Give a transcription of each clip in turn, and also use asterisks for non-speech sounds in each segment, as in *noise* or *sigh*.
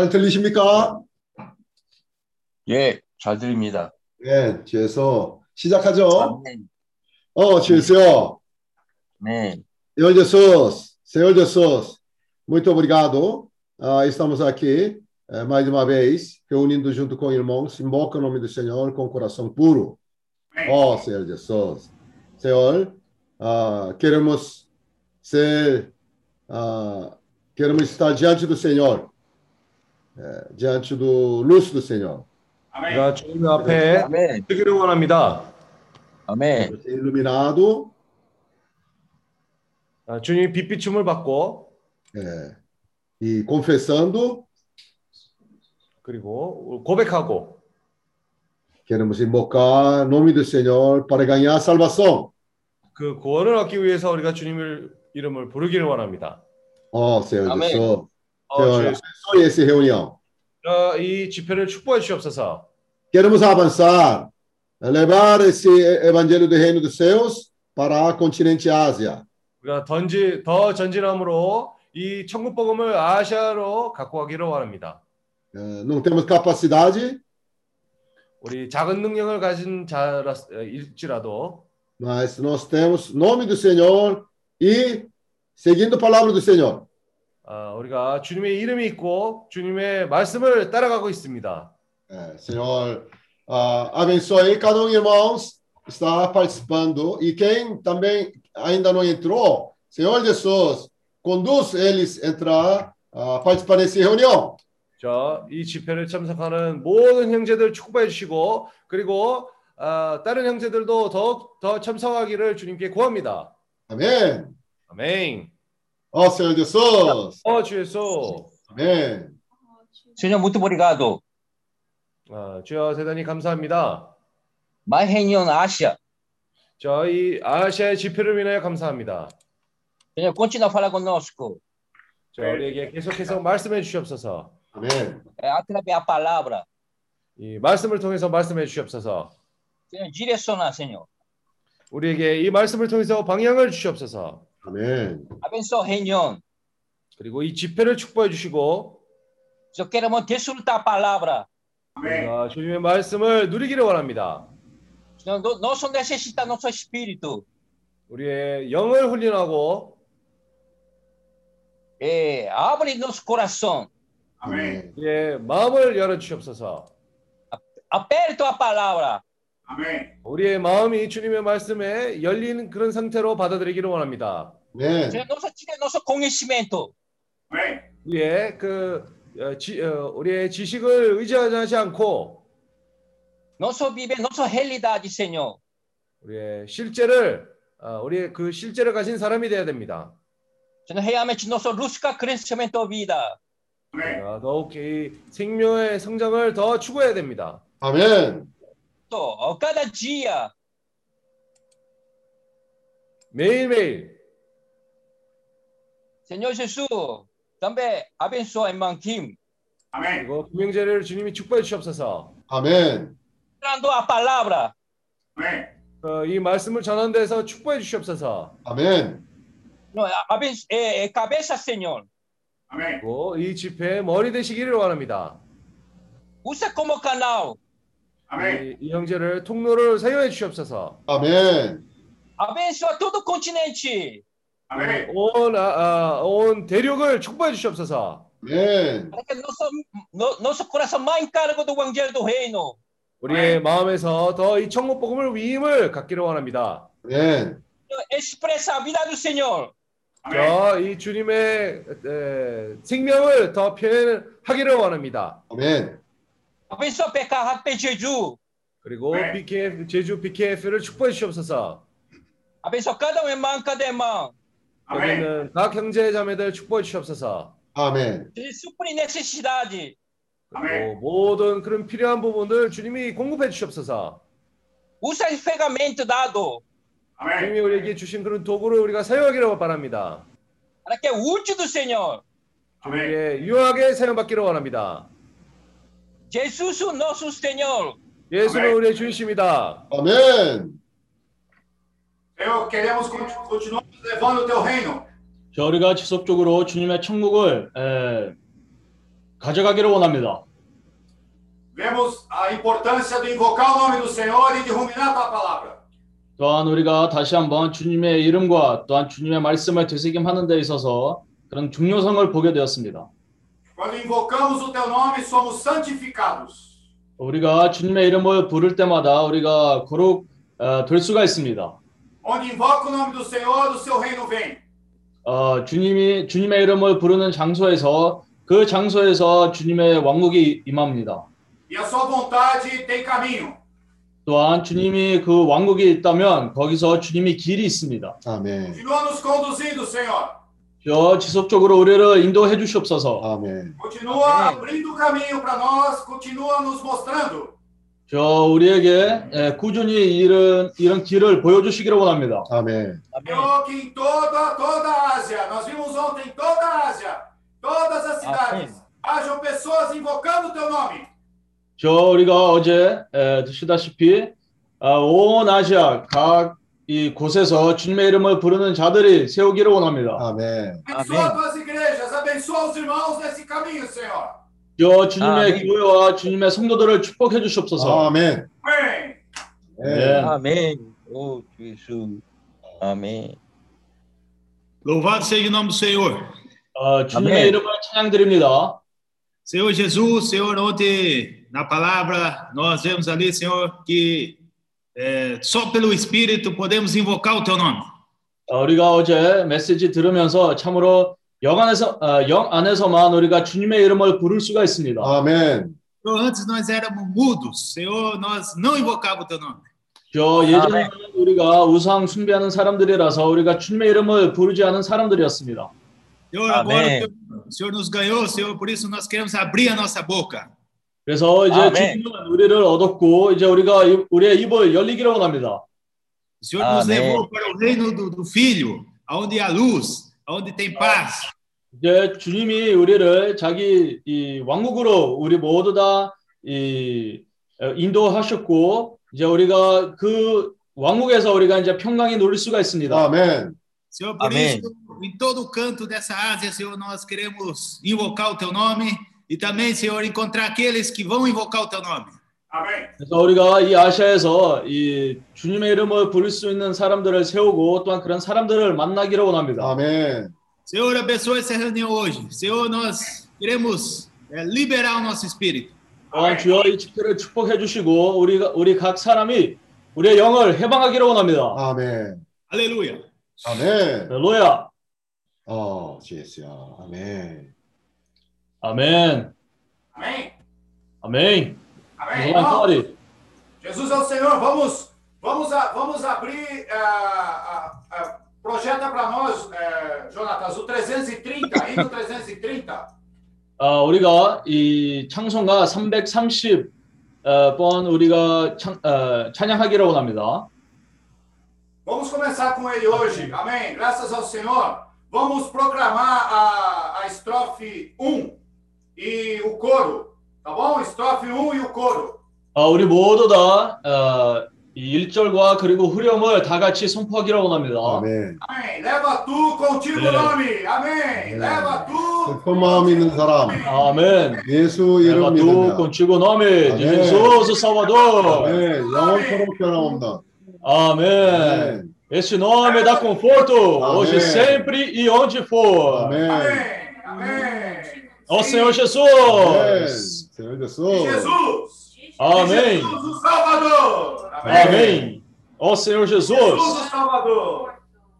잘 들리십니까? 예, 잘 들립니다. 네, 뒤에서 시작하죠. 아멘. Oh, Tirceu, 네. Senhor Jesus, Senhor Jesus, muito obrigado. Ah, estamos aqui eh, mais uma vez, reunindo junto com irmãos, invoca o nome do Senhor com coração puro. Oh, Senhor Jesus. Senhor, ah, queremos ser, ah, queremos estar diante do Senhor, eh, diante do luz do Senhor. 우리가 주님 앞에 아멘. 서기를 원합니다. 아멘. Ser iluminado 아, 주님 빛비춤을 받고 eh, e confessando, 그리고 고백하고 queremos invocar o nome do Senhor para ganhar salvação. 그 구원을 얻기 위해서 우리가 주님을 이름을 부르기를 원합니다. Oh, Senhor Amém. Jesus. 어, Senhor, 주, abençoe essa reunião. 어, 이 집회를 축복해 주시옵소서. Queremos avançar, levar esse evangelho do reino dos céus para a continente Ásia. 우리가 던지 더 전진함으로 이 천국 복음을 아시아로 갖고 가기를 원합니다. Eh, Não temos capacidade, 우리 작은 능력을 가진 자일지라도 mas nós temos nome do Senhor e seguindo a palavra do Senhor. 아, 우리가 주님의 이름이 있고 주님의 말씀을 따라가고 있습니다. Eh, Senhor, ah, abençoe cada um, irmãos, está participando. E quem também ainda não entrou, Senhor Jesus, conduz eles entrar, a participar dessa reunião. 자, 이 집회를 참석하는 모든 형제들 축복해 주시고 그리고 아, 다른 형제들도 더욱 더 참석하기를 주님께 구합니다. Amém? 아멘. Ó Senhor Jesus. 어, 주 예수. Amém. Senhor, muito obrigado. 아, 주여 대단히 감사합니다. Mais reunião na Ásia. 저희 아시아의 집회를 위하여 감사합니다. Senhor, continua a falar conosco. 자, 우리에게 계속해서 말씀해 주시옵소서. É, através da palavra. 이 말씀을 통해서 말씀해 주시옵소서. Senhor, direcionar, Senhor. 우리에게 이 말씀을 통해서 방향을 주시옵소서. Amém. Abençoa a reunião. 그리고 이 집회를 축복해 주시고 Senhor, queremos desfrutar a palavra. 우리가 주님의 말씀을 누리기를 원합니다. Nosso necessita nosso espírito. 우리의 영을 훈련하고 É, abre nosso coração. Amém. 우리의 마음을 열어 주시옵소서. Aperta a palavra. 우리의 마음이 주님의 말씀에 열린 그런 상태로 받아들이기를 원합니다. Nosso, nosso conhecimento. 우리의 그 어, 지, 어, 우리의 지식을 의지하지 않고 Nosso viver, nossa realidade, Senhor. 우리의 실제를 어, 우리의 그 실제를 가진 사람이 되어야 됩니다. Senhor, realmente nosso busca crescimento da vida. 우리가 더욱 이 생명의 성장을 더 추구해야 됩니다. Amém. A cada dia. 매일매일 Senhor Jesus, também abençoa a irmã Kim. 그리고 김영재를 주님이 축복해 주시옵소서. Amém. Dando a palavra. 어, 이 말씀을 전하는 데서 축복해 주시옵소서. Amém. No, aben- é cabeça, Senhor. 그리고 이 집회의 머리 되시기를 원합니다. Usa como canal. 이, 이 형제를 통로를 사용해 주시옵소서. Amém. Abençoa todo o continente. 온, 아, 아, 온 대륙을 축복해 주시옵소서. Para que nosso, no- nosso coração mais encargo do evangelho do reino. 우리의 마음에서 더 이 천국 복음을 위임을 갖기를 원합니다. Amém. Expressa a vida do Senhor. 저 이 주님의 에, 생명을 더 표현하기를 원합니다. Abençoa pecar rápido Jesus. 그리고 BKF 제주 BKF를 축복해 주시옵소서. Abençoa cada um irmão, cada irmã. 여기 있는 각 형제 자매들 축복해 주시옵소서. Amém. Que supre necessidade. 그리고 모든 그런 필요한 부분들 주님이 공급해 주시옵소서. Usa esse ferramenta dado. 주님이 우리에게 주신 그런 도구를 우리가 사용하기를 바랍니다. Para que é útil do Senhor. 주님께 유하게 사용받기를 원합니다. Jesus, o nosso Senhor. 예수는 우리의 주이십니다. Amém. Senhor, queremos conti- continuar levando o teu reino. 자, 우리가 지속적으로 주님의 천국을 에, 가져가기를 원합니다. Vemos a importância de invocar o nome do Senhor e de ruminar a tua palavra. 또한 우리가 다시 한번 주님의 이름과 또한 주님의 말씀을 되새김하는 데 있어서 그런 중요성을 보게 되었습니다. Quando invocamos o teu nome, somos santificados. 우리가 주님의 이름을 부를 때마다 우리가 거룩 어, 될 수가 있습니다. Onde invoca o nome do Senhor, o seu reino vem. 어, 주님이 주님의 이름을 부르는 장소에서 그 장소에서 주님의 왕국이 임합니다. E a sua vontade tem caminho. 또한 주님이 그 왕국이 있다면 거기서 주님이 길이 있습니다. 아멘. Continua nos conduzindo, Senhor. 저 지속적으로 우리를 인도해 주시옵소서. 아멘. Continua abrindo o caminho para nós, continua nos mostrando. 저 우리에게 예, 꾸준히 이런 이런 길을 보여주시기를 원합니다. 아멘. Senhor, que em toda, toda a Ásia, nós vimos ontem em toda a Ásia, todas as cidades, hajam pessoas invocando o teu nome. 저 우리가 어제 에, 드시다시피 아, 온 아시아 각 이 곳에서 주님의 이름을 부르는 자들이 세우기를 원합니다. 아멘. 저 주님의 아멘. 교회와 주님의 성도들을 축복해 주시옵소서. 아멘. 네. Oh. Louvado seja o nome do Senhor. 어, 주님의 아멘. 이름을 찬양드립니다. Senhor Jesus, Senhor, ontem na palavra nós vemos ali, Senhor, que é, só pelo Espírito podemos invocar o Teu nome. 어, 우리가 어제 메시지 들으면서 참으로 영 안에서 어, 영 안에서만 우리가 주님의 이름을 부를 수가 있습니다. 아멘. Antes nós éramos mudos, Senhor, nós não invocávamos o Teu nome. 저 예전에 우리가 우상 숭배하는 사람들이라서 우리가 주님의 이름을 부르지 않은 사람들이었습니다. Senhor, agora o Senhor nos ganhou, Senhor, por isso nós queremos abrir a nossa boca. 그래서 이제 아멘. 주님은 우리를 얻었고 이제 우리가 이- 우리의 입을 열리기를 원합니다. O Senhor nos levou para o reino do, do Filho, aonde há luz, aonde tem paz. 이제 주님이 우리를 자기 이 왕국으로 우리 모두 다이 인도하셨고 이제 우리가 그 왕국에서 우리가 이제 평강히 누릴 수가 있습니다. 아멘. Senhor, por Amém. isso, em todo canto dessa Ásia, Senhor, nós queremos invocar o Teu nome e também, Senhor, encontrar aqueles que vão invocar o Teu nome. Amém. 그래서 우리가 이 아시아에서 이 주님의 이름을 부를 수 있는 사람들을 세우고 또한 그런 사람들을 만나기를 원합니다. 아멘. Senhor, abençoe essa reunião hoje. Senhor, nós queremos eh, liberar o nosso espírito. 또한 주여 이 집회를 축복해 주시고 우리가 우리 각 사람이 우리의 영을 해방하기를 원합니다. 아멘. Aleluia. 아멘. 할렐루야. 어, 예수야. 아멘. 아멘. Amém. 아멘. Amém. Vamos lá. Jesus é o Senhor. Vamos, vamos, a, vamos abrir. ah, ah, ah, projeta para nós, eh, Jonatas, o 330, hino 330. 아, 우리가 이 찬송가 330 어, 번 우리가 찬, 어, 찬양하기를 원합니다. Vamos começar com ele hoje. Amém. Graças ao Senhor. Vamos proclamar a, a estrofe 1 e o coro. Tá bom? Estrofe 1 e o coro. 아, 우리 모두 다 어, 이 1절과 그리고 후렴을 다 같이 선포하기를 원합니다. 아멘. Amém. Leva tu contigo o É. nome. Amém. Leva tu. 슬픈 마음 있는 사람. 아멘. 예수 내가 이름 두 믿으며. contigo o nome de Amém. Jesus Salvador. 아멘. 영원토록 변함없는. Amém. Esse nome dá conforto, hoje, Amém. sempre e onde for. 아멘. Amém. Amém. Ao Senhor Jesus! Amém. Senhor Jesus! Jesus! Amém! Jesus, o Salvador! Amém! Amém. Ó Senhor Jesus! Jesus, o Salvador!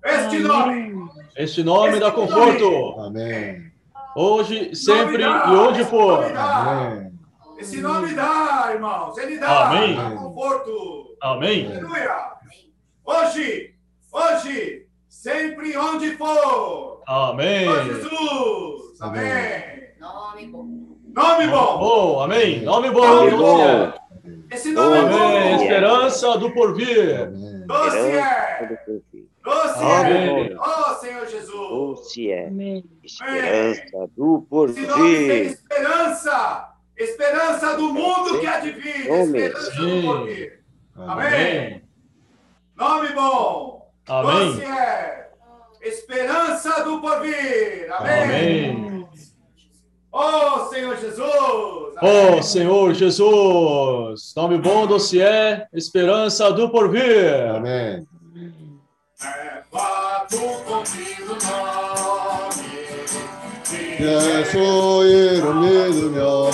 Este nome! Este nome este dá conforto! Nome. Amém! Hoje, sempre dá, e onde for! Amém! Esse nome dá, irmãos! Ele dá, Amém. dá conforto! Amém! Aleluia! Hoje, hoje, sempre onde for! Amém! Ó Jesus! Amém. Amém. Nome bom. Nome bom. Oh, amém. Nome bom. Nome bom. Esse nome é bom. Esperança do porvir. Doce Dossier. é. Oh, Senhor Jesus. Doce Amém. Esperança do porvir. Esse nome tem esperança. Esperança do mundo que adivinha. Esperança do porvir. Amém. amém. Nome bom. Amém. é. Esperança do porvir. Amém. amém. Oh, Senhor Jesus! Amém. Oh, Senhor Jesus! Nome bom do é esperança do porvir. Amém. É fato contigo. Jesus, meu.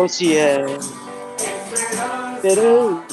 OCS. Pero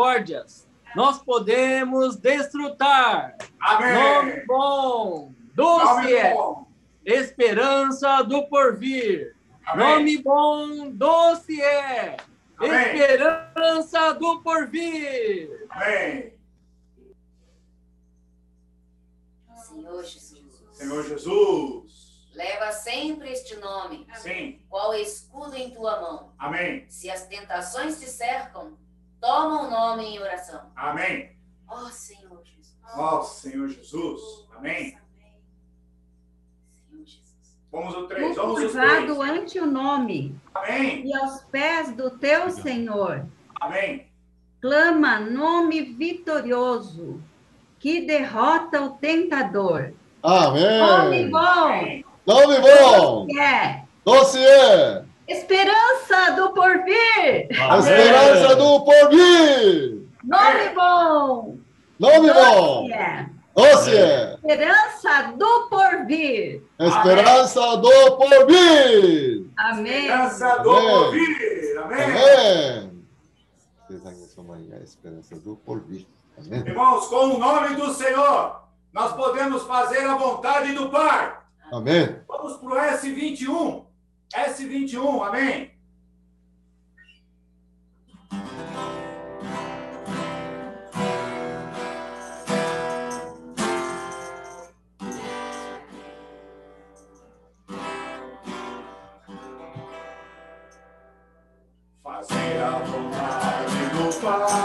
misericórdias. Nós podemos desfrutar. Nome Amém. bom, doce Nome é, bom. esperança do porvir. Amém. Nome bom, doce é, Amém. esperança do porvir. Amém. Senhor Jesus. Senhor Jesus. Leva sempre este nome, Sim. qual escudo em tua mão. Amém. Se as tentações te cercam, toma o nome em oração. Amém. Ó Senhor Jesus. Ó Senhor Jesus. Amém. Senhor Jesus. Vamos o três. Vamos os cruzado três. ante o nome Amém. e aos pés do teu Senhor, Amém. clama nome vitorioso que derrota o tentador. Nome Amém. bom, Amém. Nome bom, que é doce é, esperança do porvir. a esperança do porvir. Nome bom, Nome bom, que é doce é, esperança do porvir. esperança do porvir. Amém. Graça do Amém. ouvir. Amém. Amém. A esperança do porvir. Amém. Irmãos, com o nome do Senhor, nós podemos fazer a vontade do Pai. Amém. Vamos para o S21. S21, amém? Fazer a vontade do Pai,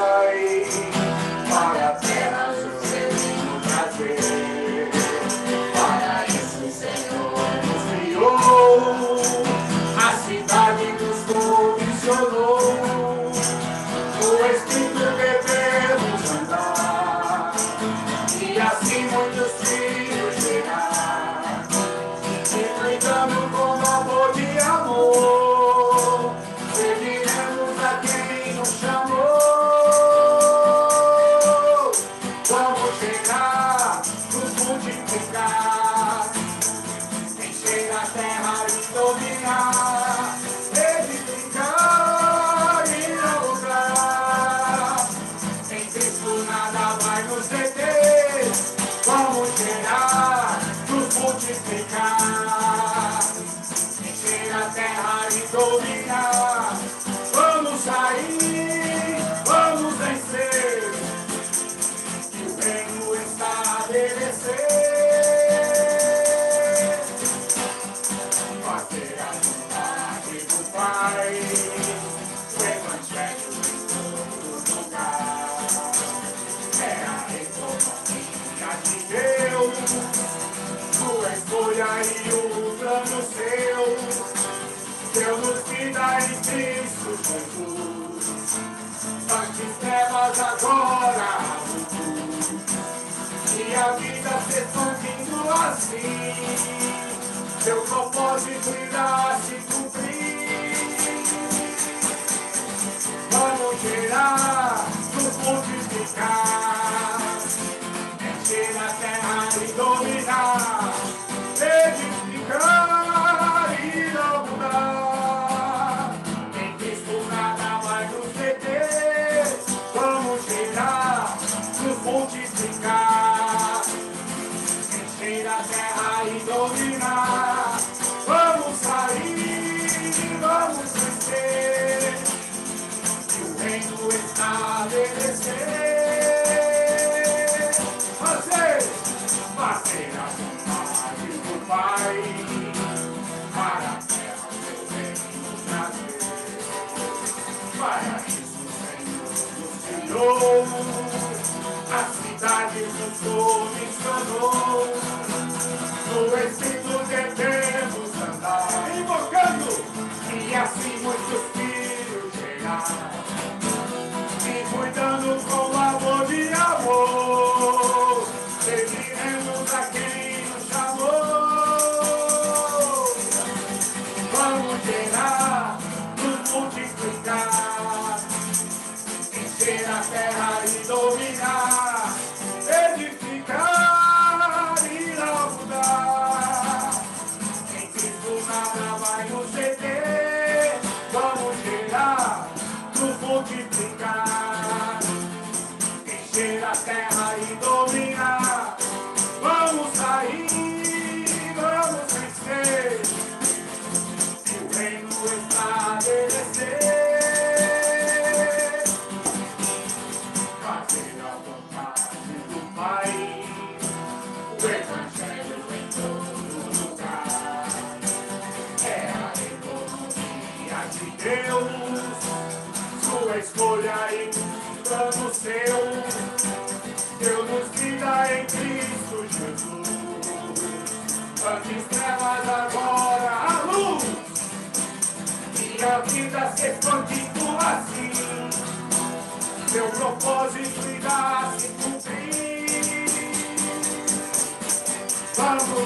Hoje te dá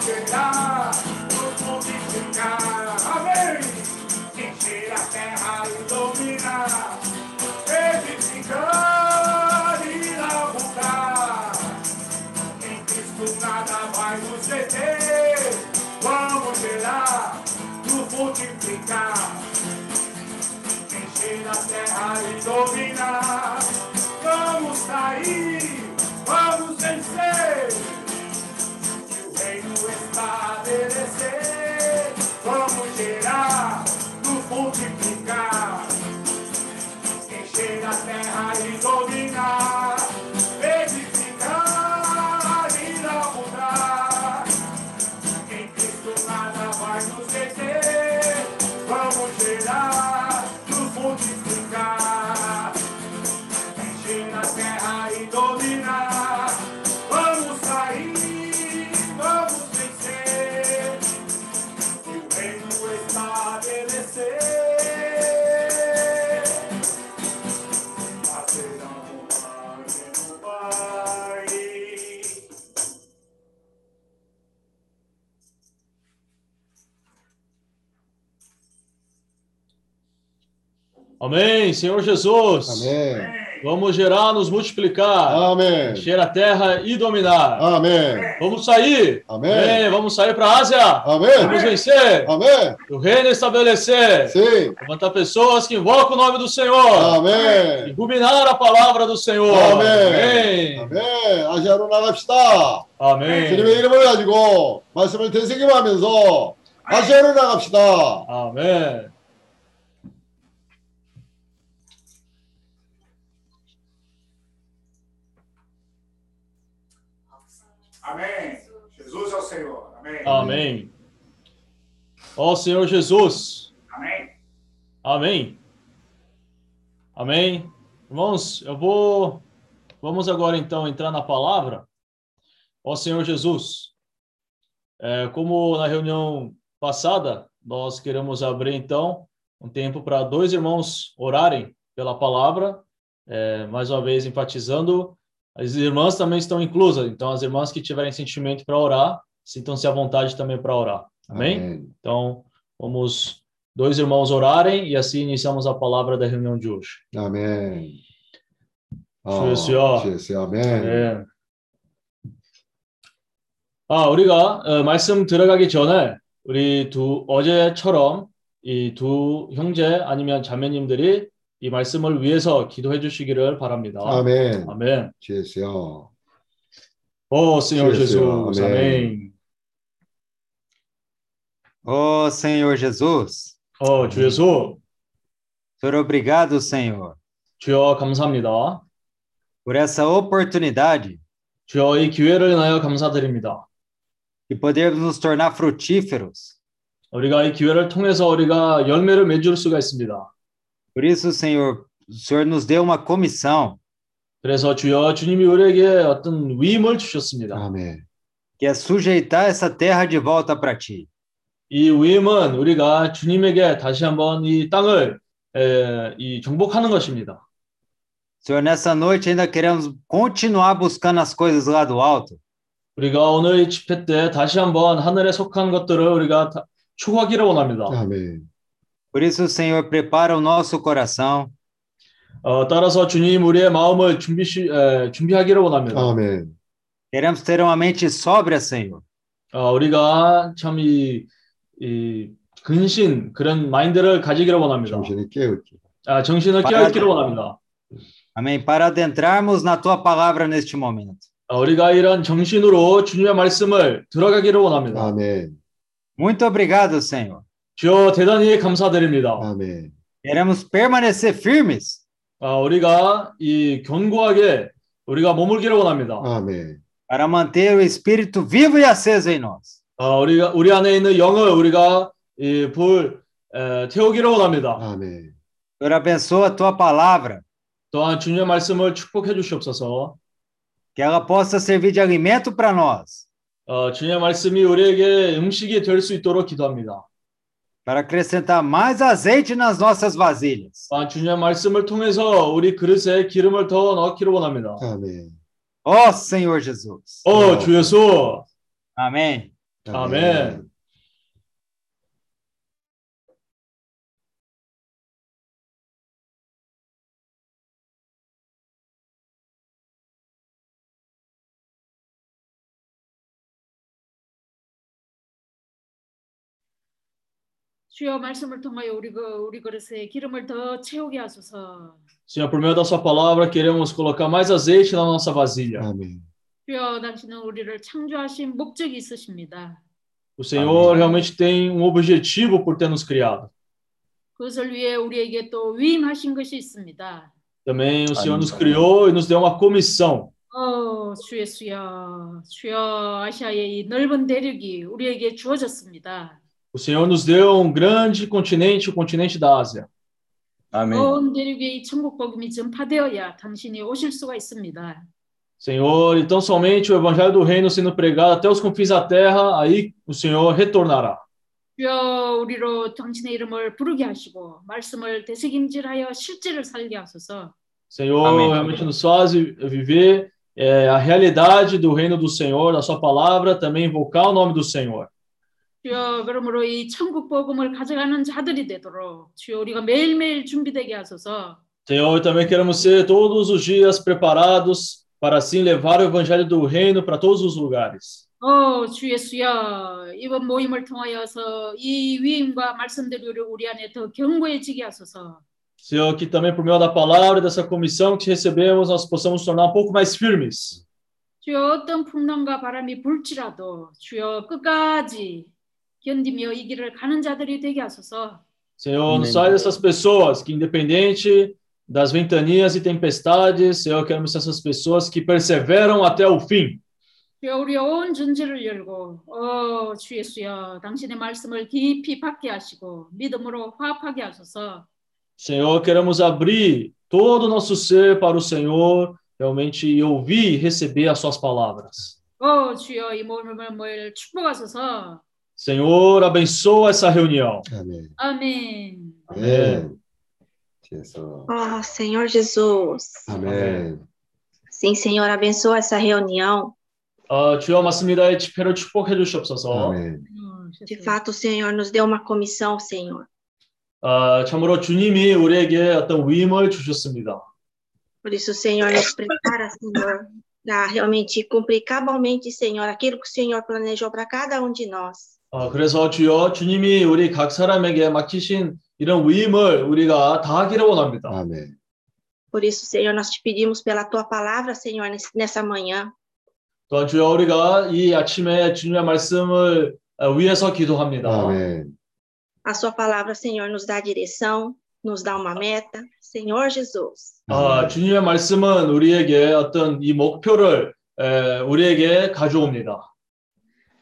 Vamos Amém, Senhor Jesus. Amém. Vamos gerar, nos multiplicar, Amém. encher a terra e dominar. Amém. Vamos sair. Amém. Vamos sair para a Ásia. Amém. Vamos vencer. Amém. O reino estabelecer. Sim. Levantar pessoas que invocam o nome do Senhor. Amém. E ruminar a palavra do Senhor. 아멘. 아멘. 아시아로 나갑시다. Amém. 주님의 이름을 가지고 말씀을 되새김하면서 아시아로 나갑시다. Amém. Amém. Jesus é o Senhor. Amém. Amém. Ó Senhor Jesus. Amém. Amém. Amém. Irmãos, eu vou. Vamos agora então entrar na palavra. Ó Senhor Jesus, é, como na reunião passada, nós queremos abrir então um tempo para dois irmãos orarem pela palavra, é, mais uma vez enfatizando, as irmãs também estão inclusas, então as irmãs que tiverem sentimento para orar, sintam-se à vontade também para orar. Amém? Então, vamos dois irmãos orarem e assim iniciamos a palavra da reunião de hoje. 아멘. 주여. 주여. 아멘. 네. 아, 우리가 어, 말씀 들어가기 전에 우리 두 어제처럼 이 두 형제 아니면 자매님들이 이 말씀을 위해서 기도해 주시기를 바랍니다. 아멘. 아멘. 주여. 오, Senhor Sim, Jesus. Senhor. Amém. Amém. Ó Senhor Jesus, 어, 주 예수. Senhor, obrigado, Senhor, 주여 감사합니다. por essa oportunidade 주여 이 기회를 인하여 감사드립니다. de podermos nos tornar frutíferos. 우리가 이 기회를 통해서 우리가 열매를 맺을 수가 있습니다. Por isso, Senhor, o Senhor nos deu uma comissão 그래서 주여 주님이 우리에게 어떤 위임을 주셨습니다. 아멘. que é sujeitar essa terra de volta para ti. 이 위임은 우리가 주님에게 다시 한번 이 땅을 에, 이 정복하는 것입니다. Senhor, nessa noite ainda queremos continuar buscando as coisas lá do alto. 우리가 오늘 이 집회 때 다시 한번 하늘에 속한 것들을 우리가 다- 추구하기를 원합니다. 아멘. Por isso, Senhor, prepara o nosso coração 어, 따라서 주님 우리의 마음을 준비 에, 준비하기를 원합니다. 아멘. Queremos ter uma mente sóbria, Senhor, 어, 우리가 참 이 이 근신 그런 마인드를 가지기를 원합니다. 정신이 깨었기. 아, 정신을 깨어 있기를 원합니다. Amém. Para adentrarmos na tua palavra neste momento. 아, 우리가 이런 정신으로 주님의 말씀을 들어가기를 원합니다. Amém. Muito obrigado, Senhor. 주여 대단히 감사드립니다. Amém. Queremos permanecer firmes 아, 우리가 이 견고하게 우리가 머물기를 원합니다. Amém. para manter o espírito vivo e aceso em nós. 아, 우리가 우리 안에 있는 영을 우리가 이불 태우기를 원합니다. Amém. Senhor, abençoa a tua palavra, 또한 주님의 말씀을 축복해 주시옵소서. que ela possa servir de alimento para nós, 어, 주님의 말씀이 우리에게 음식이 될 수 있도록 기도합니다. para acrescentar mais azeite nas nossas vasilhas. 또한 주님의 말씀을 통해서 우리 그릇에 기름을 더 넣기를 원합니다. Amém. Ó Senhor Jesus. 어, 주 예수. Amém. 아멘. 주여 말씀을 통하여 우리 그 우리 그릇에 기름을 더 채우게 하소서. Senhor, por meio da sua palavra, queremos colocar mais azeite na nossa vasilha. Amém. 주여 당신은 우리를 창조하신 목적이 있으십니다. O Senhor realmente tem um objetivo por ter nos criado. 그것을 위해 우리에게 또 위임하신 것이 있습니다. Também o Senhor nos criou e nos deu uma comissão. 어, 주 예수여, 주여 아시아의 이 넓은 대륙이 우리에게 주어졌습니다. O Senhor nos deu um grande continente, o continente da Ásia. 온 대륙에 이 천국 복음이 전파되어야 당신이 오실 수가 있습니다. Senhor, então somente o evangelho do reino sendo pregado até os confins da terra, aí o Senhor retornará. 주여 우리로 당신의 이름을 부르게 하시고 말씀을 되새김질하여 실제를 살게 하소서. Senhor, Amém. realmente nos faz viver eh, a realidade do reino do Senhor, da sua palavra, também invocar o nome do Senhor. 주여 그러므로 이 천국 복음을 가져가는 자들이 되도록 주여 우리가 매일매일 준비되게 하소서. Senhor, também queremos ser todos os dias preparados para assim levar o evangelho do reino para todos os lugares. 어, 주 예수여, 이번 모임을 통하여서 이 위임과 말씀들이 우리- 안에 더 견고해지게 하소서. Senhor, que também por meio da palavra e dessa comissão que recebemos, nós possamos tornar um pouco mais firmes. 주여 어떤 풍랑과 바람이 불지라도 주여 끝까지 견디며 이 길을 가는 자들이 되게 하소서. Senhor, nos Amém. faz essas pessoas que, independente das ventanias e tempestades, Senhor, queremos ser essas pessoas que perseveram até o fim. 주여 우리 온 존재를 열고 어, 주 예수여, 당신의 말씀을 깊이 받게 하시고 믿음으로 화합하게 하소서. Senhor, queremos abrir todo o nosso ser para o Senhor, realmente e ouvir e receber as suas palavras. 어, 주여 이 모임을 축복하소서. Senhor, abençoa essa reunião. Amém. 아멘. Amém. Jesus. Oh, Senhor Jesus. Amém. Sim, Senhor, abençoa essa reunião. 어, 주여 맞습니다. 이 집회를 축복해 주시옵소서. Amém. De fato, o Senhor nos deu uma comissão, Senhor. 어, 참으로 주님이 우리에게 어떤 위임을 주셨습니다. Por isso, o Senhor nos prepara, Senhor, para realmente cumprir cabalmente, Senhor, aquilo que o Senhor planejou para cada um de nós. 어, 그래서 주여 주님이 우리 각 사람에게 맡기신 이런 위임을 우리가 다 하기를 원합니다. Amém. Por isso, Senhor, nós te pedimos pela tua palavra, Senhor, nessa manhã. 또한 주여 우리가 이 아침에 주님의 말씀을 어, 위해서 기도합니다. Amém. A sua palavra, Senhor, nos dá direção, nos dá uma meta. Senhor Jesus. 아, 주님의 말씀은 우리에게 어떤 이 목표를 에, 우리에게 가져옵니다.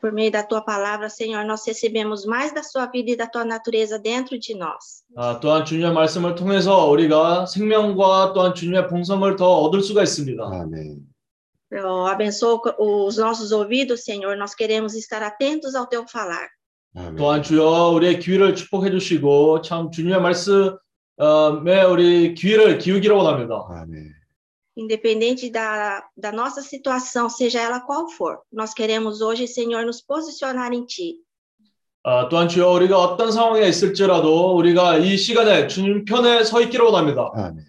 Por meio da tua palavra, Senhor, nós recebemos mais da sua vida e da tua natureza dentro de nós. 아, 또한 주님의 말씀을 통해서 우리가 생명과 또한 주님의 풍성을 더 얻을 수가 있습니다. Amém. Eu abençoo os nossos ouvidos, Senhor. Nós queremos estar atentos ao teu falar. 또한 주여 우리의 귀를 축복해 주시고 참 주님의 말씀에 우리 귀를 기울기를 원합니다. Amém. Independente da, da nossa situação, seja ela qual for, nós queremos hoje, Senhor, nos posicionar em Ti. 아, 또한 주여 우리가 어떤 상황에 있을지라도 우리가 이 시간에 주님 편에 서 있기를 원합니다. Amém.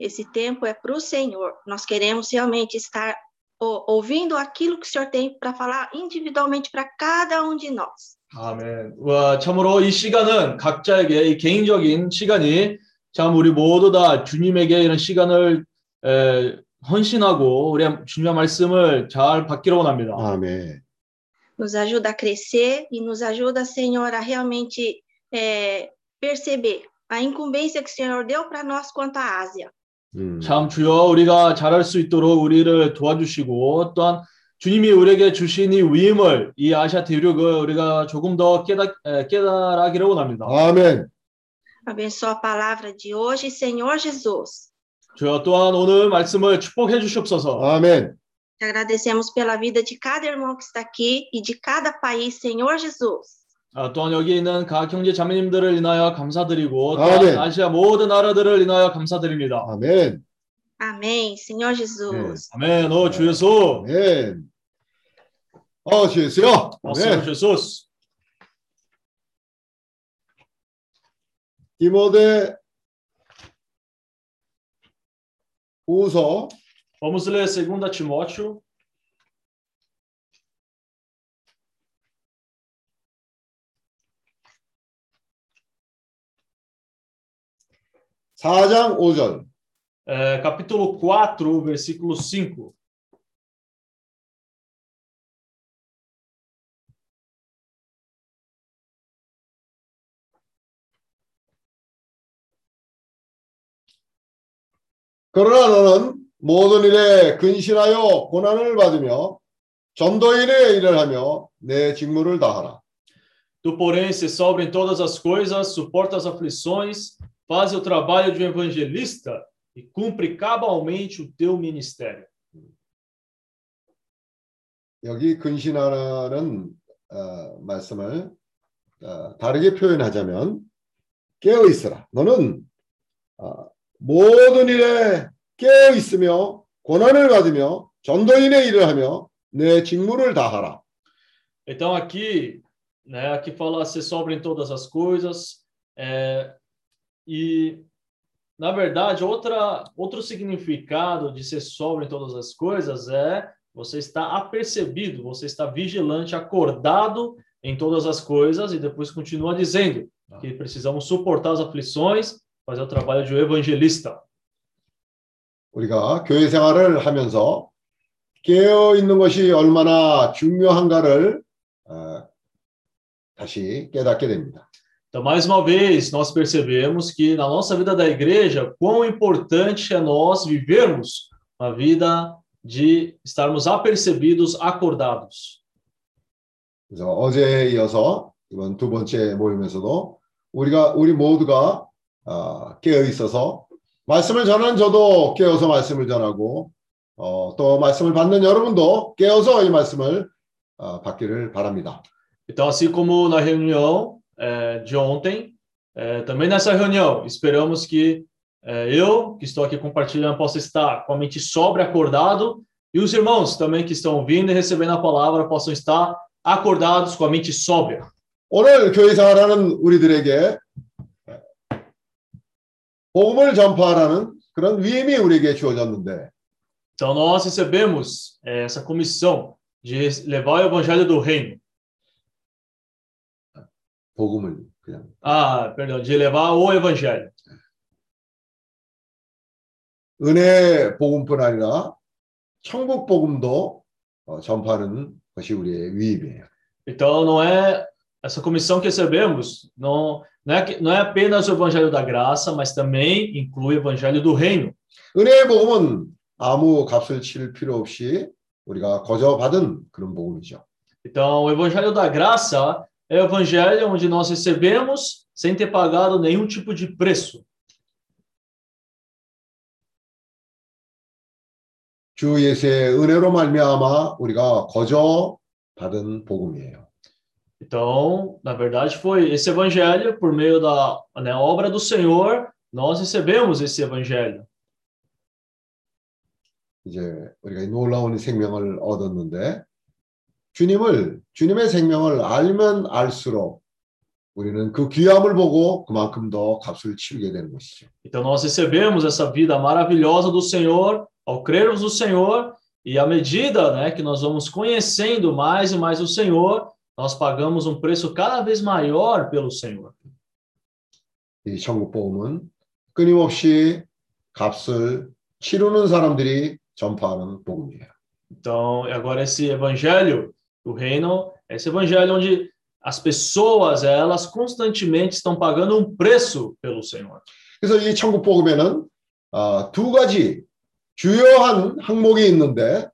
Esse tempo é para o Senhor. Nós queremos realmente estar ouvindo aquilo que o Senhor tem para falar individualmente para cada um de nós. 아멘. 와, 참으로 이 시간은 각자에게 이 개인적인 시간이 참 우리 모두 다 주님에게 이런 시간을 에, 헌신하고 우리 주님의 말씀을 잘 받기를 원합니다. 아멘. Nos ajuda a crescer e nos ajuda, Senhor, a realmente é, perceber a incumbência que o Senhor deu para nós quanto à Ásia. 음. 참 주여 우리가 잘할 수 있도록 우리를 도와주시고 또한 주님이 우리에게 주신 이 위임을 이 아시아 대륙을 우리가 조금 더 에, 깨달아기를 원합니다. 아멘. Abençoa a palavra de hoje, Senhor Jesus. 주여 또한 오늘 말씀을 축복해 주시옵소서. 아멘. Te agradecemos pela vida de cada irmão que está aqui e de cada país, Senhor Jesus. 아, 또한 여기 있는 각 형제 자매님들을 인하여 감사드리고 아멘. 또한 아시아 모든 나라들을 인하여 감사드립니다. 아멘. Amém, Senhor Jesus. 아멘. 오 주 예수. 아멘. 어, 주 예수요. 어, 아멘. Jesus. 디모데 후서 Vamos ler 2 Timóteo, 사장 5절. é, capítulo 4, versículo 5. 그러나 너는 모든 일에 근신하여 고난을 받으며 전도인의 일을 하며 내 직무를 다하라. Tu, porém, se sobra em todas as coisas, suporta as aflições, faz o trabalho de um evangelista e cumpre cabalmente o teu ministério. 여기 근신하라는 어, 말씀을 어, 다르게 표현하자면 깨어 있어라. 너는 어, 모든 일에 깨어 있으며 고난을 받으며 전도인의 일을 하며 내 직무를 다하라. Então, aqui, né, aqui fala se sobra em todas as coisas, é, e, na verdade, outra, outro significado de ser sobra em todas as coisas é você está apercebido, você está vigilante, acordado em todas as coisas, e depois continua dizendo que precisamos suportar as aflições, fazer o trabalho de um evangelista. 우리가 교회 생활을 하면서 깨어 있는 것이 얼마나 중요한가를 어, 다시 깨닫게 됩니다. Então, mais uma vez, nós percebemos que na nossa vida da igreja, quão importante é nós vivermos uma vida de estarmos apercebidos, acordados. 그래서 어제에 이어서 이번 두 번째 모임에서도 우리가 우리 모두가 어, 깨어 있어서 말씀을 전하는 저도 깨어서 말씀을 전하고 어, 또 말씀을 받는 여러분도 깨어서 이 말씀을 어, 받기를 바랍니다. Então, assim como na reunião eh, de ontem, eh, também nessa reunião, esperamos que eh, eu, que estou aqui compartilhando, possa estar com a mente sóbria, acordado, e os irmãos também que estão ouvindo e recebendo a palavra possam estar acordados com a mente sóbria. 오늘 교회 생활하는 우리들에게 복음을 전파하라는 그런 위임이 우리에게 주어졌는데 Então, nós recebemos eh, essa comissão de levar o evangelho do reino. 복음을 그냥 Ah, perdão, de levar o evangelho. 은혜 복음뿐 아니라 천국 복음도 어, 전파하는 것이 우리의 위임이에요. Então, não é essa comissão que recebemos, não, não, é, que- não é apenas o evangelho da graça, mas também inclui o evangelho do reino. 은혜의 복음은 아무 값을 칠 필요 없이 우리가 거저 받은 그런 복음이죠. Então, o evangelho da graça é o evangelho onde nós recebemos sem ter pagado nenhum tipo de preço. 주 예수의 은혜로 말미암아 우리가 거저 받은 복음이에요. Então, na verdade, foi esse evangelho, por meio da né, obra do Senhor, nós recebemos esse evangelho. 이제 우리가 이 놀라운 생명을 얻었는데 주님을 주님의 생명을 알면 알수록 우리는 그 귀함을 보고 그만큼 더 값을 치르게 되는 것이죠. Então, nós recebemos essa vida maravilhosa do Senhor ao crermos no Senhor, e à medida né, que nós vamos conhecendo mais e mais o Senhor, nós pagamos um preço cada vez maior pelo Senhor. 이 천국 복음은 끊임없이 값을 치르는 사람들이 전파하는 복음이에요. Então, agora esse evangelho do reino, esse evangelho onde as pessoas, elas constantemente estão pagando um preço pelo Senhor. 그래서 이 천국 복음에는 아, 두 가지 주요한 항목이 있는데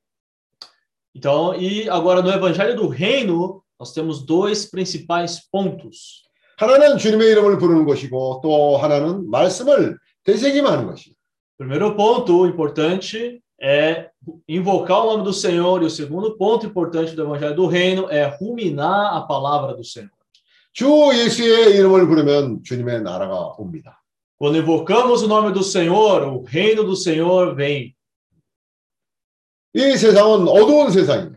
Então, e agora no evangelho do reino, nós temos dois principais pontos. 하나는 주님의 이름을 부르는 것이고 또 하나는 말씀을 되새김하는 것이. Primeiro ponto importante é invocar o nome do Senhor, e o segundo ponto importante do evangelho do reino é ruminar a palavra do Senhor. 주 예수의 이름을 부르면 주님의 나라가 옵니다. Quando invocamos o nome do Senhor, o reino do Senhor vem. 이 세상은 어두운 세상입니다.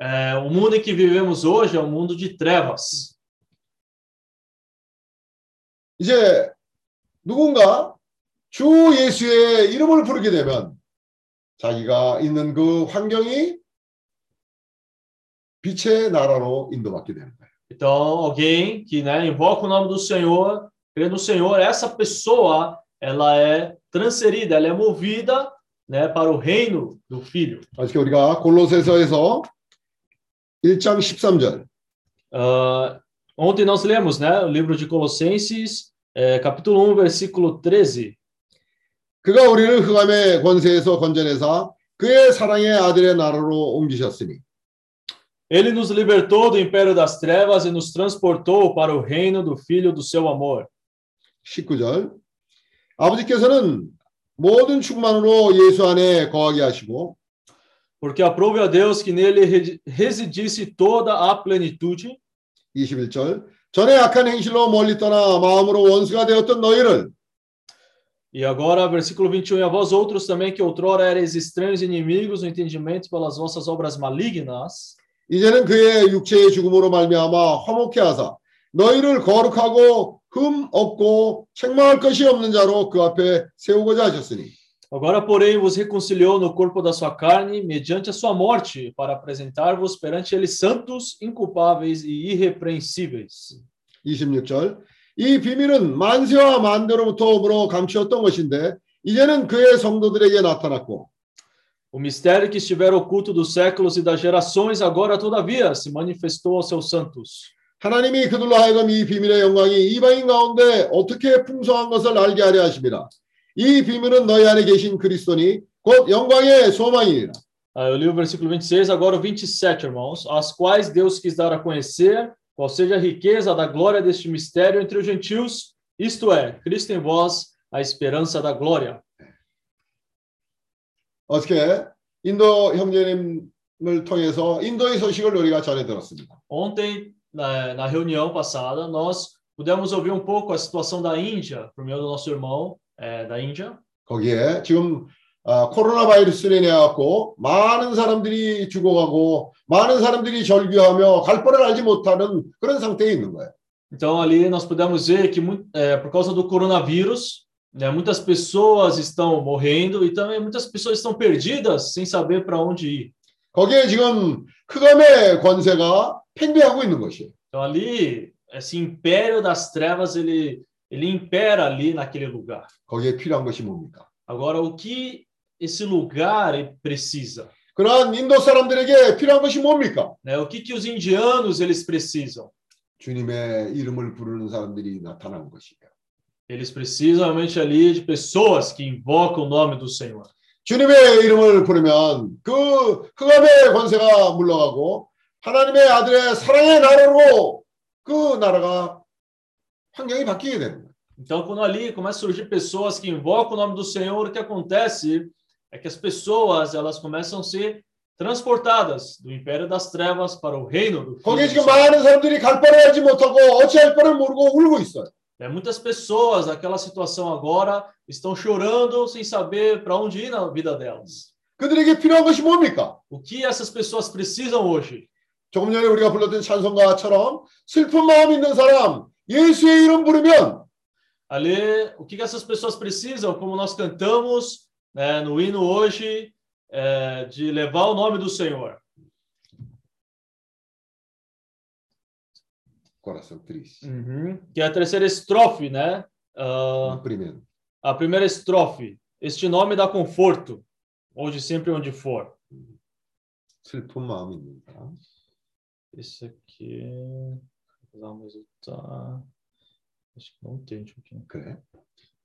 É, o mundo em que vivemos hoje é um mundo de trevas. 이제 누군가 주 예수의 이름을 부르게 되면 자기가 있는 그 환경이 빛의 나라로 인도받게 되는 거예요. Então, alguém que né, invoca o nome do Senhor, crê no Senhor, essa pessoa, ela é transferida, ela é movida né, para o reino do Filho. 어저께 우리가 골로새서에서 1장 13절 Ah, ontem nós lemos né, o livro de Colossenses, eh, capítulo 1, versículo 13. 그가 우리를 흑암의 권세에서 건져내사 그의 사랑의 아들의 나라로 옮기셨으니 Ele nos libertou do império das trevas e nos transportou para o reino do Filho do seu amor. 19절 아버지께서는 모든 충만으로 예수 안에 거하게 하시고 Porque aprove a Deus que nele re- residisse toda a plenitude. 21절 전에 악한 행실로 멀리 떠나 마음으로 원수가 되었던 너희를 E agora, versículo 21, e a vós outros também que outrora erais estranhos e inimigos no entendimento pelas vossas obras malignas, 이제는 그의 육체의 죽음으로 말미암아 화목케 하사 너희를 거룩하고 흠 없고 책망할 것이 없는 자로 그 앞에 세우고자 하셨으니 agora, porém, vos reconciliou no corpo da sua carne, mediante a sua morte, para apresentar-vos perante ele santos, inculpáveis e irrepreensíveis. 26절 이 비밀은 만세와 만대로부터 오므로 감추었던 것인데 이제는 그의 성도들에게 나타났고 O mistério que estivera oculto dos séculos e das gerações, agora, todavia, se manifestou aos seus santos. 하나님이 그들로 하여금 이 비밀의 영광이 이방인 가운데 어떻게 풍성한 것을 알게 하려 하십니다. 이 비밀은 너희 안에 계신 그리스도니 곧 영광의 소망이니라. Ah, eu li o versículo 26, agora o 27, irmãos, as quais Deus quis dar a conhecer, qual seja a riqueza da glória deste mistério entre os gentios, isto é, Cristo em vós, a esperança da glória. 어떻게 인도 형제님을 통해서 인도의 소식을 우리가 전해 들었습니다. Ontem, na, na reunião passada, nós pudemos ouvir um pouco a situação da Índia, por meio do nosso irmão eh, da Índia. 거기에 지금 아, 코로나 바이러스로 인해 갖고 많은 사람들이 죽어가고 많은 사람들이 절규하며 갈 바를 알지 못하는 그런 상태에 있는 거예요. Então, ali nós pudemos ver que, mui- eh, por causa do coronavírus, né, muitas pessoas estão morrendo e também muitas pessoas estão perdidas sem saber para onde ir. 거기에 지금 흑암의 권세가 팽배하고 있는 것이에요. Então, ali, esse império das trevas, ele, ele impera ali naquele lugar. 거기에 필요한 것이 뭡니까? Agora, o que esse lugar ele precisa? 그러한 인도 사람들에게 필요한 것이 뭡니까? Né? O que, que os indianos eles precisam? 주님의 이름을 부르는 사람들이 나타나는 것이에요. Eles precisam realmente ali de pessoas que invocam o nome do Senhor. 주님의 이름을 부르면 그 흑암의 권세가 물러가고 하나님의 아들의 사랑의 나라로 그 나라가 Então, quando ali começa a surgir pessoas que invocam o nome do Senhor, o que acontece é que as pessoas elas começam a ser transportadas do império das trevas para o reino do Filho 거기에 do 지금 Senhor. 많은 사람들이 갈 바를 알지 못하고 어찌할 바를 모르고 울고 있어요. É, muitas pessoas naquela situação agora estão chorando sem saber para onde ir na vida delas. 그들에게 필요한 것이 뭡니까? O que essas pessoas precisam hoje? 조금 전에 우리가 불렀던 찬송가처럼 슬픈 마음 있는 사람 예수의 이름 부르면 Ali, o que que essas pessoas precisam, como nós cantamos né, no hino hoje, é, de levar o nome do Senhor. coração triste. Uhum. Que é a terceira estrofe, né? Ah, Primeiro. a primeira estrofe. este nome dá conforto, hoje sempre onde for. 슬픈 마음입니다. Esse aqui é. Vou usar resultar. Acho que não tem, deixa eu ver. 그래.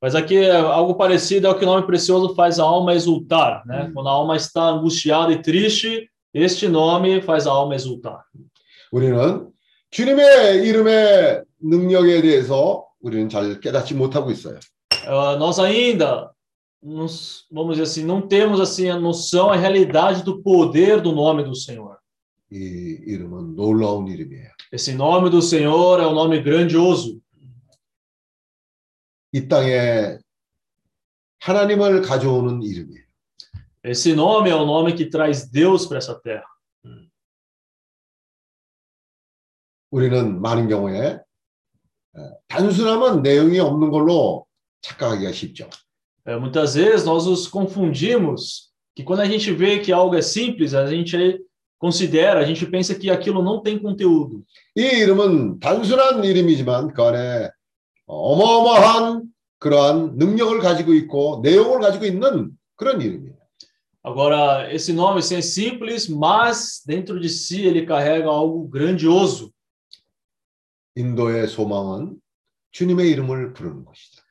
Mas aqui é algo parecido ao que o nome precioso faz a alma exultar, né? Quando a alma está angustiada e triste, este nome faz a alma exultar. 우리는 주님의 이름의 능력에 대해서 우리는 잘 깨닫지 못하고 있어요. Ah, nós ainda, nos- vamos dizer assim, não temos assim a noção, a realidade do poder do nome do Senhor. 이 이름은 놀라운 이름이에요. Esse nome do Senhor é um nome grandioso. 이 땅에 하나님을 가져오는 이름이에요. Esse nome é o nome que traz Deus para essa terra. 우리는 많은 경우에 에, 단순하면 내용이 없는 걸로 착각하기가 쉽죠. É, muitas vezes nós nos confundimos que quando a gente vê que algo é simples, a gente considera, a gente pensa que aquilo não tem conteúdo. 이 이름은 단순한 이름이지만 그 안에 어마어마한 그러한 능력을 가지고 있고 내용을 가지고 있는 그런 이름이에요. Agora, esse nome assim, é simples, mas dentro de si ele carrega algo grandioso. 인도의 소망은 주님의 이름을 부르는 것이다.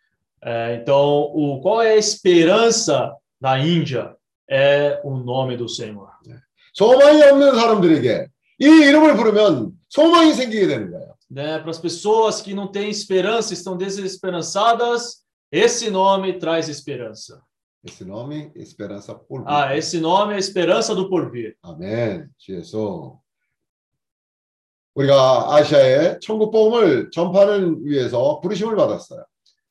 É, então, o, qual é a esperança da Índia? É o nome do Senhor. 소망이 없는 사람들에게 이 이름을 부르면 소망이 생기게 되는 거예요. Né? Para as pessoas que não têm esperança, estão desesperançadas, esse nome traz esperança. esse nome esperança por Ah, esse nome é a esperança do porvir. 아멘. 주 예수. 우리가 아시아에 천국 복음을 전파하는 위해서 부르심을 받았어요.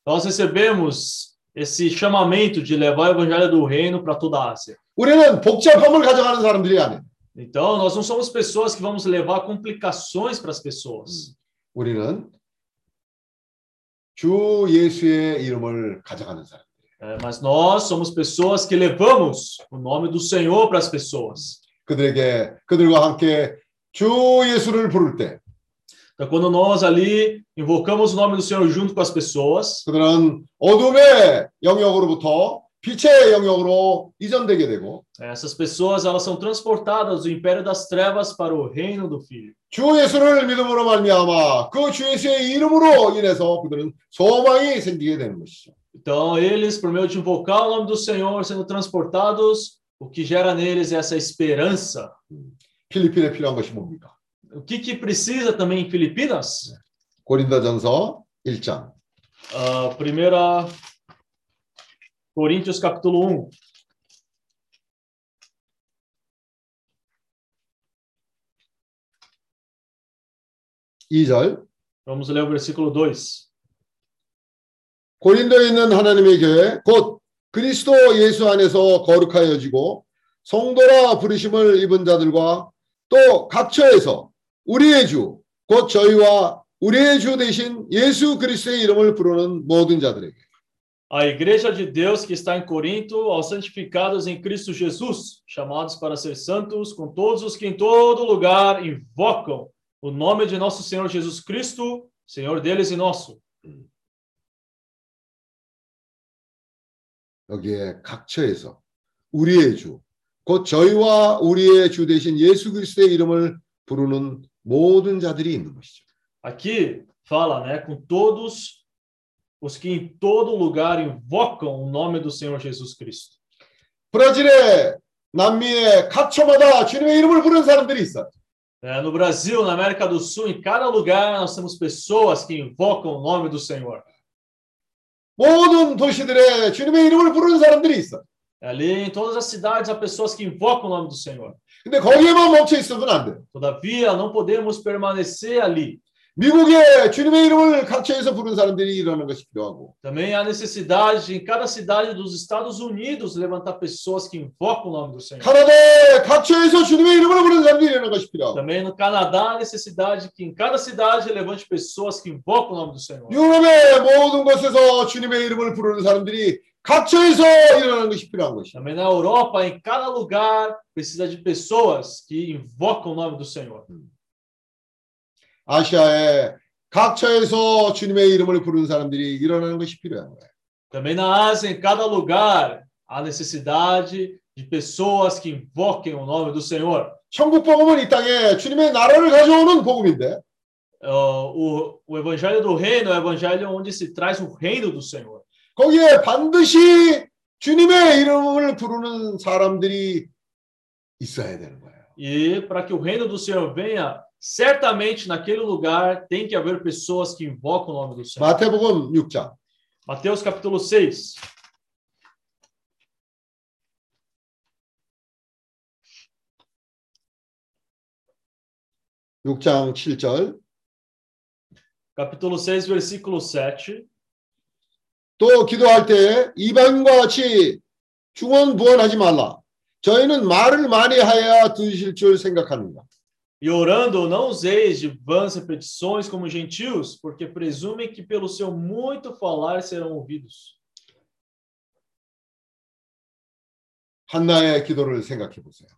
Nós recebemos esse chamamento de levar o evangelho do reino para toda a Ásia. 우리는 복잡함을 가져가는 사람들이 아니에요. Então, nós não somos pessoas que vamos levar complicações para as pessoas. 우리는 주 예수의 이름을 가져가는 사람. É, mas nós somos pessoas que levamos o nome do Senhor para as pessoas. 그들에게 그들과 함께 주 예수를 부를 때 Então, quando nós ali invocamos o nome do Senhor junto com as pessoas, 그들은 어둠의 영역으로부터 빛의 영역으로 이전되게 되고 essas pessoas elas são transportadas do império das trevas para o reino do Filho. 주 예수를 믿음으로 말미암아 그 주 예수의 이름으로 인해서 그들은 소망이 생기게 되는 것이죠. Então, eles, por meio de invocar o nome do Senhor, sendo transportados, o que gera neles é essa esperança. 필리핀에 필요한 것이 뭡니까? O que, que precisa também em Filipinas? 고린도전서 1장 Ah, primeira Coríntios capítulo 1. 2절 Vamos ler o versículo 2. 고린도에 있는 하나님의 교회 곧 그리스도 예수 안에서 거룩하여지고 성도라 부르심을 입은 자들과 또 각처에서 우리의 주 곧 저희와 우리의 주 대신 예수 그리스도의 이름을 부르는 모든 자들에게 A igreja de Deus que está em Corinto, aos santificados em Cristo Jesus, chamados para ser santos, com todos os que em todo lugar invocam o nome de nosso Senhor Jesus Cristo, Senhor deles e nosso. 여기에 각처에서 우리의 주 곧 저희와 우리의 주 대신 예수 그리스도의 이름을 부르는 모든 자들이 있는 것이죠. Aqui fala, né, com todos os que em todo lugar invocam o nome do Senhor Jesus Cristo. 브라질의 남미의 각처마다 주님의 이름을 부르는 사람들이 있어요. É, no Brasil, na América do Sul, em cada lugar nós temos pessoas que invocam o nome do Senhor. 모든 도시들에 주님의 이름을 부르는 사람들이 있어요. Ali em todas as cidades há pessoas que invocam o nome do Senhor. 근데 거기에만 멈춰 있어서는 안 돼요. Todavia, não podemos permanecer ali. 미국에 주님의 이름을 각처에서 부르는 사람들이 일어나는 것이 필요하고 Também há necessidade de, em cada cidade dos Estados Unidos levantar pessoas que invocam o nome do Senhor. 카나다에 각처에서 주님의 이름을 부르는 사람들이 일어나는 것이 필요하고 Também no Canadá há necessidade que em cada cidade levante pessoas que invocam o nome do Senhor. 유럽의 모든 곳에서 주님의 이름을 부르는 사람들이 각처에서 일어나는 것이 필요한 것이죠. Também na Europa, em cada lugar, precisa de pessoas que invocam o nome do Senhor. 아시아에 각처에서 주님의 이름을 부르는 사람들이 일어나는 것이 필요한 거예요. Também na Ásia, em cada lugar, há necessidade de pessoas que invoquem o nome do Senhor. 천국 복음은 이 땅에 주님의 나라를 가져오는 복음인데 Uh, o, o evangelho do reino é o evangelho onde se traz o reino do Senhor. 거기에 반드시 주님의 이름을 부르는 사람들이 있어야 되는 거예요. E para que o reino do Senhor venha, certamente naquele lugar tem que haver pessoas que invocam o nome do Senhor. 마태복음 6장 Mateus capítulo 6. 육장 7절 Capítulo 6, versículo 7. 또 기도할 때 이방과 같이 중언부언하지 말라. 저희는 말을 많이 하여야 들으실 줄 생각하는가. E orando, não useis de vãs repetições como gentios, porque presumem que pelo seu muito falar serão ouvidos. 한나의 기도를 생각해 보세요.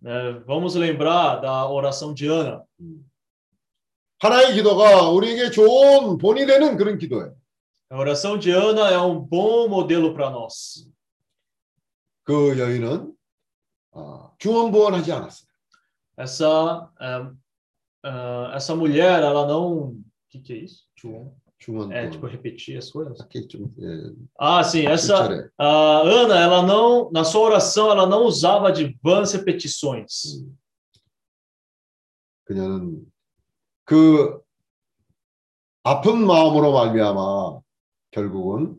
né? vamos lembrar da oração de Ana. 하나의 기도가 우리에게 좋은 본이 되는 그런 기도예요. A oração de Ana é um bom modelo para nós. 그 여인은 어, 중언부언하지 않았어요. Essa, eh, eh, essa mulher, ela não. O que, que é isso? João? 중언부언. É, tipo, repetir as coisas? aqui 좀 예, Ah, sim, essa. 실절에. A Ana, ela não, na sua oração, ela não usava de vãs repetições. 그녀는 그 아픈 마음으로 말미암아 결국은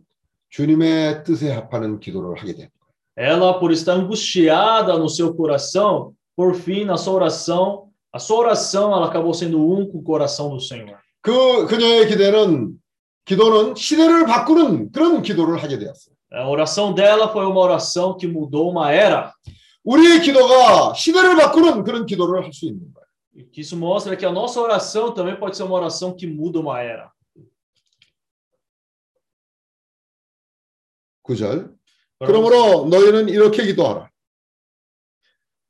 주님의 뜻에 합하는 기도를 하게 됩니다. Ela, por estar angustiada no seu coração, por fim, na sua oração, a sua oração, ela acabou sendo um com o coração do Senhor. 그 그녀의 기대는 기도는 시대를 바꾸는 그런 기도를 하게 되었어요. A oração dela foi uma oração que mudou uma era. 우리의 기도가 시대를 바꾸는 그런 기도를 할 수 있는 거예요. E que isso mostra que a nossa oração também pode ser uma oração que muda uma era. 9절. 그러므로 너희는 이렇게 기도하라.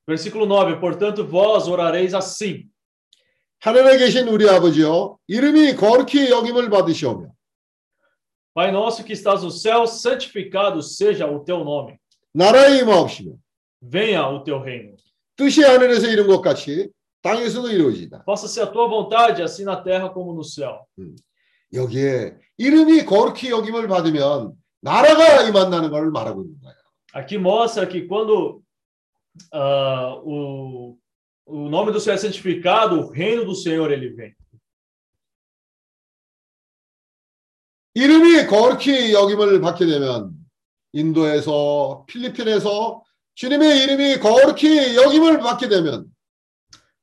Versículo 9: Portanto, vós orareis assim: 하늘에 계신 우리 아버지여 이름이 거룩히 여김을 받으시오며 Pai nosso que estás no céu, santificado seja o teu nome. 나라의 임하옵시며 Venha o teu reino. 뜻이 하늘에서 이룬 것 같이 땅에서도 이루어지다. Faça-se a tua vontade, assim na terra como no céu. 여기에 이름이 거룩히 여김을 받으면 나라가 임한다는 걸 말하고 있는 거예요. Aqui mostra que quando ah, o, o nome do Senhor é santificado, o reino do Senhor ele vem. 이름이 거룩히 여김을 받게 되면 인도에서 필리핀에서 주님의 이름이 거룩히 여김을 받게 되면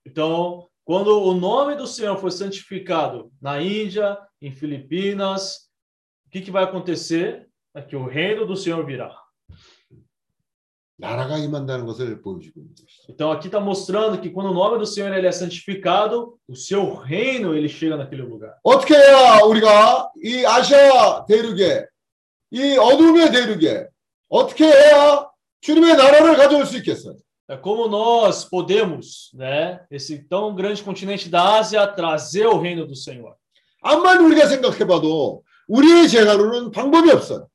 Então, quando o nome do Senhor for santificado na Índia, em Filipinas, o que, que vai acontecer? É que o reino do Senhor virá. Então, aqui está mostrando que quando o nome do Senhor ele é santificado, o seu reino ele chega naquele lugar. 어떻게 해야 우리가 이 아시아 대륙에 이 어둠의 대륙에 어떻게 해야 주님의 나라를 가져올 수 있겠어요? É como nós podemos, né, esse tão grande continente da Ásia, trazer o reino do Senhor. 암만 우리가 생각해봐도 우리의 재간으로는 방법이 없어요.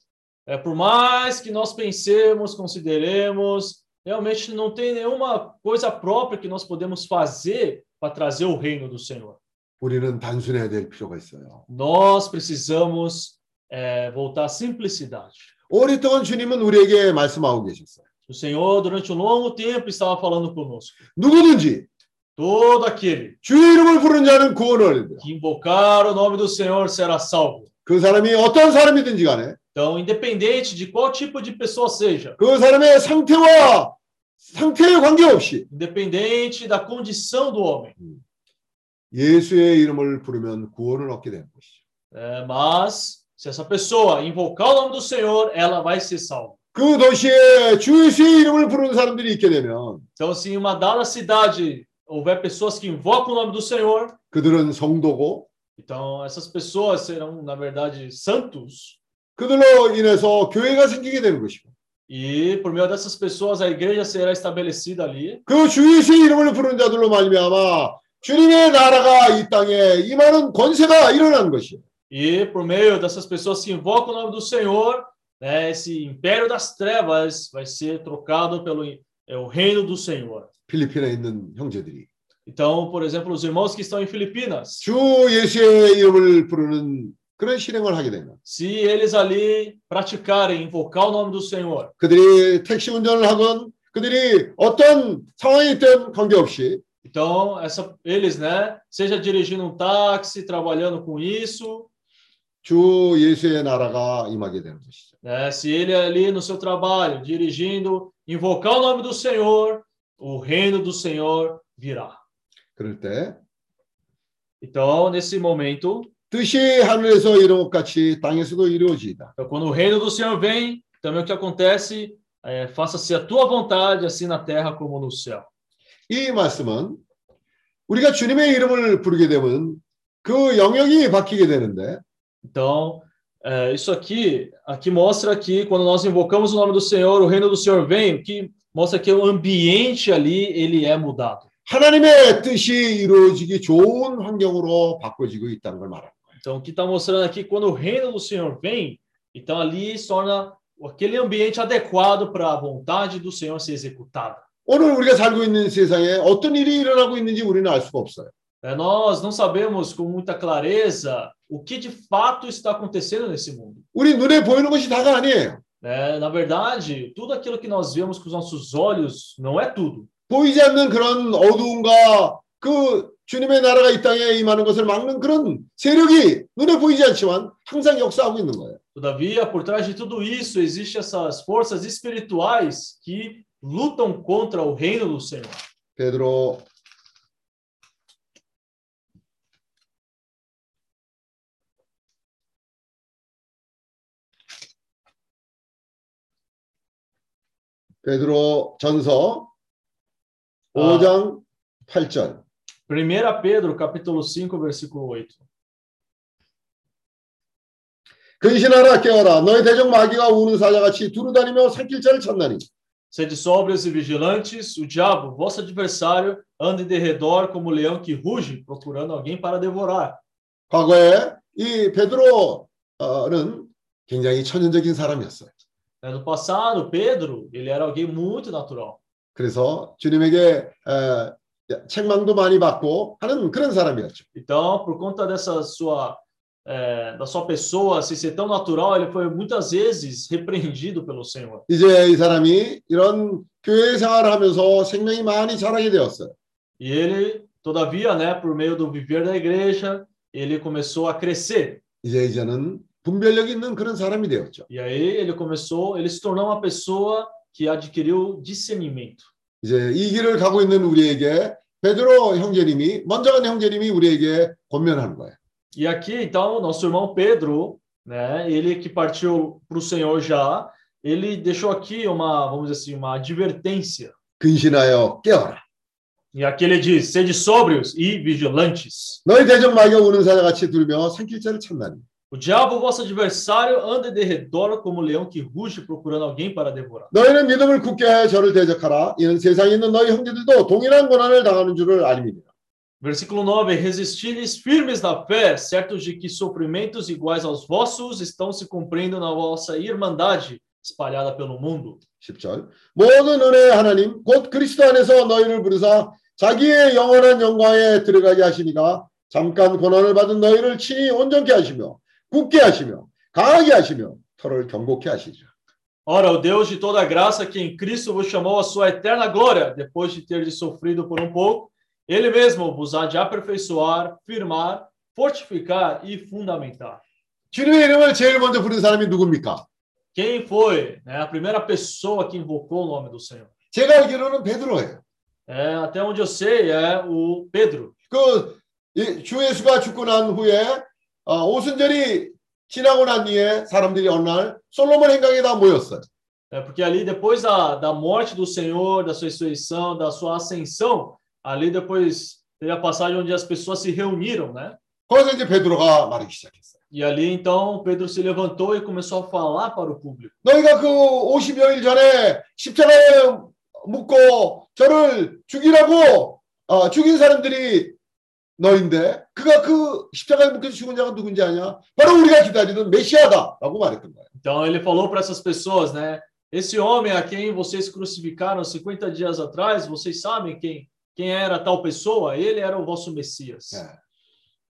É, por mais que nós pensemos, consideremos, realmente não tem nenhuma coisa própria que nós podemos fazer para trazer o reino do Senhor. 우리는 단순해야 될 필요가 있어요. Nós precisamos é, voltar à simplicidade. 오랫동안 주님은 우리에게 말씀하고 계셨어요. O Senhor, durante um longo tempo, estava falando conosco. 누구든지 Todo aquele 주의 이름을 부르는 자는 구원을 얻는다. que invocar o nome do Senhor será salvo. 그 사람이 어떤 사람이든지 간에 Então, independente de qual tipo de pessoa seja, 그 사람의 상태와 상태에 관계없이 independente da condição do homem, 예수의 이름을 부르면 구원을 얻게 되는 것이죠. é, mas se essa pessoa invocar o nome do Senhor, ela vai ser salva. 그 도시에 주 예수의 이름을 부르는 사람들이 있게 되면 Então, se em uma dada cidade houver pessoas que invocam o nome do Senhor, 그들은 성도고 então essas pessoas serão, na verdade, santos. 그들로 인해서 교회가 생기게 되는 것이고 E por meio dessas pessoas a igreja será estabelecida ali. 그 주 예수의 이름을 부르는 자들로 말미암아 주님의 나라가 이 땅에 임하는 권세가 일어나는 것이에요. E por meio dessas pessoas que invocam o nome do Senhor, né, esse império das trevas vai ser trocado pelo é, o reino do Senhor. 필리핀에 있는 형제들이 Então, por exemplo, os irmãos que estão em Filipinas, 주 예수의 이름을 부르는 그런 실행을 하게 되면 se eles ali praticarem invocar o nome do Senhor, 그들이 택시 운전을 하건 그들이 어떤 상황이 있든 관계없이 então essa, eles, né, seja dirigindo um táxi, trabalhando com isso, 주 예수의 나라가 임하게 되는 것이죠. né, se ele ali no seu trabalho dirigindo invocar o nome do Senhor, o reino do Senhor virá. 그럴 때 Então, nesse momento, 뜻이 하늘에서 이룬 것 같이 땅에서도 이루어지이다. então, quando o reino do Senhor vem, também o que acontece é, faça-se a tua vontade, assim na terra como no céu. 이 말씀은 우리가 주님의 이름을 부르게 되면 그 영역이 바뀌게 되는데 Então, é, isso aqui, aqui mostra que quando nós invocamos o nome do Senhor, o reino do Senhor vem, que mostra que o ambiente ali ele é mudado. 하나님의 뜻이 이루어지기 좋은 환경으로 바꿔지고 있다는 걸 말합니다. Então, o que está mostrando aqui, quando o reino do Senhor vem, então ali se torna aquele ambiente adequado para a vontade do Senhor ser executada. 오늘 우리가 살고 있는 세상에 어떤 일이 일어나고 있는지 우리는 알 수가 없어요. É, nós não sabemos com muita clareza o que de fato está acontecendo nesse mundo. 우리 눈에 보이는 것이 다가 아니에요. É, na verdade, tudo aquilo que nós vemos com os nossos olhos não é tudo. 보이지 않는 그런 어두움과 그 주님의 나라가 이 땅에 임하는 것을 막는 그런 세력이 눈에 보이지 않지만 항상 역사하고 있는 거예요. Todavia, por trás de tudo isso, existem essas forças espirituais que lutam contra o reino do Senhor. 베드로 베드로 전서 5장 8절 1 Pedro, capítulo 5, versículo 8. 근신하라 깨어라 너희 대적 마귀가 우는 사자같이 두루다니며 살길 자를 찾나니 Sede sóbrios e vigilantes, o diabo, vosso adversário, anda em derredor como um leão que ruge, procurando alguém para devorar. 과거에 이 베드로는 굉장히 천연적인 사람이었어요. É, No passado, Pedro, ele era alguém muito natural. 그래서 주님에게 에, 책망도 많이 받고 하는 그런 사람이었죠. Então, por conta dessa sua é, da sua pessoa assim, ser tão natural, ele foi muitas vezes repreendido pelo Senhor. 이제 이 사람이 이런 교회 생활을 하면서 생명이 많이 자라게 되었어요. E ele, todavia, né, por meio do viver da igreja, ele começou a crescer. 이제 이제는 분별력 있는 그런 사람이 되었죠. E aí ele começou, ele se tornou uma pessoa que adquiriu discernimento. 이제 이 길을 가고 있는 우리에게 베드로 형제님이 먼저 간 형제님이 우리에게 권면하는 거예요. E aqui, então, nosso irmão Pedro, né, ele que partiu para o Senhor já, ele deixou aqui uma, vamos dizer assim, uma advertência. 근신하여 깨어라. E aqui ele diz: sede sóbrios e vigilantes. 너희 대적 마귀가 우는 사자같이 들며 산길자를 찾나니. O diabo, vosso adversário, anda de redor como um leão que ruge procurando alguém para devorar. 너희는 믿음을 굳게 하여 저를 대적하라. 이는 세상에 있는 너희 형제들도 동일한 고난을 당하는 줄을 알미니라. Versículo 9: Resisti-lhes firmes na fé, certos de que sofrimentos iguais aos vossos estão se cumprindo na vossa irmandade espalhada pelo mundo. 10절 모든 은혜의 하나님 곧 그리스도 안에서 너희를 부르사 자기의 영원한 영광에 들어가게 하시니가 잠깐 고난을 받은 너희를 친히 온전케 하시며 굳게 하시며 강하게 하시며 털을 경고케 하시죠. Ora, o Deus de toda graça, que em Cristo vos chamou à sua eterna glória, depois de ter sofrido por um pouco, ele mesmo vos há de aperfeiçoar, firmar, fortificar e fundamentar. 주님의 이름을 제일 먼저 부른 사람이 누굽니까? Quem foi né, a primeira pessoa que invocou o nome do Senhor? 제가 알기로는 베드로예요. É, até onde eu sei, é o Pedro. 그 주 예수가 죽고 난 후에 어, 오순절이 지나고 난 뒤에 사람들이 어느 날 솔로몬 행각에 다 모였어요. É, porque ali, depois da, da morte do Senhor, da sua ressurreição, da sua ascensão, ali depois teve a passagem onde as pessoas se reuniram, né? 거기서 이제 베드로가 말하기 시작했어요. E ali, então, Pedro se levantou e começou a falar para o público. 너희가 그 50여일 전에 십자가에 묶고 저를 죽이라고 어, 죽인 사람들이 너인데 그가 그 십자가에 묶여 죽은 자가 누군지 아냐? 바로 우리가 기다리는 메시아다라고 말했던 거예요. Então ele falou para essas pessoas, né? Esse homem a quem vocês crucificaram 50 dias atrás, vocês sabem quem quem era tal pessoa? Ele era o vosso Messias. 예.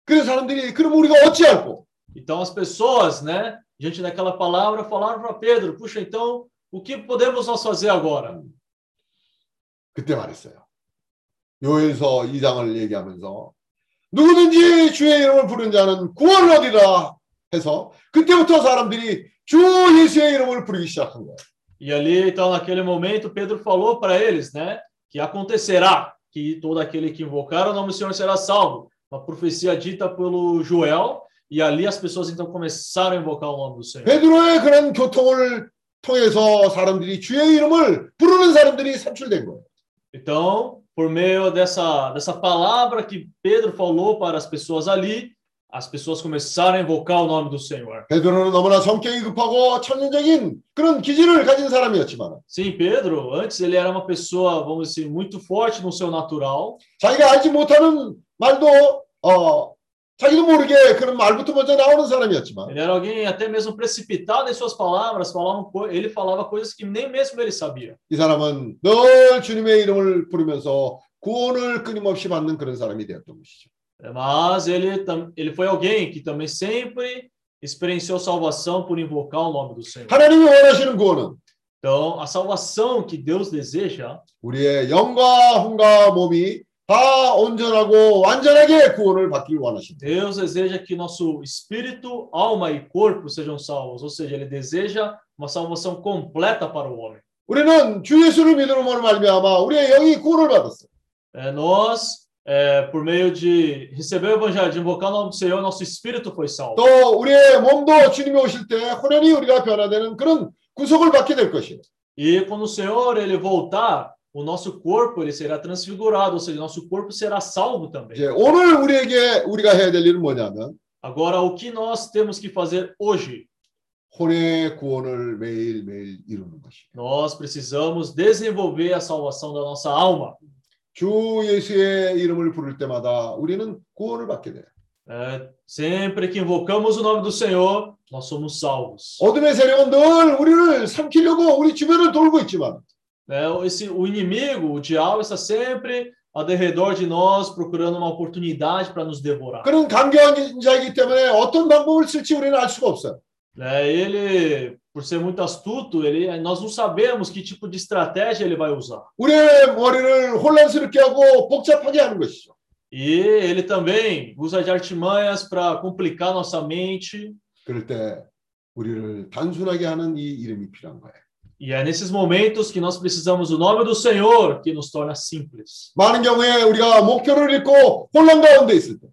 그래서 사람들이 그럼 우리가 어찌할꼬? Então as pessoas, né, diante daquela palavra, falaram para Pedro: "Puxa, então, o que podemos nós fazer agora?" 그때 말했어요. 요엘서 2장을 얘기하면서 누구든지 주의 이름을 부른 자는 구원을 얻으리라 해서 그때부터 사람들이 주 예수의 이름을 부르기 시작한 거예요. E ali, então, naquele momento, Pedro falou para eles, né, que acontecerá que todo aquele que invocar o nome do Senhor será salvo. Uma profecia dita pelo Joel, e ali as pessoas então começaram a invocar o nome do Senhor. 베드로의 그런 교통을 통해서 사람들이 주의 이름을 부르는 사람들이 산출된 거예요. Então, por meio dessa dessa palavra que Pedro falou para as pessoas ali, as pessoas começaram a invocar o nome do Senhor. 베드로는 너무나 성격이 급하고 천연적인 그런 기질을 가진 사람이었지만 Sim, Pedro, antes ele era uma pessoa, vamos dizer, muito forte no seu natural. 자기가 알지 못하는 말도 어 자기도 모르게 그런 말부터 먼저 나오는 사람이었지만 Ele era alguém até mesmo precipitado em suas palavras, falavam, co- ele falava coisas que nem mesmo ele sabia. 이 사람은 늘 주님의 이름을 부르면서 구원을 끊임없이 받는 그런 사람이 되었던 것이죠. Mas ele, tam- ele foi alguém que também sempre experienciou salvação por invocar o nome do Senhor. 하나님이 원하시는 구원은 Então, a salvação que Deus deseja 우리의 영과 혼과 몸이 다 온전하고 완전하게 구원을 받기를 원하십니다. Deus deseja que nosso espírito, alma e corpo sejam salvos, ou seja, ele deseja uma salvação completa para o homem. 우리는 주 예수를 믿음으로 말미암아 우리의 영이 구원을 받았어요. É, nós, é, por meio de receber o evangelho, de invocar o nome do Senhor, nosso espírito foi salvo. 또 우리의 몸도 주님이 오실 때 혼연히 우리가 변화되는 그런 구속을 받게 될 것이에요. E quando o Senhor ele voltar, o nosso corpo ele será transfigurado, ou seja, nosso corpo será salvo também. 이제 오늘 우리에게 우리가 해야 될 일은 뭐냐면 Agora, o que nós temos que fazer hoje? 혼의 구원을 매일매일 이루는 것이에요. Nós precisamos desenvolver a salvação da nossa alma. 주 예수의 이름을 부를 때마다 우리는 구원을 받게 돼요. É, sempre que invocamos o nome do Senhor, nós somos salvos. 어둠의 세력은 늘 우리를 삼키려고 우리 주변을 돌고 있지만 É, esse, o inimigo, o diabo, está sempre ao derredor de nós, procurando uma oportunidade para nos devorar. 그런 강경한 자이기 때문에 어떤 방법을 쓸지 우리는 알 수가 없어요. É, ele, por ser muito astuto, ele, nós não sabemos que tipo de estratégia ele vai usar. 우리의 머리를 혼란스럽게 하고 복잡하게 하는 것이죠. E ele também usa de artimanhas para complicar nossa mente. 그럴 때 우리를 단순하게 하는 이 이름이 필요한 거예요. E é nesses momentos que nós precisamos do nome do Senhor que nos torna simples. 많은 경우에 우리가 목표를 잃고 혼란 가운데 있을 때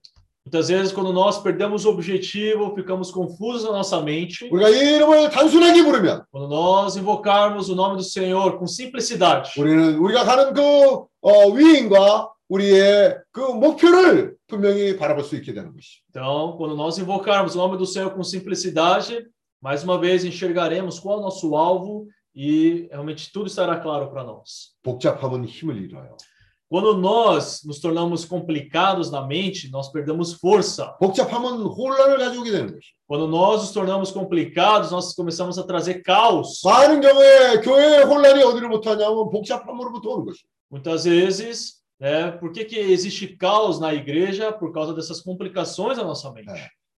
Muitas vezes, quando nós perdemos o objetivo, ficamos confusos na nossa mente. 우리가 이 이름을 단순하게 부르면 Quando nós invocarmos o nome do Senhor com simplicidade, 우리는 우리가 가는 그 어, 위인과 우리의 그 목표를 분명히 바라볼 수 있게 되는 것이죠. então, quando nós invocarmos o nome do Senhor com simplicidade, mais uma vez enxergaremos qual é o nosso alvo e realmente tudo estará claro para nós. 복잡함은 힘을 잃어요. Quando nós nos tornamos complicados na mente, nós perdemos força. 복잡함은 혼란을 가져오게 되는 것이죠. Quando nós nos tornamos complicados, nós começamos a trazer caos. 많은 경우에 교회의 혼란이 어디로부터 하냐면 복잡함으로부터 오는 것이죠. Muitas vezes, né, por que, que existe caos na igreja? Por causa dessas complicações na nossa mente.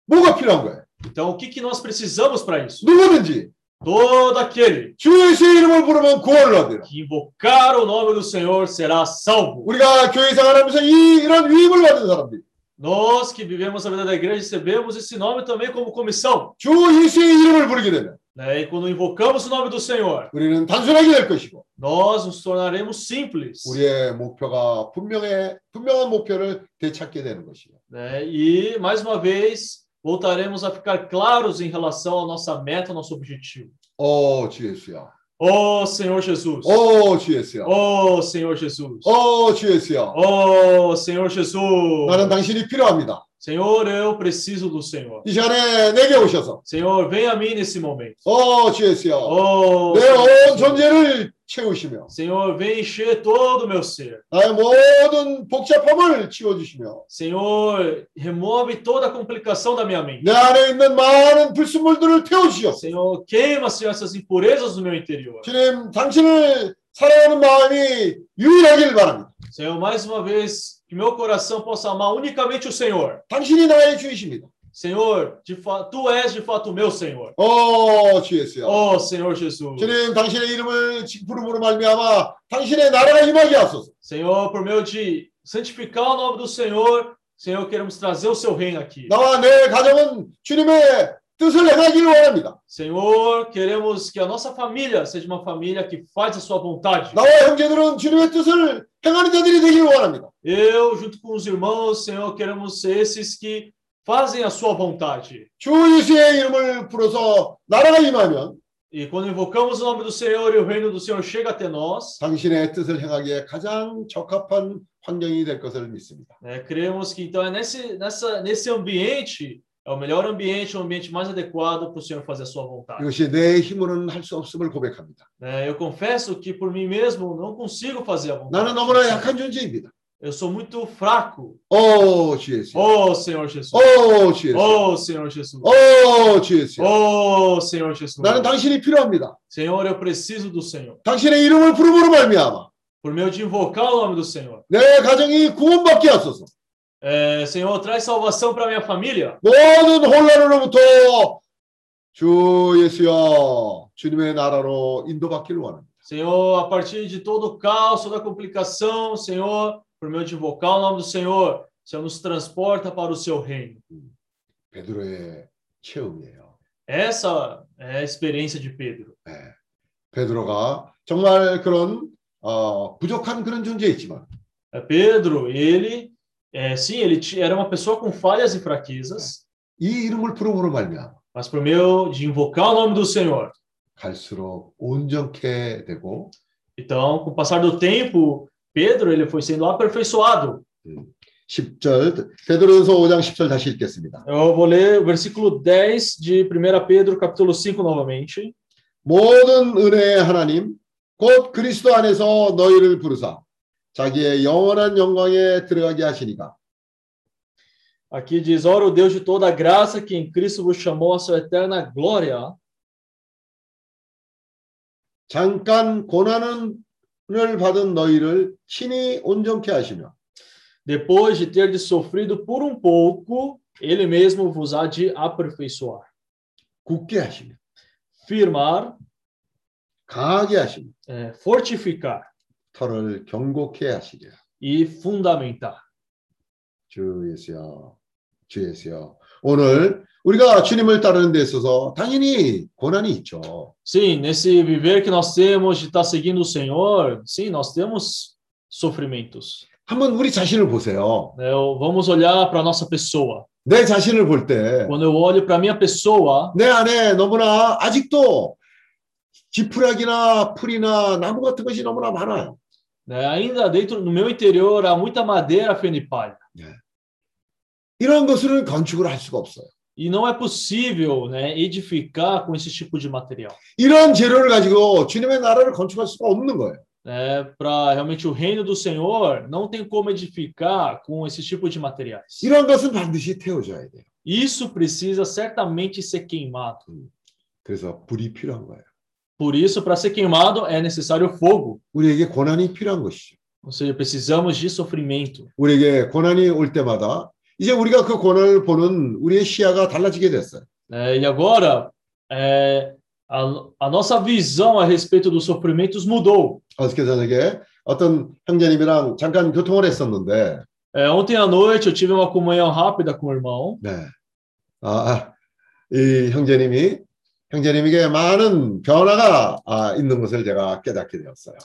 뭐가 필요한 거예요? Então, o que, que nós precisamos para isso? 누구든지 Todo aquele 주 예수의 이름을 부르면 구원을 얻으라. que invocar o nome do Senhor será salvo. 우리가 교회 생활하면서 이 이런 위임을 받은 사람들, Nós que vivemos a vida da igreja recebemos esse nome também como comissão. 주 예수의 이름을 부르게 되면 Né? E quando invocamos o nome do Senhor, 우리는 단순하게 될 것이고 nós nos tornaremos simples. 우리의 목표가 분명해 분명한 목표를 되찾게 되는 것이요. né? E, mais uma vez, voltaremos a ficar claros em relação à nossa meta, ao nosso objetivo. 어, 주 예수야. Oh, Senhor Jesus. 어, 주 예수야. Oh, Senhor Jesus. 어, 주 예수야. Oh, Senhor Jesus. 나는 당신이 필요합니다. Senhor, eu preciso do Senhor. 이 시간에 내게 오셔서 Senhor, vem a mim nesse momento. 어, 주 예수야. Oh, 내 Senhor 온 Jesus. 존재를 채우시며 Senhor, vem encher todo o meu ser. 나의 모든 복잡함을 치워주시며 Senhor, remove toda a complicação da minha mente. 내 안에 있는 많은 불순물들을 태워주시옵소서. Senhor, queima, Senhor, essas impurezas no meu interior. 주님, 당신을 사랑하는 마음이 유일하길 바랍니다. Senhor, mais uma vez, que meu coração possa amar unicamente o Senhor. 당신이 나의 주이십니다. Senhor, de fa... tu és de fato o meu Senhor. 오, 주 예수여. Oh, Senhor Jesus. 주님, 당신의 이름을 부름으로 말미암아 당신의 나라가 임하게 하소서. Senhor, por meio de santificar o nome do Senhor, Senhor, queremos trazer o seu reino aqui. 나와 내 가정은 주님의 뜻을 행하기를 원합니다. Senhor, queremos que a nossa família seja uma família que faz a sua vontade. 나와 형제들은 주님의 뜻을 행하는 자들이 되기를 원합니다. Eu, junto com os irmãos, Senhor, queremos ser esses que fazem a sua vontade. E quando invocamos o nome do Senhor e o reino do Senhor chega até nós, é, cremos que então é nesse, nessa, nesse ambiente é o melhor ambiente, o ambiente mais adequado para o Senhor fazer a sua vontade. É, eu confesso que por mim mesmo não consigo fazer a vontade. 나는 너무나 약한 존재입니다. Eu sou muito fraco. 오, 주 예수. Oh, Senhor Jesus. 오, 주 예수. Oh, Senhor Jesus. 오, 주 예수. Oh, Senhor Jesus. 나는 당신이 필요합니다. Senhor, eu preciso do Senhor. 당신의 이름을 부름으로 말미암아 Por meio de invocar o nome do Senhor. 내 가정이 구원받게 하소서. É, Senhor, traz salvação para minha família. 모든 혼란으로부터 주 예수여 주님의 나라로 인도받기를 원합니다. Senhor, a partir de todo o caos, toda a complicação, Senhor, por meio de invocar o nome do Senhor, Senhor nos transporta para o seu reino. 베드로의 체험이에요. Essa é a experiência de Pedro. 베드로가 정말 그런 어, 부족한 그런 존재였지만 É, Pedro, ele, é, sim, ele ti- era uma pessoa com falhas e fraquezas, 이 이름을 부름으로 말미암아 mas por meio de invocar o nome do Senhor. 갈수록 온전케 되고 Então, com o passar do tempo, Pedro ele foi sendo aperfeiçoado. 10절 베드로전서 5장 10절 다시 읽겠습니다. Eu vou ler o versículo 10 de 1 Pedro, capítulo 5, novamente. 모든 은혜의 하나님 곧 그리스도 안에서 너희를 부르사 자기의 영원한 영광에 들어가게 하시니가 Aqui diz: Ora, o Deus de toda a graça que em Cristo vos chamou à sua eterna glória, 잠깐 고난 을 받은 너희를 친히 온전케 하시며 depois de ter sofrido por um pouco, ele mesmo vos há de aperfeiçoar, 굳게 하시며 firmar, 강하게 하시며 é, fortificar 터를 경고케 하시리라. e fundamentar. 주 예수여, 주 예수여. 오늘 우리가 주님을 따르는 데 있어서 당연히 고난이 있죠. Sim, nesse viver que nós temos de estar seguindo o Senhor, sim, nós temos sofrimentos. 한번 우리 자신을 보세요. né? Vamos olhar para nossa pessoa. 내 자신을 볼때내 Quando eu olho para minha pessoa, 안에 너무나 아직도 지푸라기나 풀이나 나무 같은 것이 너무나 많아요. né, ainda dentro do meu interior há muita madeira, feno e palha. 이런 것으로는 건축을 할 수가 없어요. E não é possível né, edificar com esse tipo de material. 이런 재료를 가지고 주님의 나라를 건축할 수가 없는 거예요. Né, para realmente o reino do Senhor, não tem como edificar com esse tipo de materiais. 이런 것은 반드시 태워줘야 돼요. Isso precisa certamente ser queimado. 그래서 불이 필요한 거예요. Por isso, para ser queimado, é necessário fogo. 우리에게 고난이 필요한 것이죠. Ou seja, precisamos de sofrimento. 우리에게 고난이 올 때마다 이제 우리가 그 고난을 보는 우리의 시야가 달라지게 됐어요. né? e agora, é, a, a nossa visão a respeito dos sofrimentos mudou. 어저께 저녁에 어떤 형제님이랑 잠깐 교통을 했었는데, É, ontem à noite eu tive uma comunhão rápida com o irmão. 네. 아, 이 형제님이 형제님에게 많은 변화가 아, 있는 것을 제가 깨닫게 되었어요.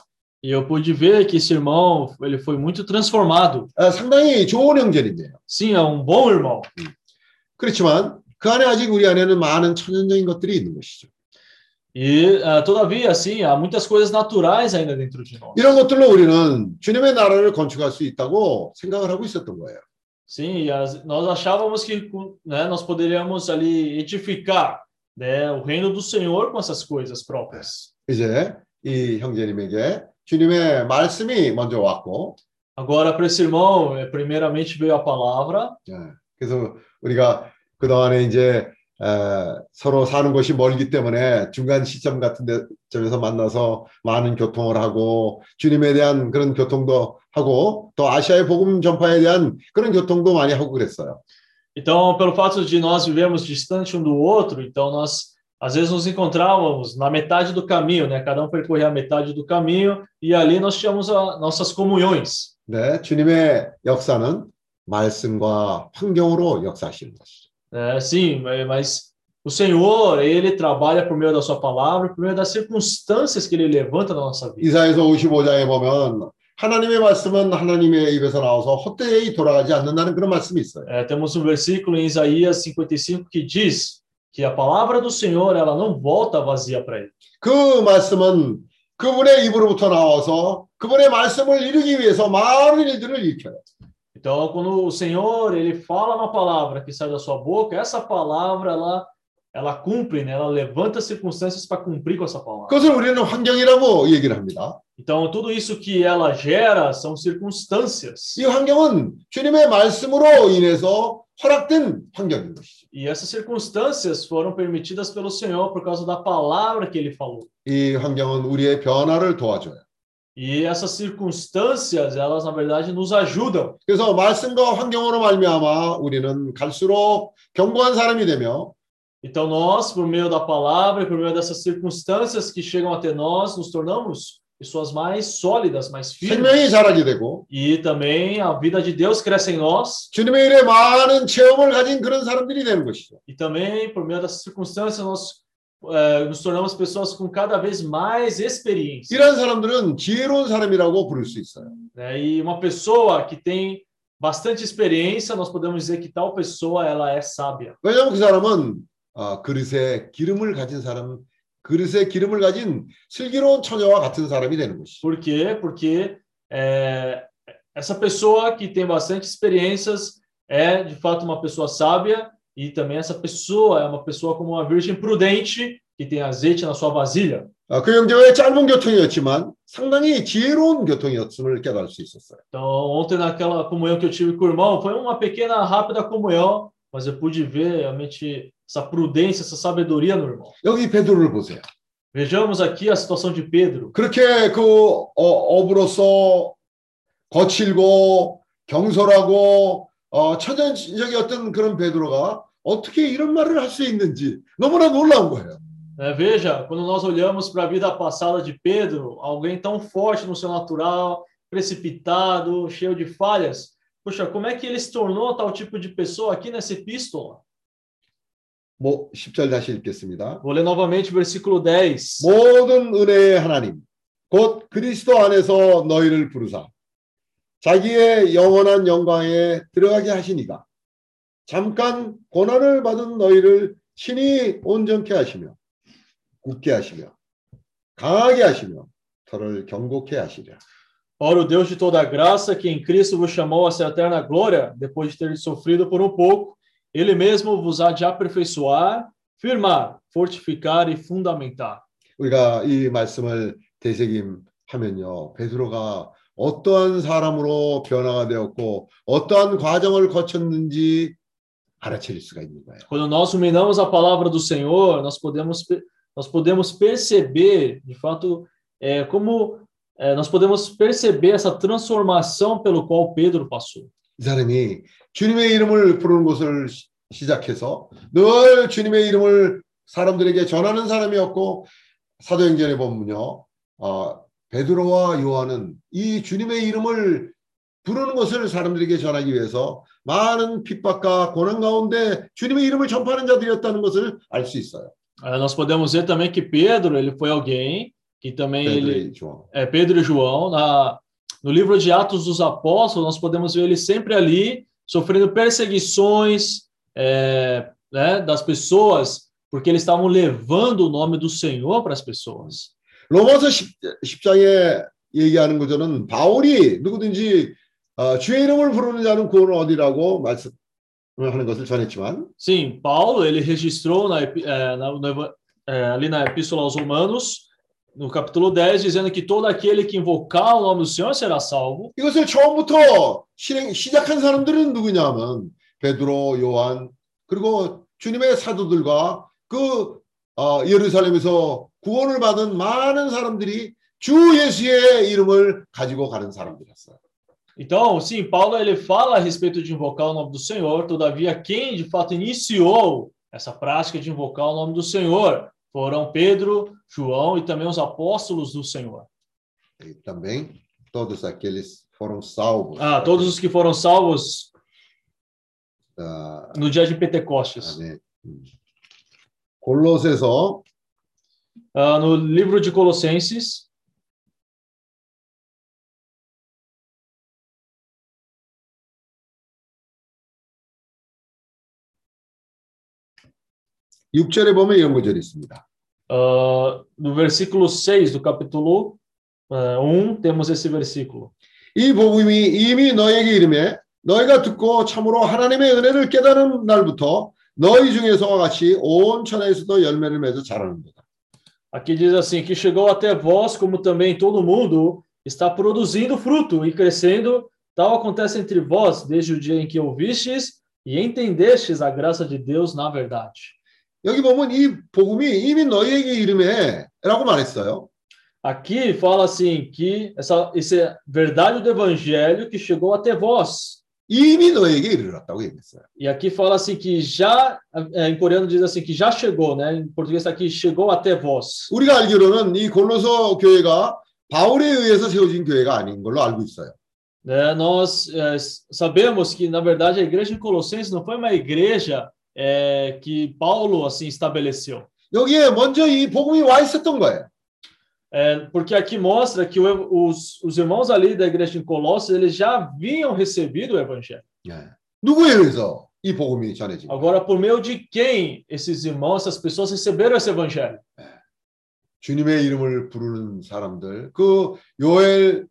E eu pude ver que esse irmão ele foi muito transformado. 아, 상당히 좋은 형제님이에요. Sim, é um bom irmão. 그렇지만 그 안에 아직 우리 안에는 많은 천연적인 것들이 있는 것이죠. E, ah, todavia, assim, há muitas coisas naturais ainda dentro de nós. 이런 것들로 우리는 주님의 나라를 건축할 수 있다고 생각을 하고 있었던 거예요. Sim, e as- nós achávamos que com- né, nós poderíamos ali edificar né, o reino do Senhor com essas coisas próprias. 이제 이 형제님에게 주님의 말씀이 먼저 왔고 Agora, para esse irmão, eh, primeiramente veio a palavra, 예, 그래서 우리가 그 동안에 이제 에, 서로 사는 곳이 멀기 때문에 중간 시점 같은 데 점에서 만나서 많은 교통을 하고 주님에 대한 그런 교통도 하고 또 아시아의 복음 전파에 대한 그런 교통도 많이 하고 그랬어요. Então, pelo fato de nós vivermos distante um do outro, então nós às vezes nos encontrávamos na metade do caminho, né? Cada um percorria a metade do caminho e ali nós tínhamos a, nossas comunhões. 네, 주님의 역사는 말씀과 환경으로 역사하시는 것이죠. É, sim, eh, mas o Senhor, ele trabalha por meio da sua palavra, por meio das circunstâncias que ele levanta na nossa vida. 이사에서 55장에 보면 하나님의 말씀은 하나님의 입에서 나와서 헛되이 돌아가지 않는다는 그런 말씀이 있어요. É, temos um versículo em Isaías 55 que diz que a palavra do Senhor, ela não volta vazia para ele. 그 말씀은 그분의 입으로부터 나와서 그분의 말씀을 이루기 위해서 많은 일들을 일으켜요. Então, quando o Senhor, ele fala uma palavra que sai da sua boca, essa palavra, ela, ela cumpre, né? Ela levanta circunstâncias para cumprir com essa palavra. 그것을 우리는 환경이라고 얘기를 합니다. Então, tudo isso que ela gera são circunstâncias. 이 환경은 주님의 말씀으로 인해서 허락된 환경인 것이죠. E essas circunstâncias foram permitidas pelo Senhor por causa da palavra que ele falou. 이 환경은 우리의 변화를 도와줘요. E essas circunstâncias, elas na verdade nos ajudam. 그래서 말씀과 환경으로 말미암아 우리는 갈수록 견고한 사람이 되며 Então nós, por meio da palavra e por meio dessas circunstâncias que chegam até nós, nos tornamos pessoas mais sólidas, mais firmes. 생명이 자라게 되고 E também a vida de Deus cresce em nós. 주님의 일에 많은 체험을 가진 그런 사람들이 되는 것이죠. E também, por meio dessas circunstâncias, nós eh, nos tornamos pessoas com cada vez mais experiência. 이런 사람들은 지혜로운 사람이라고 부를 수 있어요. né? E uma pessoa que tem bastante experiência, nós podemos dizer que tal pessoa ela é sábia. 왜냐하면 그 사람은 아, 그릇에 기름을 가진 사람, 그릇에 기름을 가진 슬기로운 처녀와 같은 사람이 되는 것이죠. Por quê? Porque eh, essa pessoa que tem bastante experiências é de fato uma pessoa sábia e também essa pessoa é uma pessoa como uma virgem prudente que tem azeite na sua vasilha. 아, 그 형제와의 짧은 교통이었지만 상당히 지혜로운 교통이었음을 깨달을 수 있었어요. Então, ontem naquela comunhão que eu tive com o irmão, foi uma pequena, rápida comunhão, mas eu pude ver realmente essa prudência, essa sabedoria no irmão. 여기 베드로를 보세요. Vejamos aqui a situação de Pedro. 그렇게 그 어, 업으로서 거칠고 경솔하고 어, 천연적이었던 그런 베드로가 어떻게 이런 말을 할 수 있는지 너무나 놀라운 거예요. né? Veja, quando nós olhamos para a vida passada de Pedro, alguém tão forte no seu natural, precipitado, cheio de falhas, poxa, como é que ele se tornou tal tipo de pessoa aqui nessa epístola? 뭐 10절 다시 읽겠습니다. Vou ler novamente o versículo 10. 모든 은혜의 하나님 곧 그리스도 안에서 너희를 부르사 자기의 영원한 영광에 들어가게 하시니가 잠깐 고난을 받은 너희를 친히 온전케 하시며 굳게 하시며 강하게 하시며 털을 경고케 하시랴. Ora, o Deus de toda graça, que em Cristo vos chamou a sua eterna glória, depois de ter sofrido por um pouco, ele mesmo vos há de aperfeiçoar, firmar, fortificar e fundamentar. 우리가 이 말씀을 되새김하면요 베드로가 어떠한 사람으로 변화가 되었고 어떠한 과정을 거쳤는지 알아차릴 수가 있는 거예요. Quando nós ruminamos a palavra do Senhor, nós podemos, pe- nós podemos perceber, de fato, é, como é, nós podemos perceber essa transformação pelo qual Pedro passou. 이 사람이 주님의 이름을 부르는 것을 시- 시작해서 늘 주님의 이름을 사람들에게 전하는 사람이었고 사도행전에 보면요, 어, 베드로와 요한은 이 주님의 이름을 부르는 것을 사람들에게 전하기 위해서 많은 핍박과 고난 가운데 주님의 이름을 전파하는 자들이었다는 것을 알 수 있어요. É, nós podemos ver também que Pedro, ele foi alguém que também ele 베드로의 조항. é, Pedro e João, na, no livro de Atos dos Apóstolos, nós podemos ver ele sempre ali, sofrendo perseguições é, né, das pessoas, porque eles estavam levando o nome do Senhor para as pessoas. 로마서 10, 10장에 얘기하는 구조는 바울이 누구든지 어, 주의 이름을 부르는 자는 구원을 얻으라고 말씀을 하는 것을 전했지만 Sim, Paulo, ele registrou na, epi- é, na- no eva- é, ali na Epístola aos Romanos no capítulo 10, dizendo que todo aquele que invocar o nome do Senhor será salvo. 이것을 처음부터 실행, 시작한 사람들은 누구냐면 베드로, 요한 그리고 주님의 사도들과 그 어, 예루살렘에서 구원을 받은 많은 사람들이 주 예수의 이름을 가지고 가는 사람들이었어요. Então, sim, Paulo ele fala a respeito de invocar o nome do Senhor, todavia quem de fato iniciou essa prática de invocar o nome do Senhor foram Pedro, João e também os apóstolos do Senhor. E também todos aqueles foram salvos. Ah, todos os que foram salvos da... no dia de Pentecostes. Colossenses. Ah, no livro de Colossenses. 육절에 보면 이런 구절이 있습니다. ah, no versículo 6 do capítulo ah, 1, temos esse versículo. 이 복음이 이미 너에게 이름에 너희가 듣고 참으로 하나님의 은혜를 깨달은 날부터 너희 중에서와 같이 온 천하에서도 열매를 맺어 자라는도다. Aqui diz assim: que chegou até vós, como também todo mundo está produzindo fruto e crescendo. Tal acontece entre vós desde o dia em que ouvistes e entendestes a graça de Deus na verdade. 여기 보면 이 복음이 이미 너희에게 이름에라고 말했어요. Aqui fala assim que essa, essa verdade do evangelho que chegou até vós. 이미 너희에게 이르렀다고 얘기했어요. E aqui fala assim que já, é, em coreano diz assim que já chegou, né? Em português está aqui chegou até vós. 우리가 알기로는 이 골로서 교회가 바울에 의해서 세워진 교회가 아닌 걸로 알고 있어요. né? Nós é, sabemos que na verdade a igreja de Colossenses não foi uma igreja é, que Paulo assim estabeleceu. 여기에 먼저 이 복음이 와 있었던 거예요. É, porque aqui mostra que o- os, os irmãos ali da igreja de Colossos eles já haviam recebido o evangelho. 예. 누구에 의해서 이 복음이 전해진 거예요? Agora, por meio de quem esses irmãos, essas pessoas receberam esse evangelho? 주님의 이름을 부르는 사람들, 그 요엘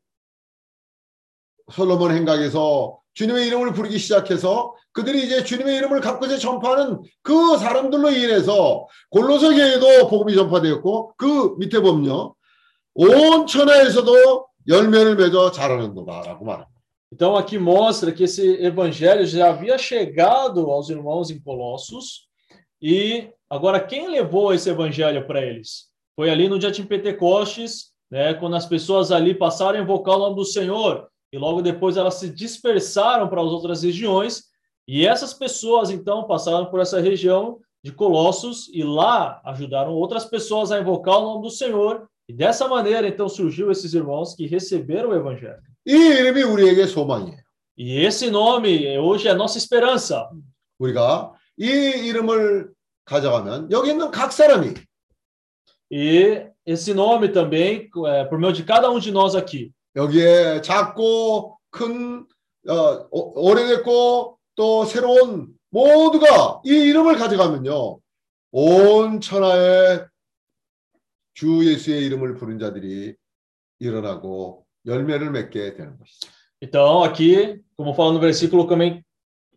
솔로몬 행각에서 주님의 이름을 부르기 시작해서 그들이 이제 주님의 이름을 갖고서 전파하는 그 사람들로 인해서 골로새 교회도 복음이 전파되었고 그 밑에 보면요. 온 천하에서도 열매를 맺어 자라는도다라고 말합니다. Então, aqui mostra que esse evangelho já havia chegado aos irmãos em Colossos e agora quem levou esse evangelho para eles? Foi ali no dia de Pentecostes, né, quando as pessoas ali passaram a invocar o nome do Senhor e logo depois elas se dispersaram para as outras regiões e essas pessoas então passaram por essa região de Colossos e lá ajudaram outras pessoas a invocar o nome do Senhor e dessa maneira então surgiu esses irmãos que receberam o evangelho. 이 이름이 우리에게 소망이에요. E esse nome hoje é nossa esperança. 우리가 이 이름을 가져가면 여기 있는 각 사람이 E esse nome também, é, por meio de cada um de nós aqui, 여기에 작고 큰 어, 오- 오래됐고 또 새로운 모두가 이 이름을 가져가면요 온 천하에 주 예수의 이름을 부른 자들이 일어나고 열매를 맺게 되는 것이죠. Então, aqui, como fala no versículo, também,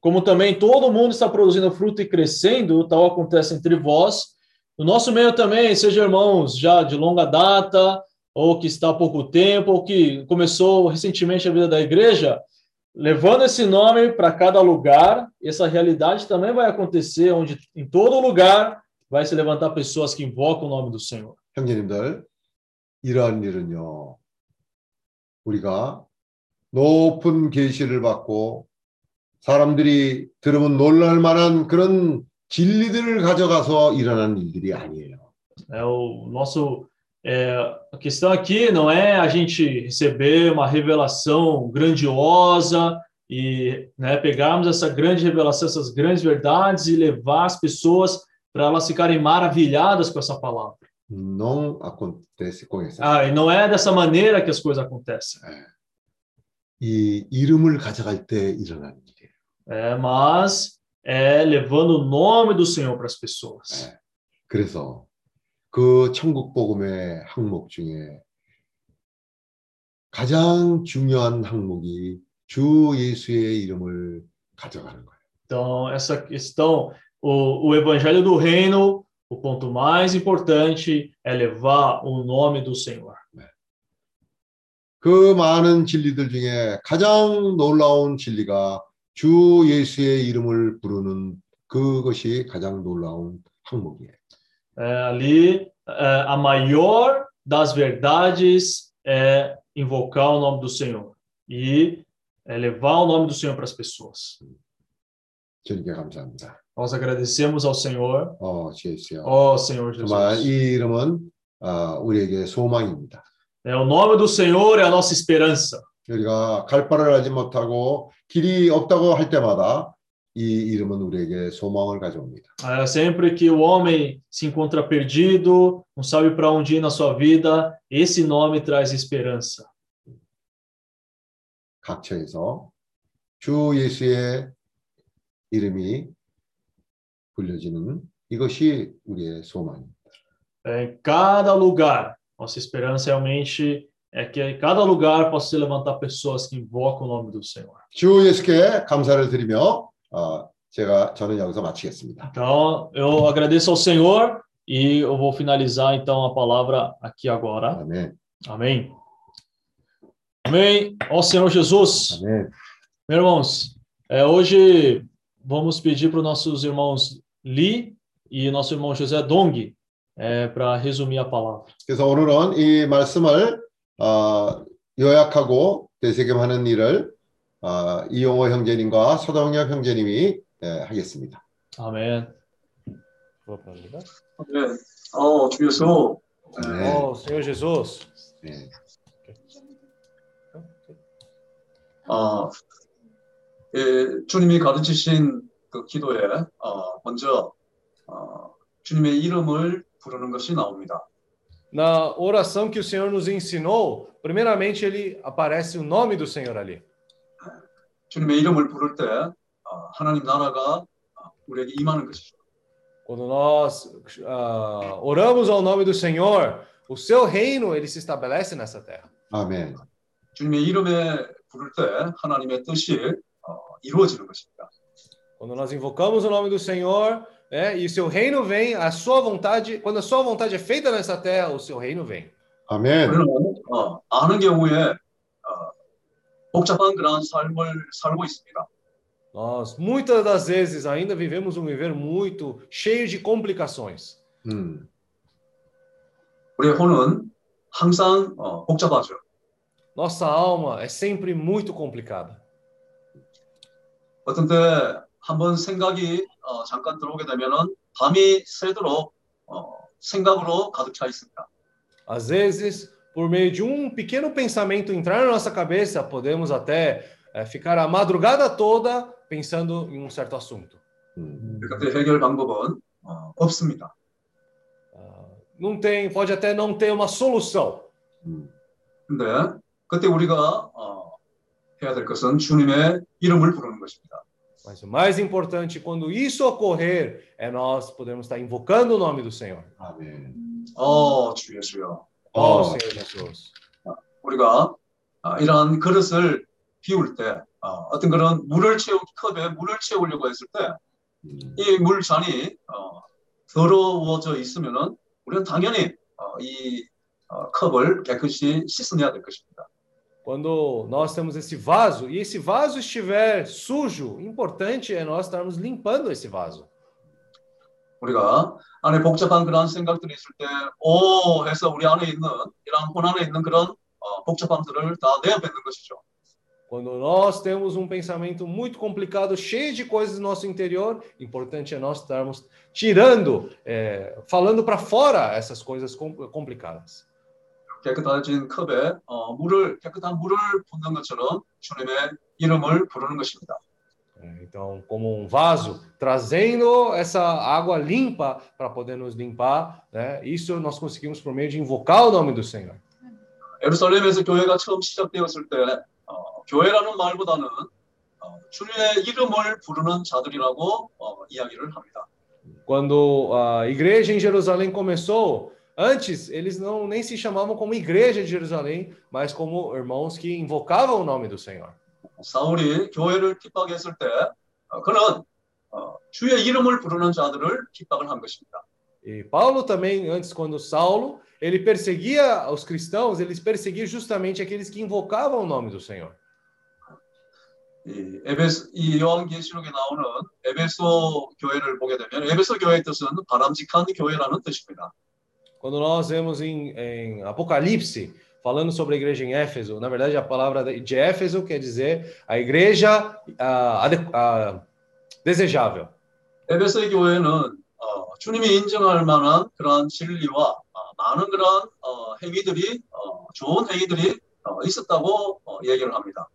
como também todo mundo está produzindo fruto e crescendo, tal acontece entre vós. No nosso meio também, seja irmãos já de longa data, ou que está há pouco tempo, ou que começou recentemente a vida da igreja, levando esse nome para cada lugar, essa realidade também vai acontecer, onde em todo lugar vai se levantar pessoas que invocam o nome do Senhor. 형제님들 이러한 일은요 우리가 높은 계시를 받고 사람들이 들으면 놀랄 만한 그런 진리들을 가져가서 일어나는 일들이 아니에요. É, o nosso é, a questão aqui não é a gente receber uma revelação grandiosa e né, pegarmos essa grande revelação, essas grandes verdades e levar as pessoas para elas ficarem maravilhadas com essa palavra. Não acontece com isso. Ah, e não é dessa maneira que as coisas acontecem. 이 이름을 가져갈 때 일어나는 일이에요. É, mas é levando o nome do Senhor para as pessoas. 그래서 그 천국 복음의 항목 중에 가장 중요한 항목이 주 예수의 이름을 가져가는 거예요. Então, essa questão, o, o evangelho do reino, o ponto mais importante é levar o nome do Senhor. 그 많은 진리들 중에 가장 놀라운 진리가 주 예수의 이름을 부르는 그것이 가장 놀라운 항목이에요. É, ali, é, a maior das verdades é invocar o nome do Senhor e é levar o nome do Senhor para as pessoas. 주님께 감사합니다. Nós agradecemos ao Senhor. 어, 주 예수여. Ó Senhor 정말 Jesus. 이 이름은 아, 우리에게 소망입니다. É, o nome do Senhor é a nossa esperança. 우리가 갈 바를 알지 못하고 길이 없다고 할 때마다 이 이름은 우리에게 소망을 가져옵니다. É, sempre que o homem se encontra perdido, não sabe para onde ir na sua vida, esse nome traz esperança. 각처에서 주 예수의 이름이 불려지는 이것이 우리의 소망입니다. É, em cada lugar, nossa esperança realmente é que em cada lugar possa se levantar pessoas que invocam o nome do Senhor. 주 예수께 감사를 드리며 어, 제가 저는 여기서 마치겠습니다. Então, eu agradeço ao Senhor e eu vou finalizar então a palavra aqui agora. 아멘. Amém. Amém. Ó Senhor Jesus. Amém. Meus irmãos, é, hoje vamos pedir para os nossos irmãos Li e nosso irmão José Dong é, para resumir a palavra. 그래서 오늘은 이 말씀을 어, 요약하고 되새김하는 일을 어, 이용호 형제님과 서동엽 형제님이 예, 하겠습니다. Amém. 네. 어, 주 예수. 네. Oh, Senhor Jesus. 네. 어, 예, 주님이 가르치신 그 기도에 어, 먼저 어, 주님의 이름을 부르는 것이 나옵니다. Na oração que o Senhor nos ensinou, primeiramente ele aparece o nome do Senhor ali. 주님의 이름을 부를 때 어, 하나님 나라가 어, 우리에게 임하는 것이죠. Quando nós ah, oramos ao nome do Senhor, o seu reino ele se estabelece nessa terra. 아멘. 주님의 이름에 부를 때 하나님의 뜻이 어, 이루어지는 것입니다. Quando nós invocamos o nome do Senhor, né, e o seu reino vem, a sua vontade, quando a sua vontade é feita nessa terra, o seu reino vem. 아멘. 우리는 어, 아는 경우에 어, 복잡한 그런 삶을 살고 있습니다. Nós muitas das vezes ainda vivemos um viver muito cheio de complicações. 음, 우리의 혼은 항상 어, 복잡하죠. Nossa alma é sempre muito complicada. 어떤 때 한번 생각이 어, 잠깐 들어오게 되면은 밤이 새도록 어, 생각으로 가득 차 있습니다. Às vezes, por meio de um pequeno pensamento entrar na nossa cabeça, podemos até eh, ficar a madrugada toda pensando em um certo assunto. 음. 그때 해결 방법은 어, 없습니다. Não tem, pode até não ter uma solução. 근데 그때 우리가 어, 해야 될 것은 주님의 이름을 부르는 것입니다. Mas o mais importante, quando isso ocorrer, é nós podermos estar invocando o nome do Senhor. 아멘. 어, 주 예수여. Oh, 어. 우리가 아, 이러한 그릇을 비울 때 어, 어떤 그런 물을 채우 컵에 물을 채우려고 했을 때이 음, 물잔이 어, 더러워져 있으면은 우리는 당연히 어, 이 어, 컵을 깨끗이 씻어내야 될 것입니다. Quando nós temos esse vaso e esse vaso estiver sujo, importante é nós estarmos limpando esse vaso. 우리가 안에 복잡한 그런 생각들이 있을 때, 오 해서 우리 안에 있는 이런 혼 안에 있는 그런 어, 복잡함들을 다 내어뱉는 것이죠. Quando nós temos um pensamento muito complicado, cheio de coisas no nosso interior, importante é nós estarmos tirando, é, falando para fora essas coisas com- complicadas. 깨끗해진 컵에 어, 물을 깨끗한 물을 붓는 것처럼 주님의 이름을 부르는 것입니다. É, Então, como um vaso, trazendo essa água limpa para poder nos limpar, né? isso nós conseguimos por meio de invocar o nome do Senhor. 예루살렘에서 교회가 처음 시작되었을 때 어, 교회라는 말보다는 어, 주님의 이름을 부르는 자들이라고 어, 이야기를 합니다. Quando a igreja em Jerusalém começou, antes eles não nem se chamavam como igreja de Jerusalém, mas como irmãos que invocavam o nome do Senhor. 사울이 교회를 핍박했을 때 어, 그는 어, 주의 이름을 부르는 자들을 핍박을 한 것입니다. E Paulo também, antes, quando Saulo, ele perseguia os cristãos, eles perseguiam justamente aqueles que invocavam o nome do Senhor. 이 에베소 이 요한계시록에 나오는 에베소 교회를 보게 되면 에베소 교회의 뜻은 바람직한 교회라는 뜻입니다. Quando nós vemos em, em Apocalipse, falando sobre a igreja em Éfeso, na verdade a palavra de Éfeso quer dizer a igreja ah, ade- ah, desejável. 에베소의 교회는 어, 주님이 인정할 만한 그러한 진리와 어, 많은 그러한 어, 행위들이 어, 좋은 행위들이 어, 있었다고 어, 얘기를 합니다.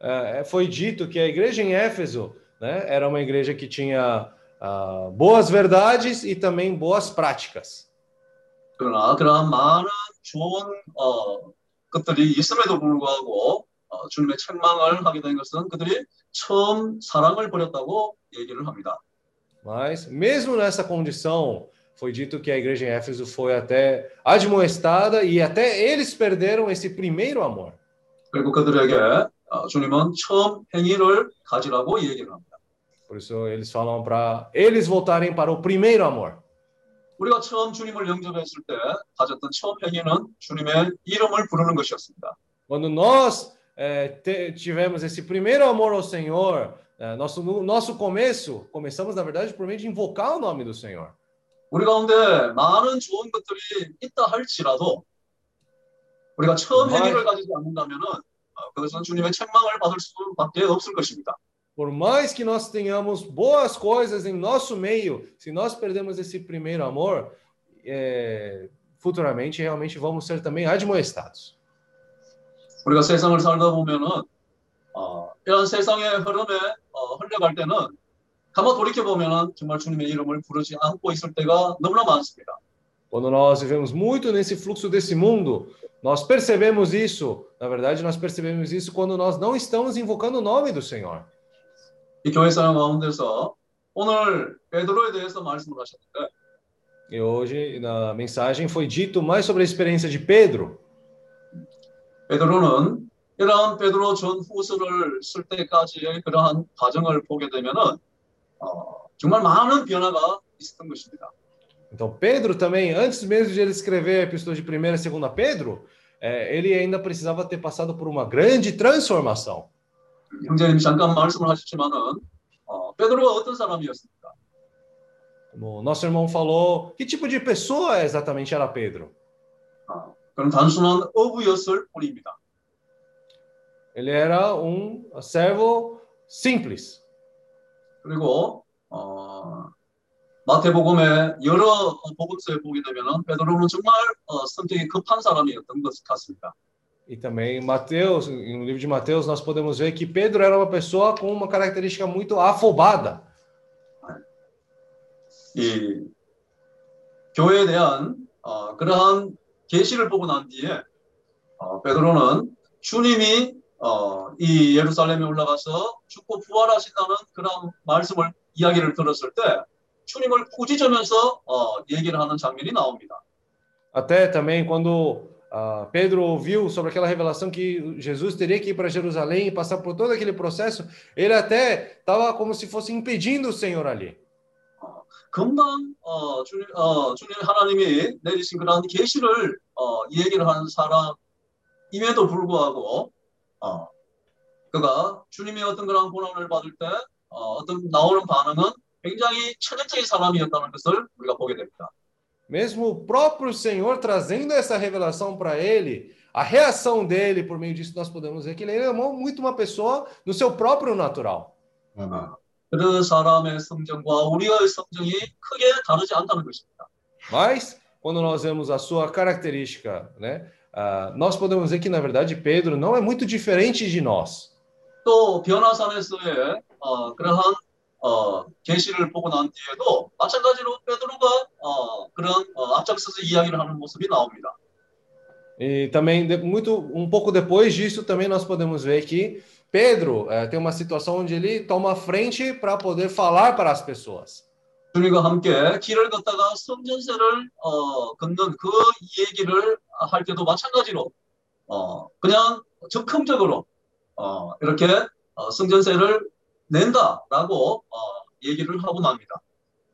É, foi dito que a igreja em Éfeso né, era uma igreja que tinha ah, boas verdades e também boas práticas. 그러나 그러한 많은 좋은 어, 것들이 있음에도 불구하고 어, 주님의 책망을 하게 된 것은 그들이 처음 사랑을 버렸다고 얘기를 합니다. Mas, mesmo nessa condição, foi dito que a igreja em Éfeso foi até admoestada e até eles perderam esse primeiro amor. 그리고 그들에게 어, 주님은 처음 행위를 가지라고 얘기를 합니다. Por isso, eles falam para eles voltarem para o primeiro amor. 우리가 처음 주님을 영접했을 때 가졌던 처음 행위는 주님의 이름을 부르는 것이었습니다. Quando nós eh, te- tivemos esse primeiro amor ao Senhor, eh, nosso, no nosso começo, começamos, na verdade, por meio de invocar o nome do Senhor. 우리 가운데 많은 좋은 것들이 있다 할지라도 우리가 처음 행위를 가지지 않는다면은 어, 그것은 주님의 책망을 받을 수밖에 없을 것입니다. Por mais que nós tenhamos boas coisas em nosso meio, se nós perdemos esse primeiro amor, eh, futuramente realmente vamos ser também admoestados. 우리가 세상을 살다 보면은 어, 이런 세상의 흐름에 어, 흘러갈 때는 가만 돌이켜 보면은 정말 주님의 이름을 부르지 않고 있을 때가 너무나 많습니다. Quando nós vivemos muito nesse fluxo desse mundo, nós percebemos isso. Na verdade, nós percebemos isso quando nós não estamos invocando o nome do Senhor. 이 교회 사람 가운데서 오늘 베드로에 대해서 말씀을 하셨는데 E hoje, na mensagem, foi dito mais sobre a experiência de Pedro. 베드로는 이러한 베드로 전후서를 쓸 때까지의 그러한 과정을 보게 되면은 어, 정말 많은 변화가 있었던 것입니다. Então, Pedro também, antes mesmo de ele escrever a epístola de 1 e 2 Pedro, eh, ele ainda precisava ter passado por uma grande transformação. 형제님 잠깐 말씀을 하셨지만은 어, 베드로가 어떤 사람이었습니까? Como nosso irmão falou, que tipo de pessoa exatamente era Pedro? 어, 그런 단순한 어부였을 뿐입니다. Ele era um servo simples. 그리고 어, 마태복음의 여러 어, 복음서에 보게 되면은 베드로는 정말 어, 성격이 급한 사람이었던 것 같습니다. E também Mateus, no livro de Mateus, nós podemos ver que Pedro era uma pessoa com uma característica muito afobada. 이 교회에 대한 어, 그러한 계시를 보고 난 뒤에 어, 베드로는 주님이 어, 이 예루살렘에 올라가서 죽고 부활하신다는 그런 말씀을 이야기를 들었을 때 주님을 꾸짖으면서 어, 얘기를 하는 장면이 나옵니다. Até também quando ah, Pedro ouviu sobre aquela revelação que Jesus teria que ir para Jerusalém e passar por todo aquele processo, ele até estava como se fosse impedindo o Senhor ali. 금방 어, 주님, 어, 주님 하나님이 내리신 그러한 계시를 어, 얘기를 하는 사람임에도 불구하고 어, 그가 주님의 어떤 그런 고난을 받을 때 어, 어떤 나오는 반응은 굉장히 천연적인 사람이었다는 것을 우리가 보게 됩니다. Mesmo o próprio Senhor trazendo essa revelação para ele, a reação dele por meio disso nós podemos ver que ele era muito uma pessoa no seu próprio natural. 아멘. 그 사람의 성정과 우리의 성정이 크게 다르지 않다는 것입니다. Mas, quando nós vemos a sua característica, né, ah, nós podemos ver que, na verdade, Pedro não é muito diferente de nós. 또 변화산에서의 어, 그러한 어, 계시를 보고 난 뒤에도 마찬가지로 베드로가 어, 그런 어, 앞장서서 이야기를 하는 모습이 나옵니다. E também, muito, um pouco depois disso, também nós podemos ver que Pedro eh, tem uma situação onde ele toma frente para poder falar para as pessoas. 주님과 함께 길을 걷다가 성전세를 어, 걷는 그 얘기를 할 때도 마찬가지로 어, 그냥 적극적으로 어, 이렇게 어, 성전세를 낸다라고 어, 얘기를 하고 납니다.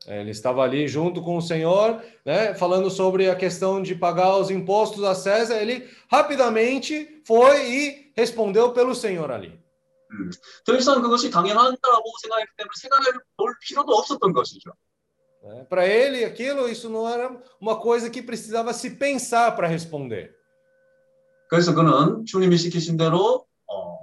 Ele estava ali junto com o Senhor, né, falando sobre a questão de pagar os impostos a César. Ele rapidamente foi e respondeu pelo Senhor ali. 음, 더 이상 그것이 당연하다고 생각했기 때문에 생각해 볼 필요도 없었던 것이죠. né. Para ele, aquilo, isso não era uma coisa que precisava se pensar para responder. 그래서 그는 주님이 시키신 대로 어,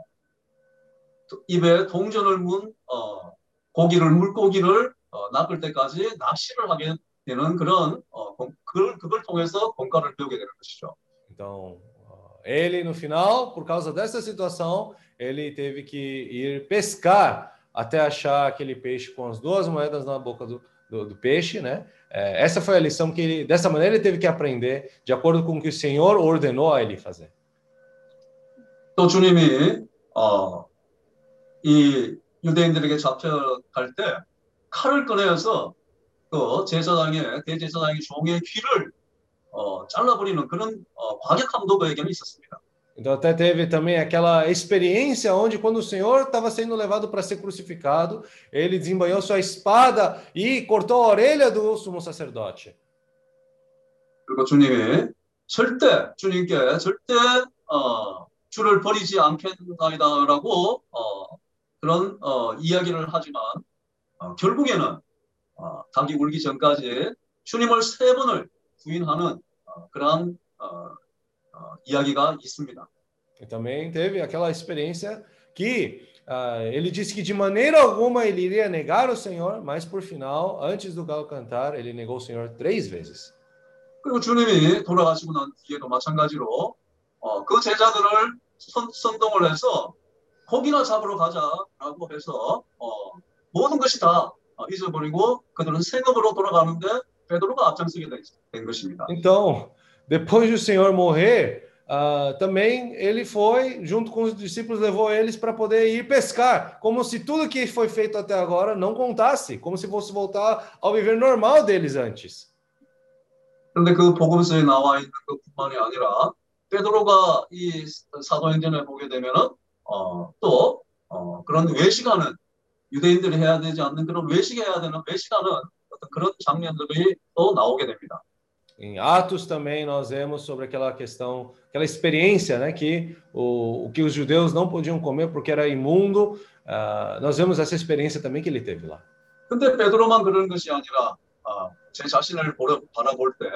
입에 동전을 문 어, 고기를 물고기를 어, 낚을 때까지 낚시를 하게 되는 그런 어, 공- 그걸, 그걸 통해서 공과를 배우게 되는 것이죠. Então, ah, ele no final, por causa dessa situação, ele teve que ir pescar até achar aquele peixe com as duas moedas na boca do, do, do peixe, né? Eh, essa foi a lição que ele, dessa maneira ele teve que aprender, de acordo com o que o Senhor ordenou a ele fazer. 또 주님이 어, 이 유대인들에게 잡혀갈 때 칼을 꺼내어서 그 제사장의 대제사장의 종의 귀를 어, 잘라버리는 그런 어, 과격함도 그에게는 있었습니다. Então até teve também aquela experiência onde quando o Senhor estava sendo levado para ser crucificado, ele desembanhou sua espada e cortou a orelha do sumo sacerdote. 그리고 주님이 절대 주님께 절대 어, 주를 버리지 않겠나이다라고 어, 그런 어, 이야기를 하지만 어, 결국에는 어, 닭이 울기 전까지 주님을 세 번을 부인하는 어, 그러한 어, 어, 이야기가 있습니다. E também teve aquela experiência que ah, ele disse que de maneira alguma ele iria negar o Senhor, mas por final, antes do galo cantar, ele negou o Senhor três vezes. 그리고 주님이 돌아가시고 난 뒤에도 마찬가지로 어, 그 제자들을 선, 선동을 해서 고기나 잡으러 가자라고 해서 어, 모든 것이 다 어, 잊어버리고 그들은 생업으로 돌아가는데 베드로가 앞장서게 된, 된 것입니다. Então, depois do Senhor morrer, ah, também ele foi, junto com os discípulos, levou eles para poder ir pescar, como se tudo que foi feito até agora não contasse, como se fosse voltar ao viver normal deles antes. 그런데 그 복음서에 나와 있는 것뿐만이 아니라 베드로가 이 사도행전에 보게 되면은 어, 또 어, 그런 외식하는 유대인들이 해야 되지 않는 그런 외식해야 되는 외식하는 어떤 그런 장면들이 또 나오게 됩니다. Em Atos também nós vemos sobre aquela questão, aquela experiência, né, que o, o que os judeus não podiam comer porque era imundo. ah, nós vemos essa experiência também que ele teve lá. 근데 베드로만 그런 것이 아니라 어, 제 자신을 보려, 바라볼 때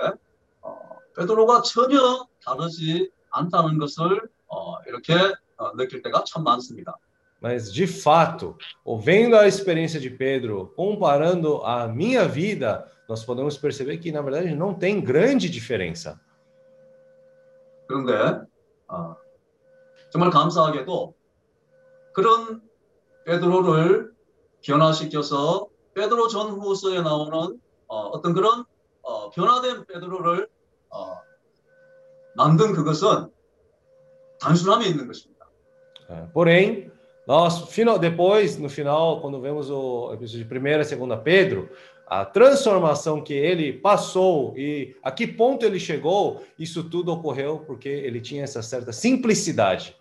어, 베드로가 전혀 다르지 않다는 것을 어, 이렇게 어, 느낄 때가 참 많습니다. Mas de fato, vendo a experiência de Pedro, comparando a minha vida, nós podemos perceber que na verdade não tem grande diferença. 그런데 어, 정말 감사하게도 그런 베드로를 변화시켜서 베드로 전후서에 나오는 어, 어떤 그런 어, 변화된 베드로를 어, 만든 그것은 단순함에 있는 것입니다. É, Porém, nós final, depois, no final, quando vemos o episódio de 1 e 2 Pedro, a transformação que ele passou e a que ponto ele chegou, isso tudo ocorreu porque ele tinha essa certa simplicidade.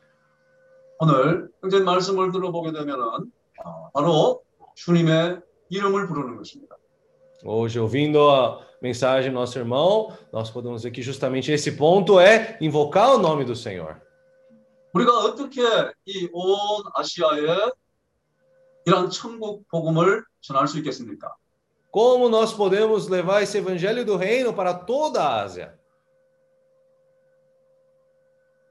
오늘 형제 말씀을 들어보게 되면은 어, 바로 주님의 이름을 부르는 것입니다. Hoje, ouvindo a mensagem do nosso irmão, nós podemos ver que justamente esse ponto é invocar o nome do Senhor. 우리가 어떻게 이 온 아시아에 이런 천국 복음을 전할 수 있겠습니까? Como nós podemos levar esse evangelho do reino para toda a Ásia?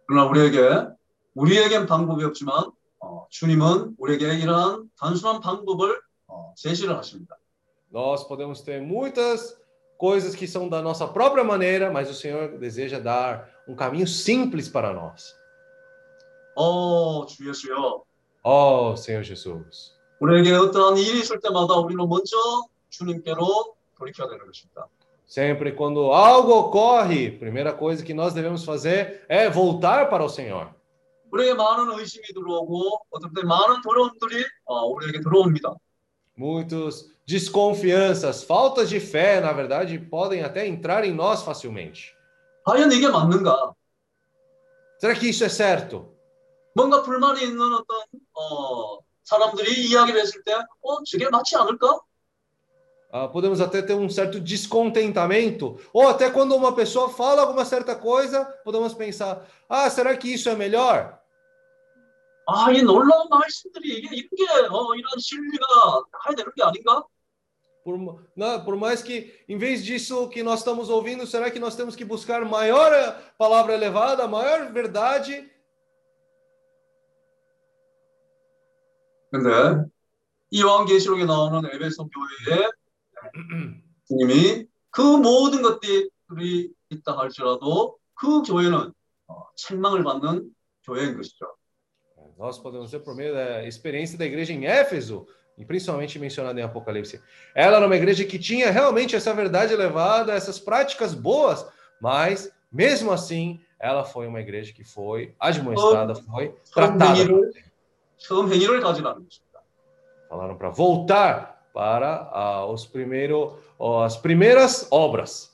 그러나 우리에게 우리에겐 방법이 없지만 어, 주님은 우리에게 이러한 단순한 방법을 어, 제시를 하십니다. Nós podemos ter muitas coisas que são da nossa própria maneira, mas o Senhor deseja dar um caminho simples para nós. 어, 주 예수여, Oh, Senhor Jesus. 우리에게 어떠한 일이 있을 때마다 우리는 먼저 주님께로 돌이켜야 되는 것입니다. Sempre quando algo ocorre, primeira coisa que nós devemos fazer é voltar para o Senhor. 우리에게 많은 의심이 들어오고 어떨 때 많은 두려움들이 어, 우리에게 들어옵니다. Muitos desconfianças, faltas de fé, na verdade, podem até entrar em nós facilmente. 과연 이게 맞는가? Será que isso é certo? 뭔가 불만이 있는 어떤 어, 사람들이 이야기를 했을 때, 어, 저게 맞지 않을까? Ah, podemos até ter um certo descontentamento, ou até quando uma pessoa fala alguma certa coisa, podemos pensar: ah, será que isso é melhor? 아, 이 놀라운 말씀들이 이게 이런 게 어, 이런 진리가 나야 되는 게 아닌가? Por, ma- na- por mais que, em vez disso que nós estamos ouvindo, será que nós temos que buscar maior eh, palavra elevada, maior verdade? 근데 이 요한계시록에 나오는 에베소 교회에 주님이 그 모든 것들이 있다 할지라도 그 교회는 어, 책망을 받는 교회인 것이죠. Nós podemos ver por meio da experiência da igreja em Éfeso, e principalmente mencionada em Apocalipse. Ela era uma igreja que tinha realmente essa verdade elevada, essas práticas boas, mas mesmo assim, ela foi uma igreja que foi admoestada, foi 처음 tratada. 행위를 처음 행위를 가지라는 것입니다. Falaram para voltar para ah, os primeiro, ó, as primeiras obras.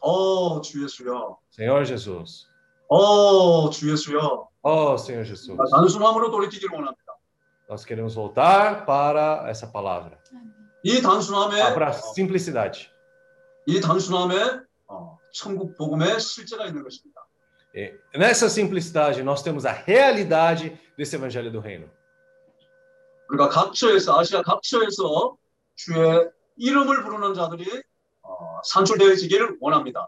어, 주 예수여. Senhor Jesus. 어, 주 예수여. Oh, Senhor Jesus. 나 단순함으로 돌이키기를 원합니다. Nós queremos voltar para essa palavra, 이 단순함에 ah, para a simplicidade. 이 단순함에 어, 천국 복음의 실제가 있는 것입니다. E nessa simplicidade, nós temos a realidade desse evangelho do reino. 우리가 각처에서 아시아 각처에서 주의 이름을 부르는 자들이 어, 산출되어지기를 원합니다.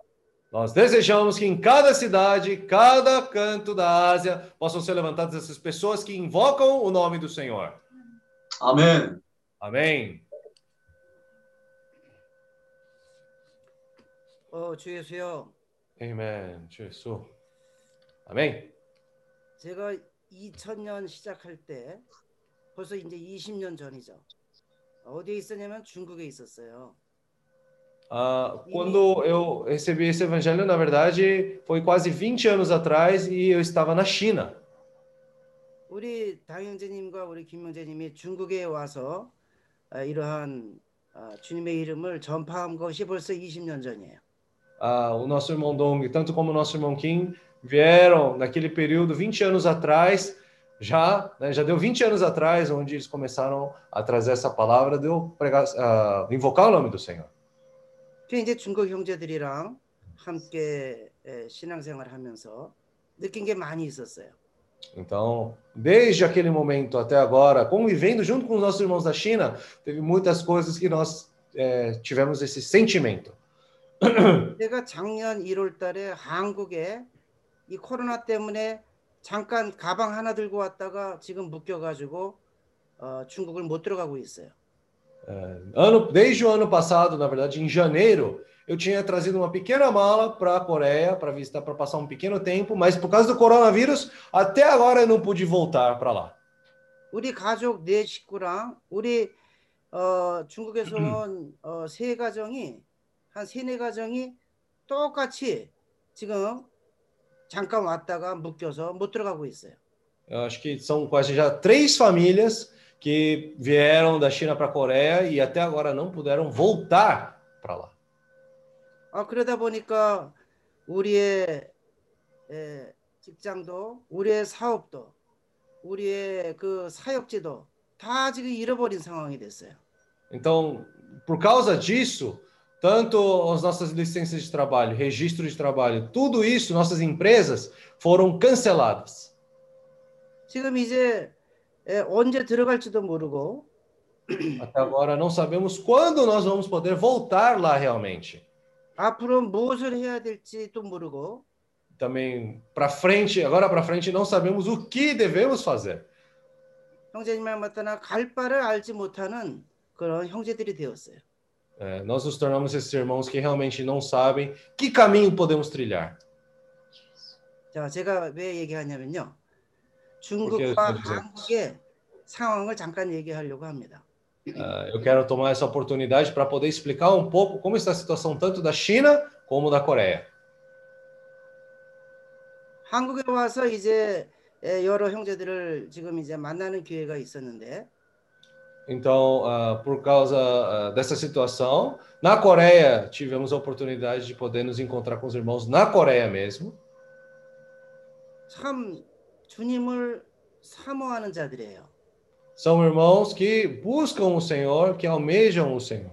Nós desejamos que em cada cidade, cada canto da Ásia, possam ser levantadas essas pessoas que invocam o nome do Senhor. 아멘. Amém. 어, 주 예수요. Amém. Jesus. Amém. 제가 2000년 시작할 때 벌써 이제 20년 전이죠. 어디에 있었냐면 중국에 있었어요. Ah, quando eu recebi esse evangelho, na verdade, foi quase 20 anos atrás e eu estava na China. 우리 당영재님과 우리 김명재님이 중국에 와서 아, 이러한 아, 주님의 이름을 전파한 것이 벌써 20년 전이에요. Ah, o nosso irmão Dong, tanto como o nosso irmão Kim, vieram naquele período, 20 anos atrás, já, né, já deu 20 anos atrás, onde eles começaram a trazer essa palavra de eu pregar, ah, invocar o nome do Senhor. 그 이제 중국 형제들이랑 함께 에, 신앙생활을 하면서 느낀 게 많이 있었어요. Então, desde aquele momento até agora, convivendo junto com os nossos irmãos da China, teve muitas coisas que nós eh, tivemos esse sentimento. *clears throat* 내가 작년 1월 달에 한국에 이 코로나 때문에 잠깐 가방 하나 들고 왔다가 지금 묶여가지고 어, 중국을 못 들어가고 있어요. Eh, ano, desde o ano passado, na verdade, em janeiro, eu tinha trazido uma pequena mala para a Coreia para visitar, para passar um pequeno tempo, mas por causa do coronavírus, até agora eu não pude voltar para lá. 우리 가족 네 식구랑 우리 어, 중국에서 온 어, 세 가정이 한 세네 가정이 똑같이 지금 잠깐 왔다가 묶여서 못 들어가고 있어요. Eu acho que são quase já três famílias que vieram da China para a Coreia e até agora não puderam voltar para lá. 아, 그러다 보니까 우리의 에, 직장도, 우리의 사업도, 우리의 그 사역지도 다 지금 잃어버린 상황이 됐어요. Então, por causa disso, tanto as nossas licenças de trabalho, registro de trabalho, tudo isso, nossas empresas foram canceladas. 지금 이제 에, 언제 들어갈지도 모르고 *clears throat* Até agora não sabemos quando nós vamos poder voltar lá realmente. 앞으로 무엇을 해야 될지도 모르고 Também para frente, agora para frente não sabemos o que devemos fazer. 형제님 말 맞다나 갈 바를 알지 못하는 그런 형제들이 되었어요. É, nós nos tornamos esses irmãos que realmente não sabem que caminho podemos trilhar. 자, 제가 왜 얘기하냐면요. Porque eu 중국과 estou dizendo isso. 한국의 상황을 잠깐 얘기하려고 합니다. Ah, eu quero tomar essa oportunidade para poder explicar um pouco como está a situação tanto da China como da Coreia. 한국에 와서 이제 에, 여러 형제들을 지금 이제 만나는 기회가 있었는데 Então, ah, por causa ah, dessa situação, na Coreia tivemos a oportunidade de poder nos encontrar com os irmãos na Coreia mesmo. 참 주님을 사모하는 자들이에요. São irmãos que buscam o Senhor, que almejam o Senhor.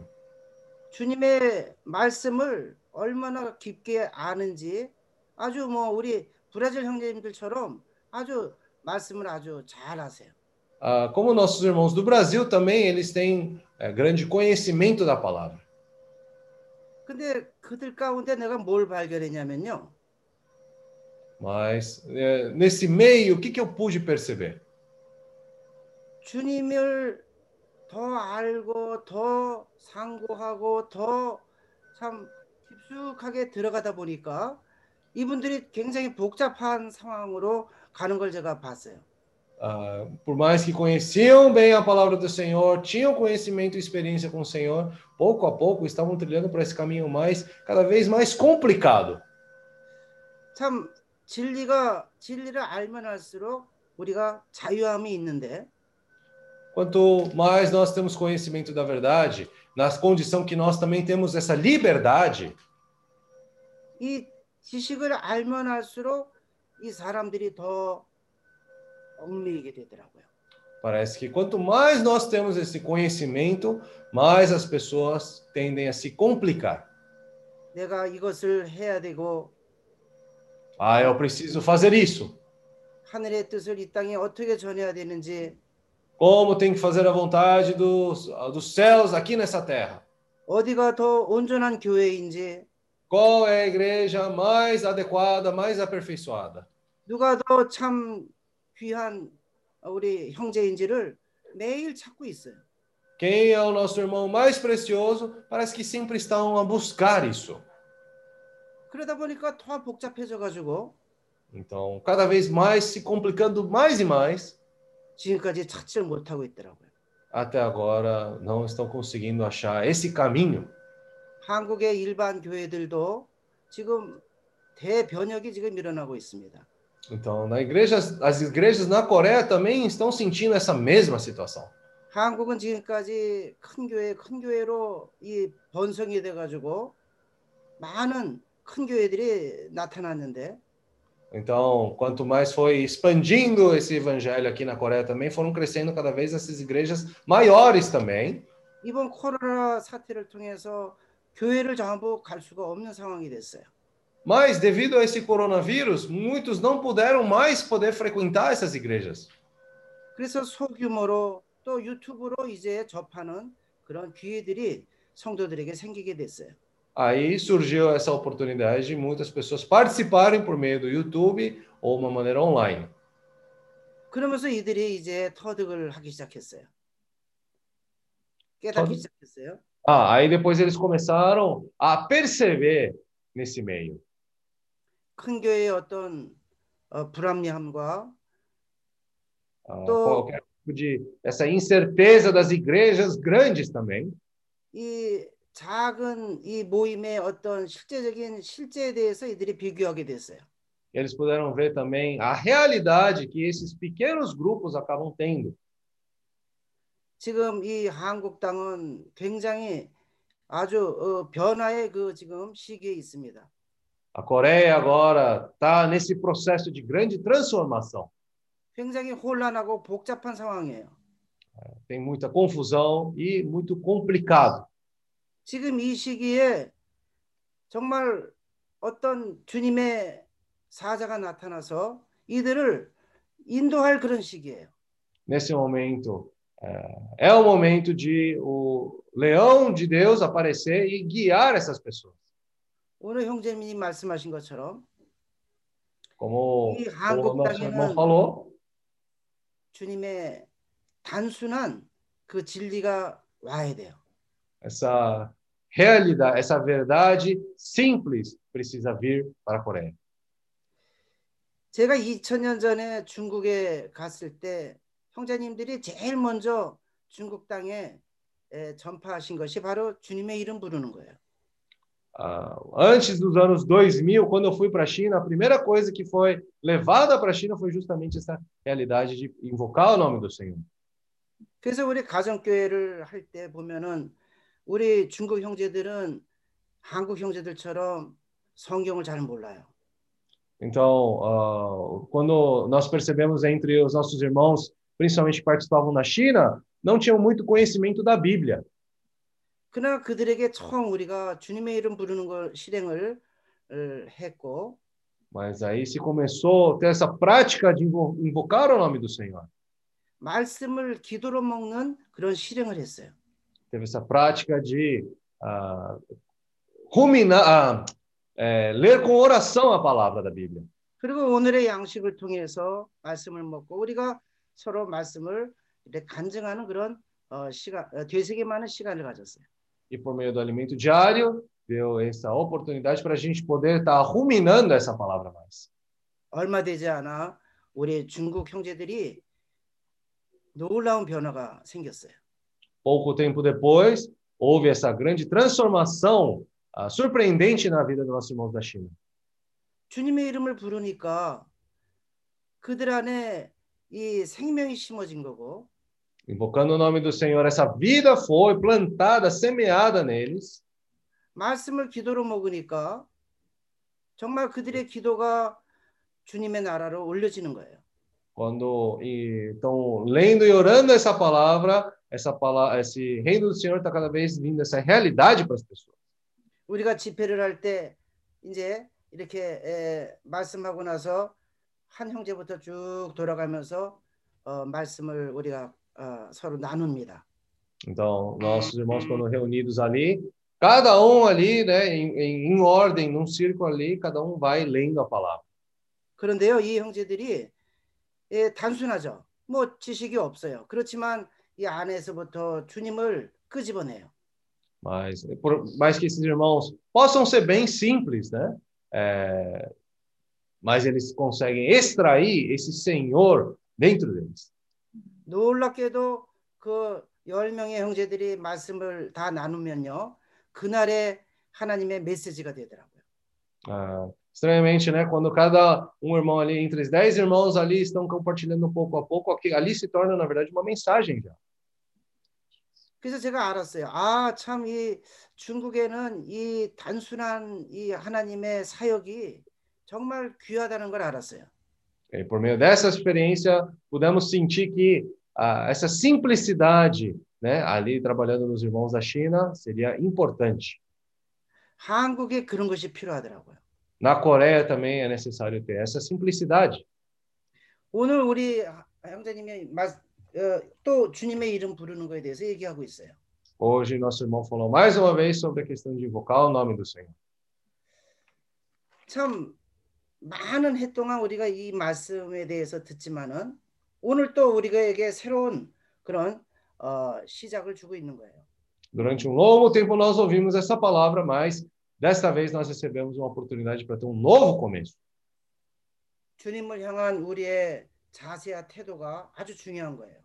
주님의 말씀을 얼마나 깊게 아는지 아주 뭐 우리 브라질 형제님들처럼 아주 말씀을 아주 잘 하세요. Ah, como nossos irmãos do Brasil também, eles têm eh, grande conhecimento da palavra. 근데 그들 가운데 내가 뭘 발견했냐면요. Mas eh, nesse meio, o que, que eu pude perceber? 주님을 더 알고 더 상고하고 더 참 깊숙하게 들어가다 보니까 이분들이 굉장히 복잡한 상황으로 가는 걸 제가 봤어요. Ah, por mais que conheciam bem a palavra do Senhor, tinham conhecimento e experiência com o Senhor, pouco a pouco estavam trilhando por esse caminho mais, cada vez mais complicado. 참 진리가 진리를 알면 할수록 우리가 자유함이 있는데 Quanto mais nós temos conhecimento da verdade, na condição que nós também temos essa liberdade, 이 지식을 알면 할수록 이 사람들이 더 parece que quanto mais nós temos esse conhecimento, mais as pessoas tendem a se complicar. 내가 이것을 해야 되고 Ah, eu preciso fazer isso. 하늘의 뜻을 이 땅에 어떻게 전해야 되는지 Como tem que fazer a vontade dos, dos céus aqui nessa terra? 어디가 더 온전한 교회인지 Qual é a igreja mais adequada, mais aperfeiçoada? 누가 더 참 귀한 우리 형제인지를 매일 찾고 있어요. Quem é o nosso irmão mais precioso? Parece que sempre estão a buscar isso. 그러다 보니까 더 복잡해져 가지고 Então, cada vez mais se complicando mais e mais, 지금까지 찾지를 못하고 있더라고요. até agora não estão conseguindo achar esse caminho. 한국의 일반 교회들도 지금 대변혁이 지금 일어나고 있습니다. Então, na igreja, as igrejas na Coreia também estão sentindo essa mesma situação. 한국은 지금까지 큰 교회 큰 교회로 이 번성이 돼 가지고 많은 큰 교회들이 나타났는데 Então, quanto mais foi expandindo esse evangelho aqui na Coreia também, foram crescendo cada vez essas igrejas maiores também. 이번 코로나 사태를 통해서 교회를 전부 갈 수가 없는 상황이 됐어요. Mas devido a esse coronavírus, muitos não puderam mais poder frequentar essas igrejas. 그래서 소규모로 또 유튜브로 이제 접하는 그런 기회들이 성도들에게 생기게 됐어요. Aí surgiu essa oportunidade de muitas pessoas participarem por meio do YouTube ou uma maneira online. 그러면서 이들이 이제 터득을 하기 시작했어요. 깨닫기 터득? 시작했어요. Ah, aí depois eles começaram a perceber nesse meio. 큰 교회의 어떤 어, 불합리함과 ah, qualquer tipo de essa incerteza das igrejas grandes também. 이 작은 이 모임의 어떤 실제적인 실제에 대해서 이들이 비교하게 됐어요. Eles puderam ver também a realidade que esses pequenos grupos acabam tendo. 지금 이 한국 땅은 굉장히 아주 어, 변화의 그 지금 시기에 있습니다. A Coreia agora está nesse processo de grande transformação. 굉장히 혼란하고 복잡한 상황이에요. Tem muita confusão e muito complicado. 지금 이 시기에 정말 어떤 주님의 사자가 나타나서 이들을 인도할 그런 시기예요. Nesse momento, é, é o momento de o leão de Deus aparecer e guiar essas pessoas. 오늘 형제님이 말씀하신 것처럼 Como, 이 한국 땅에는 주님의 단순한 그 진리가 와야 돼요. essa realidade, essa verdade simples precisa vir para a Coreia. 제가 2000년 전에 중국에 갔을 때 형제님들이 제일 먼저 중국 땅에 에, 전파하신 것이 바로 주님의 이름 부르는 거예요. Ah, antes dos anos 2000, quando eu fui para a China, a primeira coisa que foi levada para a China foi justamente essa realidade de invocar o nome do Senhor. 그래서 우리 가정교회를 할 때 보면은 우리 중국 형제들은 한국 형제들처럼 성경을 잘 몰라요. Então, ah, quando nós percebemos entre os nossos irmãos, principalmente que participavam na China, não tinham muito conhecimento da Bíblia. 그러나 그들에게 처음 우리가 주님의 이름 부르는 걸 실행을 을 했고 Mas aí se começou a ter essa prática de invo- invocar o nome do Senhor. 말씀을 기도로 먹는 그런 실행을 했어요. Teve essa prática de ah, ruminar, ah, é, ler com oração a palavra da Bíblia. 그리고 오늘의 양식을 통해서 말씀을 먹고 우리가 서로 말씀을 이렇게 간증하는 그런 어, 시간, 어, 되새김하는 시간을 가졌어요. E por meio do alimento diário, deu essa oportunidade para a gente poder estar ruminando essa palavra mais. 얼마 되지 않아 우리 중국 형제들이 놀라운 변화가 생겼어요. Pouco tempo depois, houve essa grande transformação ah, surpreendente na vida dos nossos irmãos da China. 주님의 이름을 부르니까 그들 안에 이 생명이 심어진 거고 Invocando o nome do Senhor, essa vida foi plantada, semeada neles. 말씀을 기도로 먹으니까 정말 그들의 기도가 주님의 나라로 올려지는 거예요. Quando e, estão lendo e orando essa palavra, essa palavra, esse reino do Senhor está cada vez vindo essa realidade para as pessoas. 우리가 집회를 할 때 이제 이렇게 에, 말씀하고 나서 한 형제부터 쭉 돌아가면서 어, 말씀을 우리가 어, 서로 나눕니다. Então, nossos irmãos, quando reunidos ali, cada um ali, né, em, em, em ordem, num círculo ali, cada um vai lendo a palavra. 그런데요, 이 형제들이 예, 단순하죠. 뭐 지식이 없어요. 그렇지만 이 안에서부터 주님을 끄집어내요. Mas, por mais que esses irmãos possam ser bem simples, né? É, mas eles conseguem extrair esse Senhor dentro deles. 놀랍게도 그 열 명의 형제들이 말씀을 다 나누면요, 그날의 하나님의 메시지가 되더라고요. Ah, estranhamente, né? Quando cada um irmão ali, entre os dez irmãos ali, estão compartilhando pouco a pouco, aqui- ali se torna, na verdade, uma mensagem já. 그래서 제가 알았어요. 아, 참 이 중국에는 이 단순한 이 하나님의 사역이 정말 귀하다는 걸 알았어요. E por meio dessa experiência, pudemos sentir que ah, essa simplicidade, né, ali trabalhando nos irmãos da China, seria importante. 한국에 그런 것이 필요하더라고요. Na Coreia também é necessário ter essa simplicidade. 오늘 우리 형제님이 말- 어, 또 주님의 이름 부르는 거에 대해서 얘기하고 있어요. Hoje, nosso irmão falou mais uma vez sobre a questão de invocar o nome do Senhor. 참 많은 해 동안 우리가 이 말씀에 대해서 듣지만은 오늘 또 우리에게 새로운 그런 어, 시작을 주고 있는 거예요. Durante um longo tempo nós ouvimos essa palavra, mas desta vez nós recebemos uma oportunidade para ter um novo começo. 주님을 향한 우리의 자세와 태도가 아주 중요한 거예요.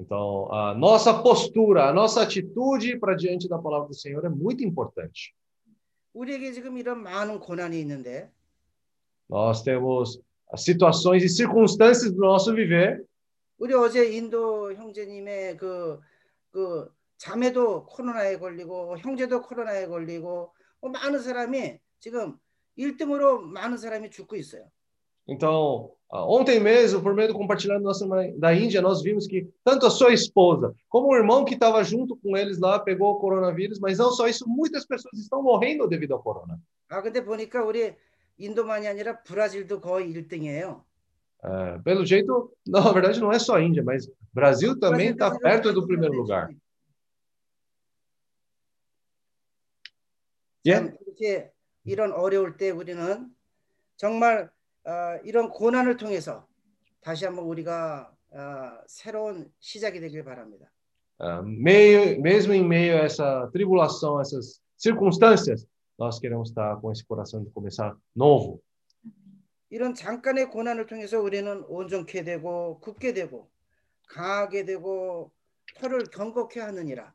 Então, a nossa postura, a nossa atitude para diante da palavra do Senhor é muito importante. 우리에게 지금 이런 많은 고난이 있는데 Nós temos as situações e circunstâncias do nosso viver. 우리 어제 인도 형제님의 그, 그 자매도 코로나에 걸리고 형제도 코로나에 걸리고 뭐 많은 사람이 지금 1등으로 많은 사람이 죽고 있어요. Então, ah, ontem mesmo, por meio do compartilhado nosso irmã da Índia, nós vimos que tanto a sua esposa como o irmão que estava junto com eles lá pegou o coronavírus, mas não só isso, muitas pessoas estão morrendo devido ao corona. 아 근데 보니까 우리 인도만이 아니라 브라질도 거의 1등이에요. Ah, pelo jeito, na verdade, não é só a Índia, mas Brasil também está perto do primeiro lugar. 참 이렇게 이런 어려울 때 우리는 정말 어, 이런 고난을 통해서 다시 한번 우리가 어, 새로운 시작이 되길 바랍니다. Ah, meio, mesmo em meio a essa tribulação, essas circunstâncias, nós queremos estar com esse coração de começar novo. 이런 잠깐의 고난을 통해서 우리는 온전케 되고 굳게 되고 강하게 되고 혀를 경고케 하느니라.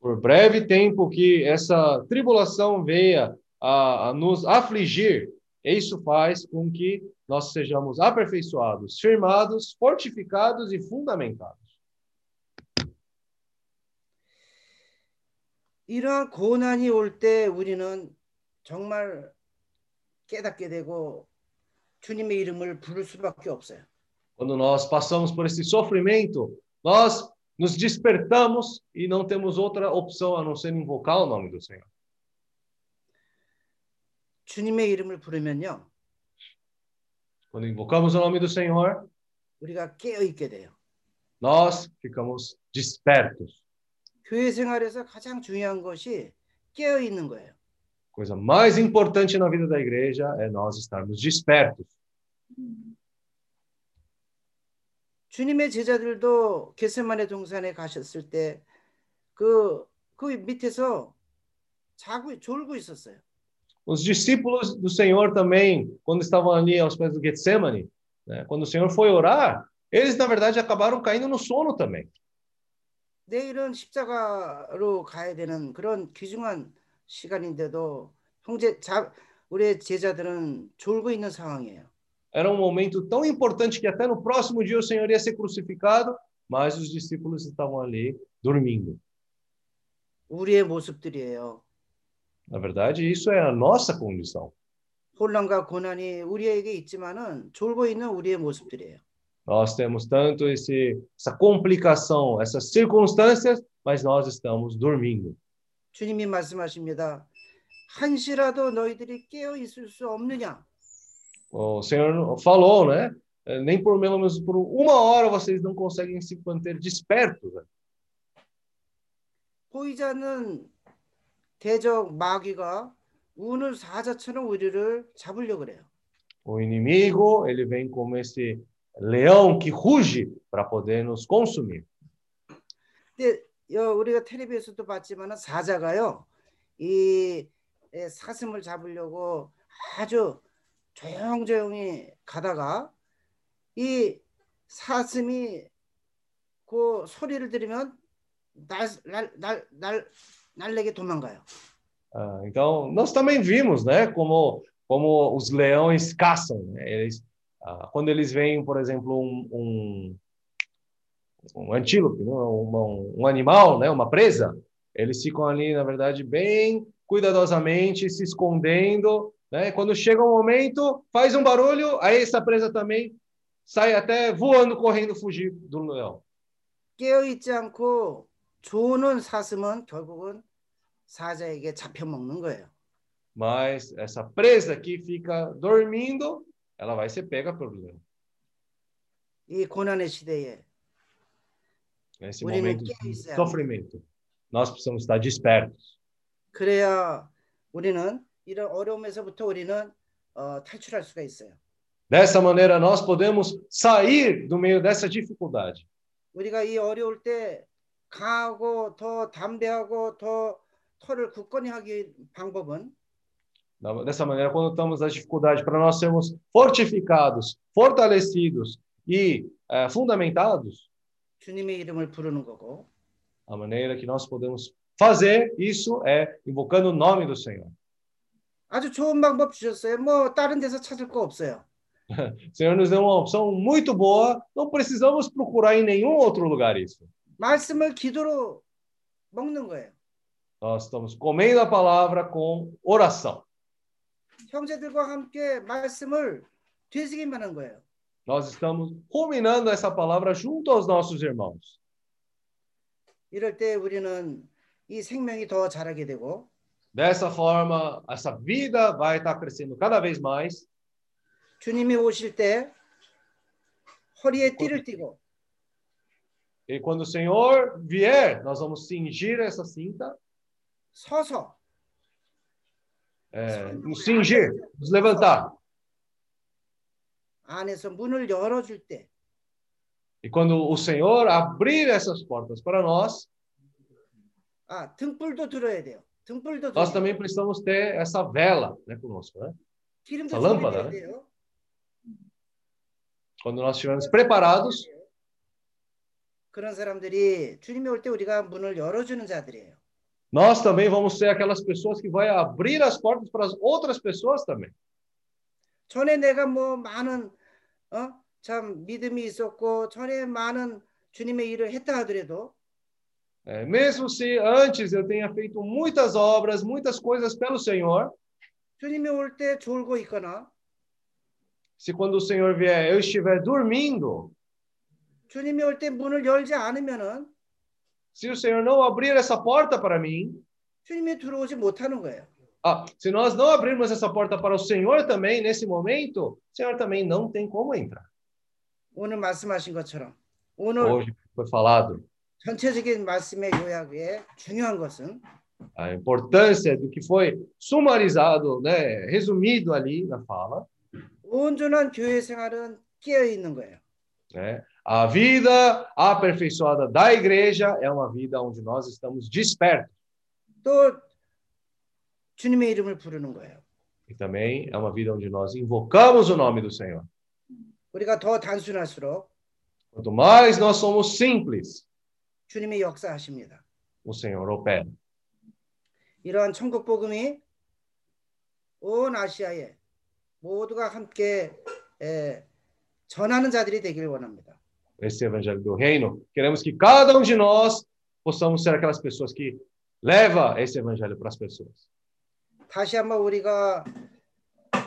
Por breve tempo que essa tribulação venha a, a nos afligir, isso faz com que nós sejamos aperfeiçoados, firmados, fortificados e fundamentados. 이러한 고난이 올 때 우리는 정말 깨닫게 되고 주님의 이름을 부를 수밖에 없어요. Quando nós passamos por esse sofrimento, nós nos despertamos e não temos outra opção a não ser invocar o nome do Senhor. 주님의 이름을 부르면요. Quando invocamos o nome do Senhor, 우리가 깨어 있게 돼요. nós ficamos despertos. 교회 생활에서 가장 중요한 것이 깨어 있는 거예요. coisa mais importante na vida da igreja é nós estarmos despertos. 주님의 제자들도 겟세마네 동산에 가셨을 때 그 그 밑에서 자고 졸고 있었어요. Os discípulos do Senhor também, quando estavam ali aos pés do Getsemane, né, quando o Senhor foi orar, eles na verdade acabaram caindo no sono também. 내일은 십자가로 가야 되는 그런 귀중한 시간인데도 형제 자 우리 제자들은 졸고 있는 상황이에요. Era um momento tão importante que até no próximo dia o Senhor ia ser crucificado, mas os discípulos estavam ali dormindo. 우리의 모습들이에요. Na verdade, isso é a nossa condição. 혼란과 고난이 우리에게 있지만은 졸고 있는 우리의 모습들이에요. Nós temos tanto esse, essa complicação, essas circunstâncias, mas nós estamos dormindo. 주님이 말씀하십니다. 한시라도 너희들이 깨어 있을 수 없느냐? O Senhor falou, né? Nem por menos por uma hora vocês não conseguem se manter despertos. Né? 보이지 않는 대적 마귀가 우는 사자처럼 우리를 잡으려 그래요. O inimigo, ele vem como esse leão que ruge para poder nos consumir. 근데 여, 우리가 텔레비에서도 봤지만은 사자가요. 이 에, 사슴을 잡으려고 아주 조용조용히 가다가 이 사슴이 그 소리를 들으면 날날날 날, 날래게 도망가요. Ah, então, nós também vimos, né, como como os leões caçam. Né? Eles, ah, quando eles veem, por exemplo, um, um, um antílope, né? um, um animal, né, uma presa, eles ficam ali, na verdade, bem cuidadosamente se escondendo. Né? Quando chega um momento, faz um barulho, aí essa presa também sai até voando, correndo, fugir do leão. 깨어 있지 않고 조는 사슴은 결국은 사자에게 잡혀 먹는 거예요. Mas essa presa que fica dormindo, ela vai ser pega pelo leão. 이 고난의 시대에 Nesse 우리는 momento 깨어 de 있어야 sofrimento, nós precisamos estar despertos. 그래야 우리는 이런 어려움에서부터 우리는 어, 탈출할 수가 있어요. Dessa maneira, nós podemos sair do meio dessa dificuldade. 우리가 이 어려울 때 강하고 더 담대하고 더 털을 굳건히 하기 방법은 Da- Dessa maneira, quando estamos nas dificuldades, para nós sermos fortificados, fortalecidos e eh, fundamentados, 주님의 이름을 부르는 거고 a maneira que nós podemos fazer isso é invocando o nome do Senhor. 아주 좋은 방법 주셨어요. 뭐 다른 데서 찾을 거 없어요. O *laughs* Senhor nos deu uma opção muito boa, não precisamos procurar em nenhum outro lugar isso. 말씀을 기도로 먹는 거예요. Nós estamos comendo a palavra com oração. 형제들과 함께 말씀을 되새김하는 거예요. Nós estamos ruminando essa palavra junto aos nossos irmãos. 이럴 때 우리는 이 생명이 더 자라게 되고 Dessa forma, essa vida vai estar crescendo cada vez mais. 주님이 오실 때 허리에 띠를 띠고 E quando o Senhor vier, nós vamos cingir essa cinta, 서서 é, nos cingir, nos levantar. 안에서 문을 열어줄 때 E quando o Senhor abrir essas portas para nós, 아, 등불도 들어야 돼요. 등불도 nós 들어야 também precisamos ter essa vela né, conosco. Né? 기름도 essa lâmpada, 준비돼야 né? 돼요. Quando nós estivermos preparados, 그런 사람들이 주님이 올 때 우리가 문을 열어주는 자들이에요. nós também vamos ser aquelas pessoas que vai abrir as portas para as outras pessoas também. 전에 내가 뭐 많은 어? 참 믿음이 있었고 전에 많은 주님의 일을 했다 하더라도 É, mesmo se antes eu tenha feito muitas obras, muitas coisas pelo Senhor, 주님이 올 때 졸고 있거나 se quando o Senhor vier eu estiver dormindo, 주님이 올 때 문을 열지 않으면은 se o Senhor não abrir essa porta para mim, 주님이 들어오지 못하는 거예요. ah, se nós não abrirmos essa porta para o Senhor também nesse momento, o Senhor também não tem como entrar. 오늘 말씀하신 것처럼 오늘 Hoje foi falado 전체적인 말씀의 요약에 중요한 것은 a importância do que foi sumarizado, né, resumido ali na fala, 온전한 교회 생활은 깨어 있는 거예요. né? A vida aperfeiçoada da igreja é uma vida onde nós estamos despertos 또 주님의 이름을 부르는 거예요. e também é uma vida onde nós invocamos o nome do Senhor. 우리가 더 단순할수록 Quanto mais nós somos simples, 주님이 역사하십니다. o Senhor opera. 이러한 천국 복음이 온 아시아에 모두가 함께 에, 전하는 자들이 되길 원합니다. Esse evangelho do reino, queremos que cada um de nós possamos ser aquelas pessoas que leva esse evangelho para as pessoas. 다시 한번 우리가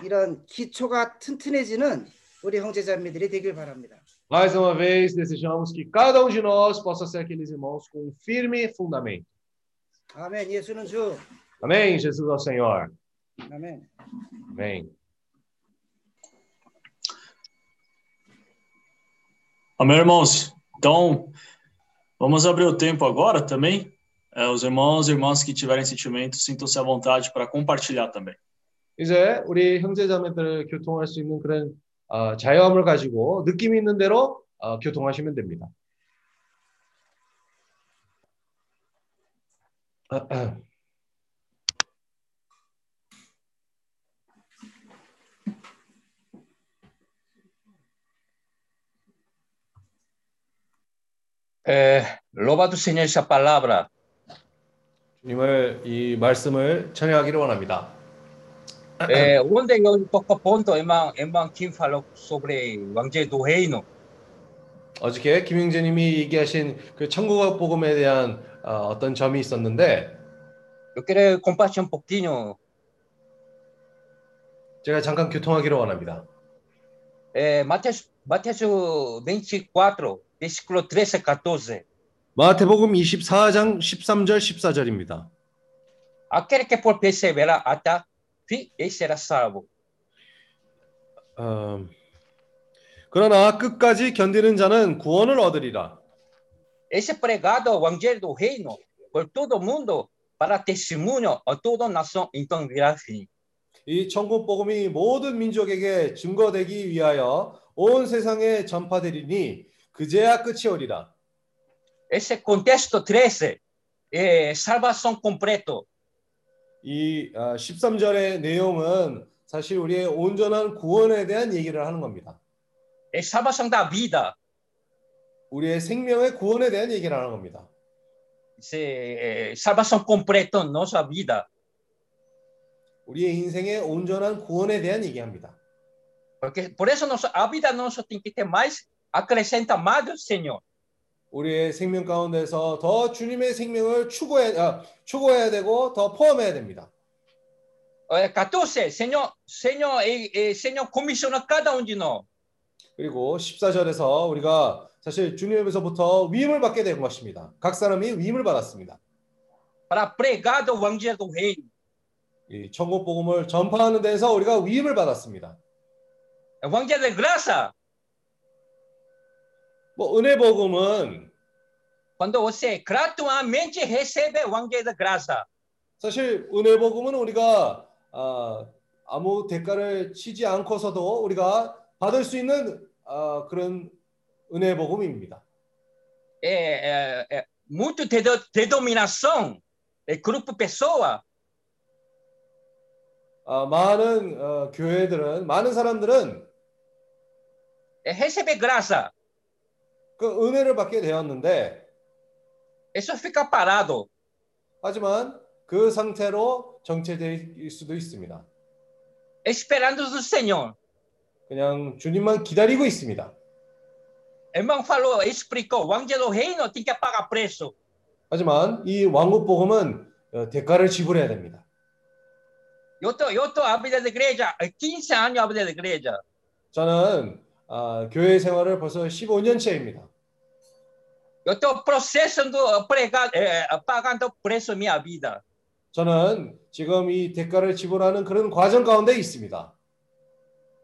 이런 기초가 튼튼해지는 우리 형제자매들이 되길 바랍니다. Mais uma vez, desejamos que cada um de nós possa ser aqueles irmãos com um firme fundamento. 아멘. 예수는 주. Amém? Jesus é o Senhor. 아멘. Amém. Amém, irmãos? Então, vamos abrir o tempo agora também. É, os irmãos e irmãs que tiverem sentimento, sintam-se à vontade para compartilhar também. 이제 우리 형제자매들 교통할 수 있는 그런 어, 자유함을 가지고 느낌 있는 대로 어, 교통하시면 됩니다. *clears throat* Eh, Senhor essa palavra. 주님을 이 말씀을 찬양하기를 원합니다. Toco ponto, irmão, irmão Kim falou sobre o Evangelho do Reino. 어저께 김영재님이 얘기하신 그 천국 복음에 대한 어, 어떤 점이 있었는데 Eu compartilhar um pouquinho. 제가 잠깐 교통하기를 원합니다. É, Mateus, Mateus 24, versículo 13 a 14. 마태복음 24장 13절 14절입니다. Aquele que por perseverar até fim, esse será salvo. 어, 그러나 끝까지 견디는 자는 구원을 얻으리라. É pregado o Evangelho do Reino por todo mundo para testemunho a toda nação, então virá fim. 이 천국 복음이 모든 민족에게 증거되기 위하여 온 세상에 전파되리니 그제야 끝이 오리라. Esse contexto 13 é salvação completo. 이 아, 13절의 내용은 사실 우리의 온전한 구원에 대한 얘기를 하는 겁니다. É salvação da vida. 우리의 생명의 구원에 대한 얘기를 하는 겁니다. É, salvação completa nossa vida. 우리의 인생의 온전한 구원에 대한 얘기합니다. Porque por isso nossa, a vida nossa tem que ter mais acrescenta mais do Senhor. 우리의 생명 가운데서 더 주님의 생명을 추구해 아, 추구해야 되고 더 포함해야 됩니다. É, 14, Senhor, Senhor, é, é, Senhor comissiona cada um de nós. 그리고 14절에서 우리가 사실 주님에서부터 위임을 받게 된 것입니다. 각 사람이 위임을 받았습니다. para pregar o evangelho do reino. 이 천국 복음을 전파하는 데서 우리가 위임을 받았습니다. Evangelho de graça. 뭐 은혜 복음은 quando você gratuitamente recebe o evangelho de graça. 사실 은혜 복음은 우리가 아, 아무 대가를 치지 않고서도 우리가 받을 수 있는 아, 그런 은혜 복음입니다. É, é, é muito de, denominação, é grupo pessoa. 아, 많은 어, 교회들은 많은 사람들은 é receber graça. 그 은혜를 받게 되었는데 isso fica parado. 하지만 그 상태로 정체될 수도 있습니다. Esperando do Senhor. 그냥 주님만 기다리고 있습니다. Irmão falou, explicou, o evangelho do reino tem que pagar preço. 하지만 이 왕국 복음은 어, 대가를 지불해야 됩니다. Eu tô, eu tô a vida da igreja, 15 anos a vida da igreja. 저는 아, 교회 생활을 벌써 15년째입니다. Eu estou processando, pregar, é, pagando preço minha vida. 저는 지금 이 대가를 지불하는 그런 과정 가운데 있습니다.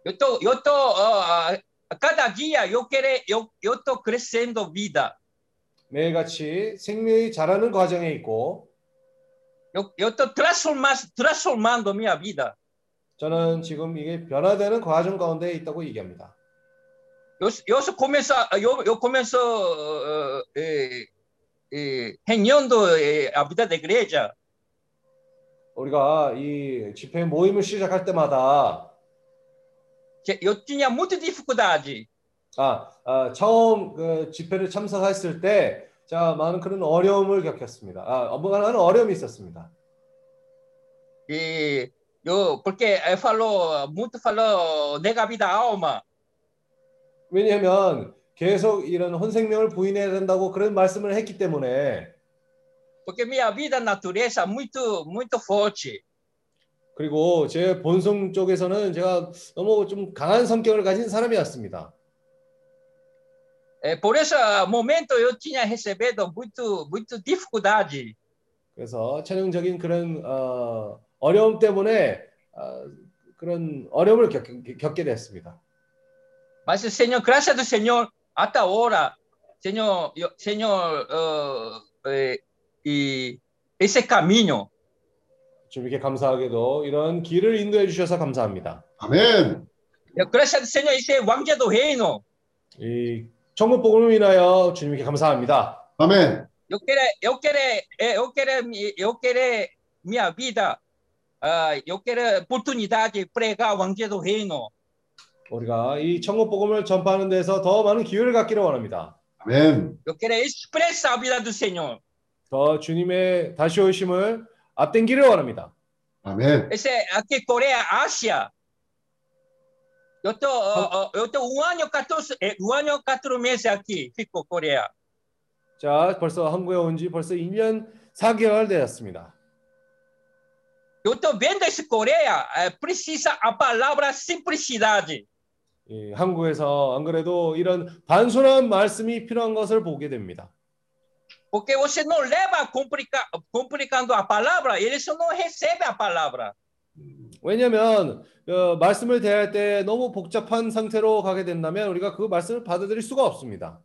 Eu tô, eu tô, uh, cada dia eu quero, eu, eu tô crescendo vida. 매일같이 생명이 자라는 과정에 있고 Eu, eu tô transformando, transformando minha vida. 저는 지금 이게 변화되는 과정 가운데 있다고 얘기합니다. 여기서 코면서 아, 요, 요 코면서 어, 어, 에, 에, 행년도에 아비다 대 그래자 우리가 이 집회 모임을 시작할 때마다 여쭈냐 모두 디프코다지 아, 아 처음 그 집회를 참석했을 때 자, 많은 그런 어려움을 겪었습니다. 아, 많은 어려움이 있었습니다. 이, 요, porque falo, muito falo, negabida alma. 왜냐하면 계속 이런 혼생명을 부인해야 된다고 그런 말씀을 했기 때문에 Porque minha vida natureza muito muito forte. 그리고 제 본성 쪽에서는 제가 너무 좀 강한 성격을 가진 사람이었습니다. É, por esse momento eu tinha recebido muito muito dificuldade. 그래서 체능적인 그런 어, 어려움 때문에 어, 그런 어려움을 겪, 겪게 됐습니다. Mas, Señor, gracias al Señor, hasta ahora, Señor, yo, Señor, uh, eh, y ese camino. 주님께 감사하게도 이런 길을 인도해 주셔서 감사합니다. 아멘. Gracias al Señor, ese evangelio reino. 이 천국 복음을 인하여 주님께 감사합니다. 아멘. Yo quiero, yo quiero, yo quiero, yo quiero mi vida, uh, yo quiero oportunidad de pregar evangelio reino. 우리가 이 천국 복음을 전파하는 데서 더 많은 기회를 갖기를 원합니다. 아멘. Eu quero expressar a vida do Senhor. 더 주님의 다시 오심을 앞당기를 원합니다. 아멘. Esse aqui Coreia, Ásia. Eu tô, uh, uh, eu tô um ano 14, eh, um ano 4 meses aqui, fico Coreia. 자, 벌써 한국에 온 지 벌써 2년 4개월 되었습니다. Eu tô vendo esse Coreia, eh, precisa a palavra simplicidade. 이 한국에서 안 그래도 이런 단순한 말씀이 필요한 것을 보게 됩니다. Porque você não leva complica, complicando a palavra, eles não recebem a palavra. 왜냐하면 어, 말씀을 대할 때 너무 복잡한 상태로 가게 된다면 우리가 그 말씀을 받아들일 수가 없습니다.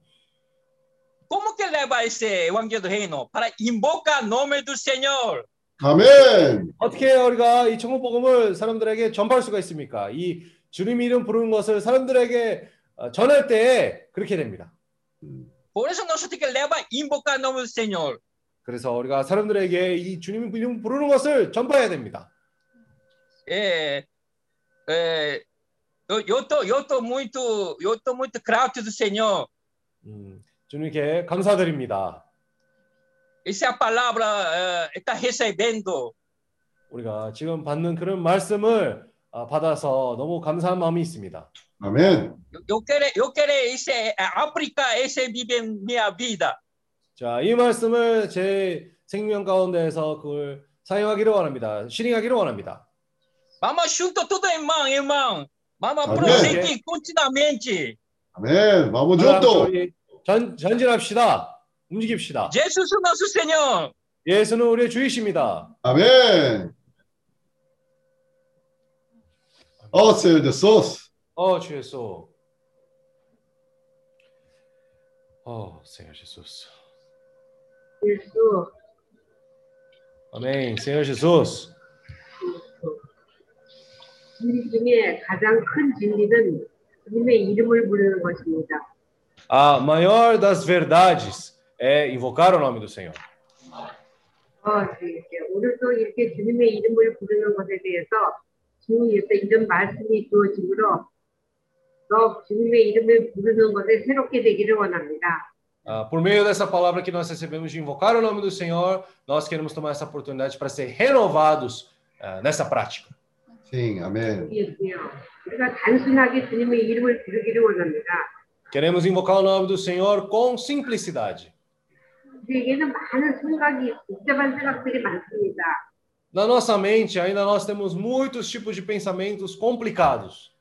Como que leva esse evangelho do reino? Para invocar o nome do Senhor. 아멘. 어떻게 우리가 이 천국 복음을 사람들에게 전파할 수가 있습니까? 이 주님 이름 부르는 것을 사람들에게 어, 전할 때 그렇게 됩니다. Por isso nós temos que levar invocar o nome do Senhor. 그래서 우리가 사람들에게 이 주님 이름 부르는 것을 전파해야 됩니다. É, é, eu, tô, eu tô muito, eu tô muito grato do Senhor. 음, 주님께 감사드립니다. Essa é a palavra uh, está recebendo. 우리가 지금 받는 그런 말씀을 아, 받아서 너무 감사한 마음이 있습니다. 아멘. Eu, eu quero, eu quero esse, é, aplicar esse viver em minha vida. 자, 이 말씀을 제 생명 가운데에서 그걸 사용하기를 원합니다. 실행하기를 원합니다. Vamos junto tudo, irmão, irmão. Vamos prosseguir continuamente. 아멘. 좋도. 우리 전, 전진합시다. 움직입시다. Jesus nosso Senhor. 예수는 우리의 주이십니다. 아멘. Ó Senhor Jesus. 어, 주 예수. 어, Senhor Jesus. Jesus. 아멘. Senhor Jesus. 진리 중에 가장 큰 진리는 주님의 이름을 부르는 것입니다. A maior das verdades é invocar o nome do Senhor. 어, 네, 네. 오늘도 이렇게 주님의 이름을 부르는 것에 대해서 주위에서 이런 말씀이 주어지므로 더 주님의 이름을 부르는 것에 새롭게 되기를 원합니다. Ah, por meio dessa palavra que nós recebemos de invocar o nome do Senhor, nós queremos tomar essa oportunidade para ser renovados ah, nessa prática. sim, 아멘. 예수요. 우리가 단순하게 주님의 이름을 부르기를 원합니다. Queremos invocar o nome do Senhor com simplicidade. 우리에게는 많은 생각이 복잡한 생각들이 많습니다. na nossa mente ainda nós temos muitos tipos de pensamentos complicados.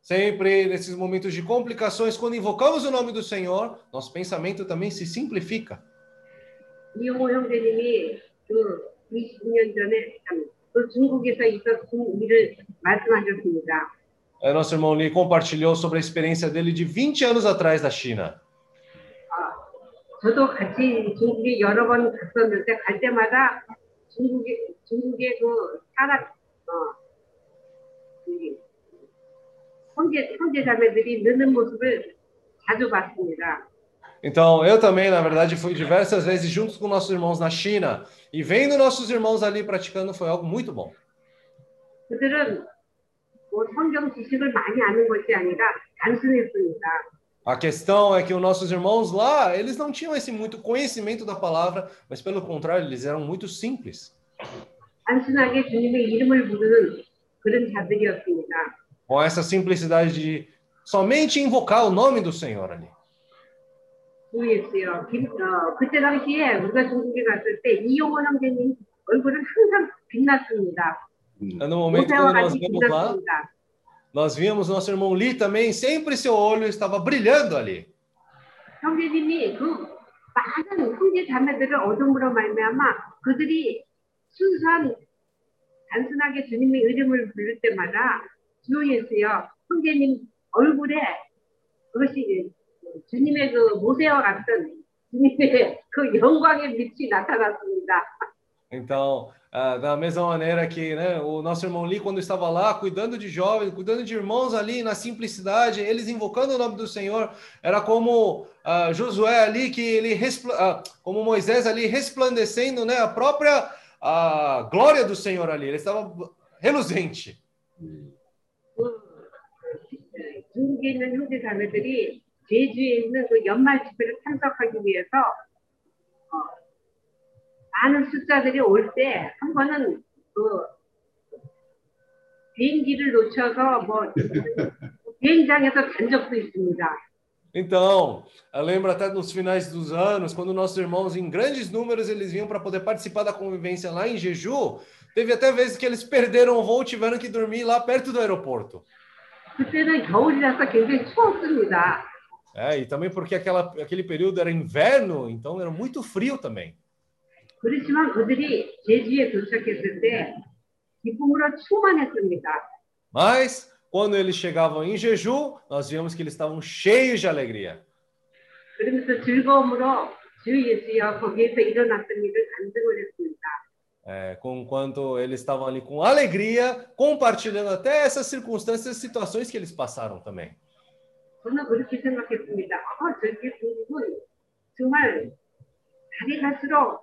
Sempre nesses momentos de complicações, quando invocamos o nome do Senhor, nosso pensamento também se simplifica. É, nosso irmão Lee compartilhou sobre a experiência dele de 20 anos atrás da China. 저도 같이 중국에 여러 번 갔었는데 갈 때마다 중국에 중국의 그 사람 어 이 형제 형제 자매들이 느는 모습을 자주 봤습니다. Então, eu também, na verdade, fui diversas vezes juntos com nossos irmãos na China e vendo nossos irmãos ali praticando foi algo muito bom. 그들은 뭐 성경 지식을 많이 아는 것이 아니라 단순했습니다. A questão é que os nossos irmãos lá, eles não tinham esse muito conhecimento da palavra, mas pelo contrário, eles eram muito simples. 단순하게 주님의 이름을 부르는 그런 자들이었습니다. Com essa simplicidade de somente invocar o nome do Senhor ali. 주 예수요. 김- 어, 그때 당시에 우리가 중국에 갔을 때 이용호 형제님 얼굴은 항상 빛났습니다. No momento 모세와 quando nós 같이 vimos lá, 빛났습니다. nós vimos nosso irmão Lee também, sempre seu olho estava brilhando ali. 형제님이 그 많은 형제 자매들을 어둠으로 말미암아 그들이 순수한 단순하게 주님의 이름을 부를 때마다 주 예수여 형제님 얼굴에 그것이 주님의 그 모세와 같은 주님의 *laughs* 그 영광의 빛이 나타났습니다. Então, ah, da mesma maneira que né, o nosso irmão Lee, quando estava lá, cuidando de jovens, cuidando de irmãos ali na simplicidade, eles invocando o nome do Senhor, era como ah, Josué ali, que ele, respla- ah, como Moisés ali, resplandecendo né, a própria ah, glória do Senhor ali, ele estava reluzente. 중국에 있는 형제 자매들이 제주에 있는 그 연말 집회를 참석하기 위해서 어, 많은 숫자들이 올 때 한 번은 그 비행기를 놓쳐서 뭐 *laughs* 비행장에서 잔 적도 있습니다. Então, eu lembro até nos finais dos anos, quando nossos irmãos, em grandes números, eles vinham para poder participar da convivência lá em Jeju, teve até vezes que eles perderam o voo e tiveram que dormir lá perto do aeroporto. 그때는 겨울이라서 굉장히 추웠습니다. É, e também porque aquela, aquele período era inverno, então era muito frio também. 그렇지만 그들이 제주에 도착했을 때 기쁨으로 충만했습니다. Mas, quando eles chegavam em Jeju, nós víamos que eles estavam cheios de alegria. 그러면서 즐거움으로 주 예수여 거기에서 일어났던 일을 간증을 했습니다. É, com quanto eles estavam ali com alegria, compartilhando até essas circunstâncias e situações que eles passaram também. 저는 그렇게 생각했습니다. 아, 저기 중국은 정말 달이 갈수록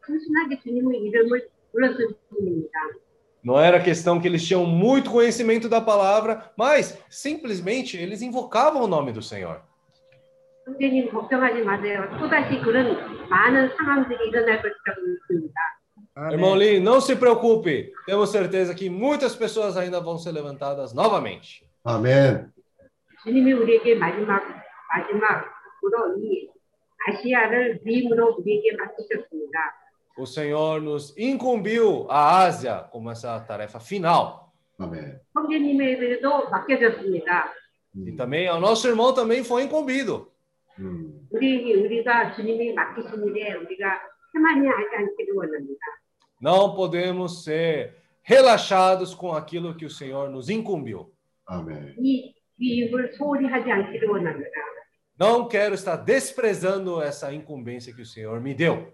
그들은 성경의 지식을 많이 아는 것이 아니라 주 예수여 단순하게 주님의 이름을 부르라 그러니까 단순하게 주님의 이름을 불렀을 뿐입니다. Não era questão que eles tinham muito conhecimento da palavra, mas simplesmente eles invocavam o nome do Senhor. 선생님 걱정하지 마세요. 또다시 그런 많은 상황들이 일어날 것이라고 믿습니다. Irmão Lee, não se preocupe. Temos certeza que muitas pessoas ainda vão ser levantadas novamente. 아멘. 주님이 우리에게 마지막 마지막으로 이 아시아를 위임으로 우리에게 맡기셨습니다. o Senhor nos incumbiu a Ásia como essa tarefa final. Amém. Hum. E também ao nosso irmão também foi incumbido. Hum. Não podemos ser relaxados com aquilo que o Senhor nos incumbiu. Amém. Não quero estar desprezando essa incumbência que o Senhor me deu.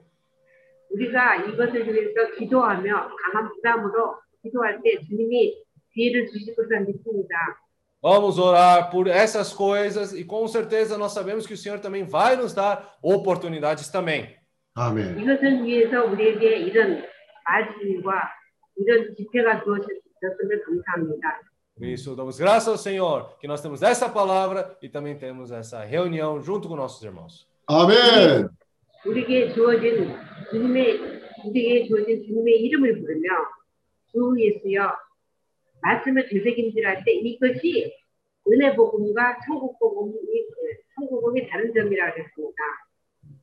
우리가 이것을 위해서 기도하며 강한 부담으로 기도할 때 주님이 기회를 주실 것을 믿습니다. Vamos orar por essas coisas e com certeza nós sabemos que o Senhor também vai nos dar oportunidades também. 아멘. 이것을 위해서 우리에게 이런 말씀과 이런 집회가 주어졌으면 감사합니다. Por isso, damos graças ao Senhor que nós temos essa palavra e também temos essa reunião junto com nossos irmãos. 아멘. 우리에게 주어진 주님의 우리에게 주어진 주님의 이름을 부르며 주 예수여 말씀을 되새김질할 때 이것이 은혜 복음과 천국 복음이 천국 복음이 다른 점이라고 했습니다.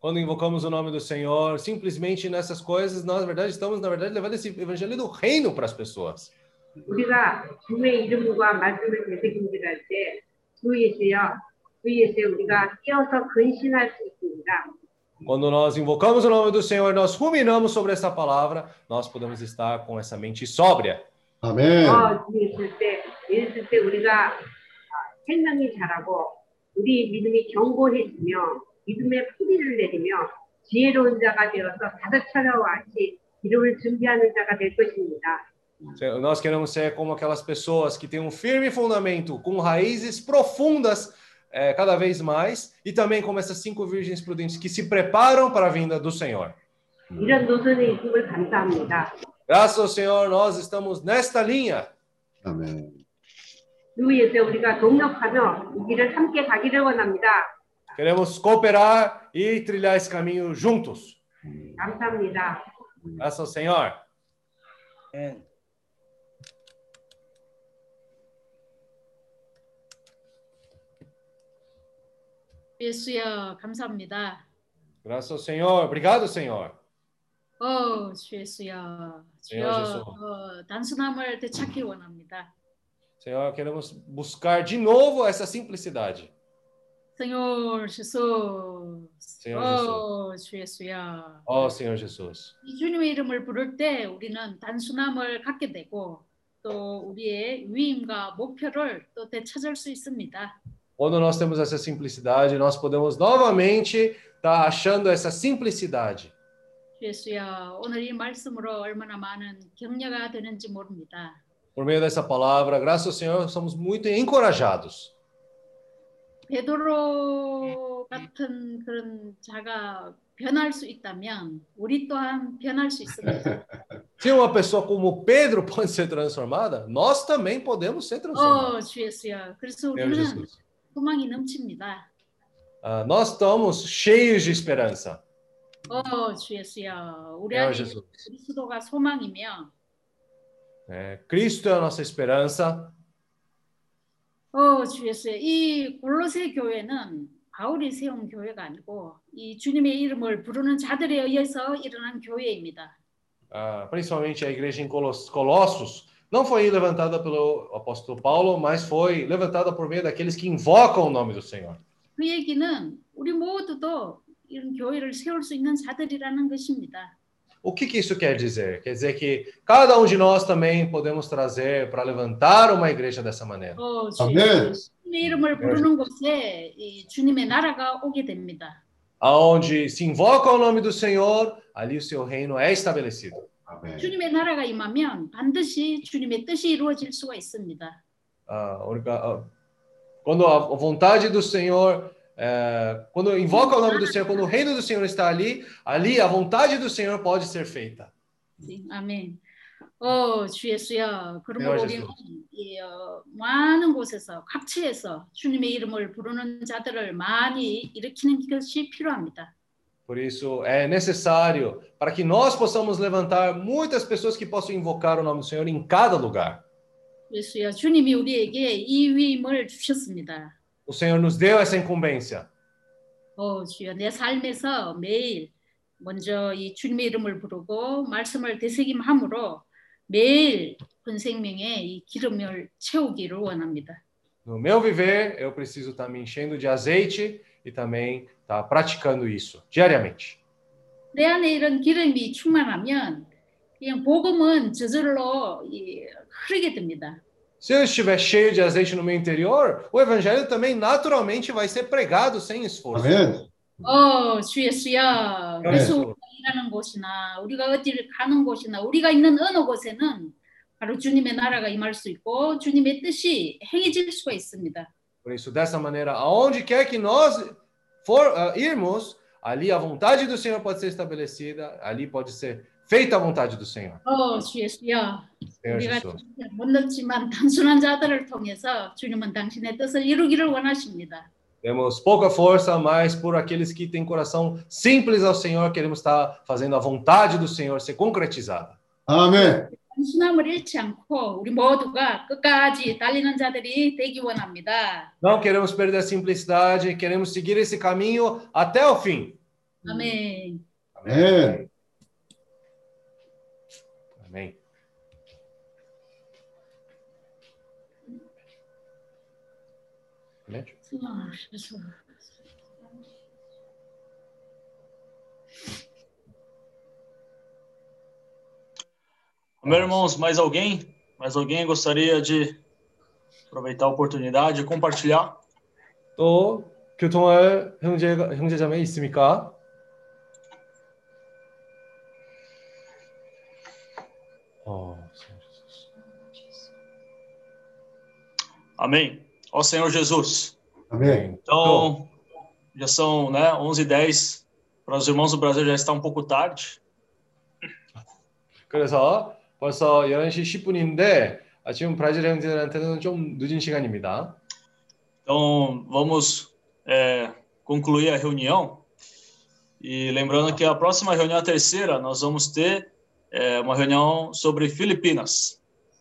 Quando invocamos o nome do Senhor, simplesmente nessas coisas, nós, na verdade, estamos, na verdade, levando esse evangelho do reino para as pessoas. 우리가 주의 이름과 말씀을 되새김질할 때 주 예수여 주 예수여 우리가 뛰어서 근신할 수 있습니다. Quando nós invocamos o nome do Senhor e nós ruminamos sobre essa palavra, nós podemos estar com essa mente sóbria. Amém. Nós queremos ser como aquelas pessoas que têm um firme fundamento, com raízes profundas é, cada vez mais, e também como essas cinco virgens prudentes que se preparam para a vinda do Senhor. Graças ao Senhor, nós estamos nesta linha. Amém. Queremos cooperar e trilhar esse caminho juntos. Graças ao Senhor. Amém. 예수여 감사합니다. Graças ao Senhor. Obrigado, Senhor. 어, 주 예수여. Senhor 주여 Jesus. 어, 단순함을 되찾기 원합니다. Senhor, queremos buscar de novo essa simplicidade. Senhor Jesus. Senhor 어, 주 예수여. Ó Senhor Jesus. 이 주님의 이름을 부를 때 우리는 단순함을 갖게 되고 또 우리의 위임과 목표를 또 되찾을 수 있습니다. Quando nós temos essa simplicidade, nós podemos novamente estar achando essa simplicidade. 주 예수여, 오늘 이 말씀으로 얼마나 많은 격려가 되는지 모릅니다. Por meio dessa palavra, graças ao Senhor, somos muito encorajados. 베드로 같은 그런 자가 변할 수 있다면 우리 또한 변할 수 있습니다. *laughs* Se uma pessoa como Pedro pode ser transformada, nós também podemos ser transformados. 어, 주 예수여. 그래서 Senhor 우리는 Jesus. 소망이 넘칩니다. Ah, nós estamos cheios de esperança. 어, 주 예수여. 우리 안에 Jesus. 그리스도가 소망이며 É, Cristo é a nossa esperança. 어, 주 예수여. 이 골로새 교회는 바울이 세운 교회가 아니고 이 주님의 이름을 부르는 자들에 의해서 일어난 교회입니다. Ah, principalmente a igreja em Colos- Colossos, não foi levantada pelo apóstolo Paulo, mas foi levantada por meio daqueles que invocam o nome do Senhor. 그 얘기는 우리 모두도 이런 교회를 세울 수 있는 자들이라는 것입니다. O que, que isso quer dizer? Quer dizer que cada um de nós também podemos trazer para levantar uma igreja dessa maneira. 어, 주 아멘. 예수. 주님의 이름을 부르는 곳에 이 주님의 나라가 오게 됩니다. Aonde se invoca o nome do Senhor, ali o seu reino é estabelecido. 아멘. 주님의 나라가 임하면 반드시 주님의 뜻이 이루어질 수가 있습니다. Ah, orga- ah, quando a vontade do Senhor, eh, quando invoca o nome do Senhor, quando o reino do Senhor está ali, ali a vontade do Senhor pode ser feita. 네, 아멘. 어, 주 예수여. 그러므로 우리는. 이, 어, 많은 곳에서 각지에서 주님의 이름을 부르는 자들을 많이 일으키는 것이 필요합니다. Por isso é necessário para que nós possamos levantar muitas pessoas que possam invocar o nome do Senhor em cada lugar. 예수여, 주님이 우리에게 이 위임을 주셨습니다. O Senhor nos deu essa incumbência. 어, 주여, 내 삶에서 매일 먼저 이 주님의 이름을 부르고 말씀을 되새김함으로 매일 본 생명에 이 기름을 채우기를 원합니다. No meu viver, eu preciso estar me enchendo de azeite e também estar praticando isso diariamente. 내 안에 이런 기름이 충만하면 그냥 복음은 저절로 이, 흐르게 됩니다. Se eu estiver cheio de azeite no meu interior, o evangelho também naturalmente vai ser pregado sem esforço. 아멘. 어, 주 예수야. 그래서 우리가 일하는 곳이나 우리가 어디를 가는 곳이나 우리가 있는 어느 곳에는 바로 주님의 나라가 임할 수 있고 주님의 뜻이 행해질 수가 있습니다. Por isso, dessa maneira, aonde quer que nós for ah, irmos, ali a vontade do Senhor pode ser estabelecida, ali pode ser feita a vontade do Senhor. 어, 주 예수여. *laughs* Senhor 우리가 Jesus. 못 넣지만 단순한 자들을 통해서 주님은 당신의 뜻을 이루기를 원하십니다. Temos pouca força, mas por aqueles que têm coração simples ao Senhor, queremos estar fazendo a vontade do Senhor ser concretizada. 아멘. 단순함을 잃지 않고 우리 모두가 끝까지 달리는 자들이 되기 원합니다. Não queremos perder a simplicidade, queremos seguir esse caminho até o fim. 아멘. 아멘. Amém. Amém. 아, 그 래서 Meu irmãos, mais alguém? Mais alguém gostaria de aproveitar a oportunidade e compartilhar? 또 교통할 형제 형제자매 있습니까? 어, Amém. Ó Senhor Jesus. 아멘. Então, já são né, 11h10. Para os irmãos do Brasil já está um pouco tarde. 그래서 벌써 11시 10분인데 아, 지금 브라질 형제들한테는 좀 늦은 시간입니다. Então, vamos é, concluir a reunião. E lembrando que a próxima reunião, a terceira, nós vamos ter é, uma reunião sobre Filipinas.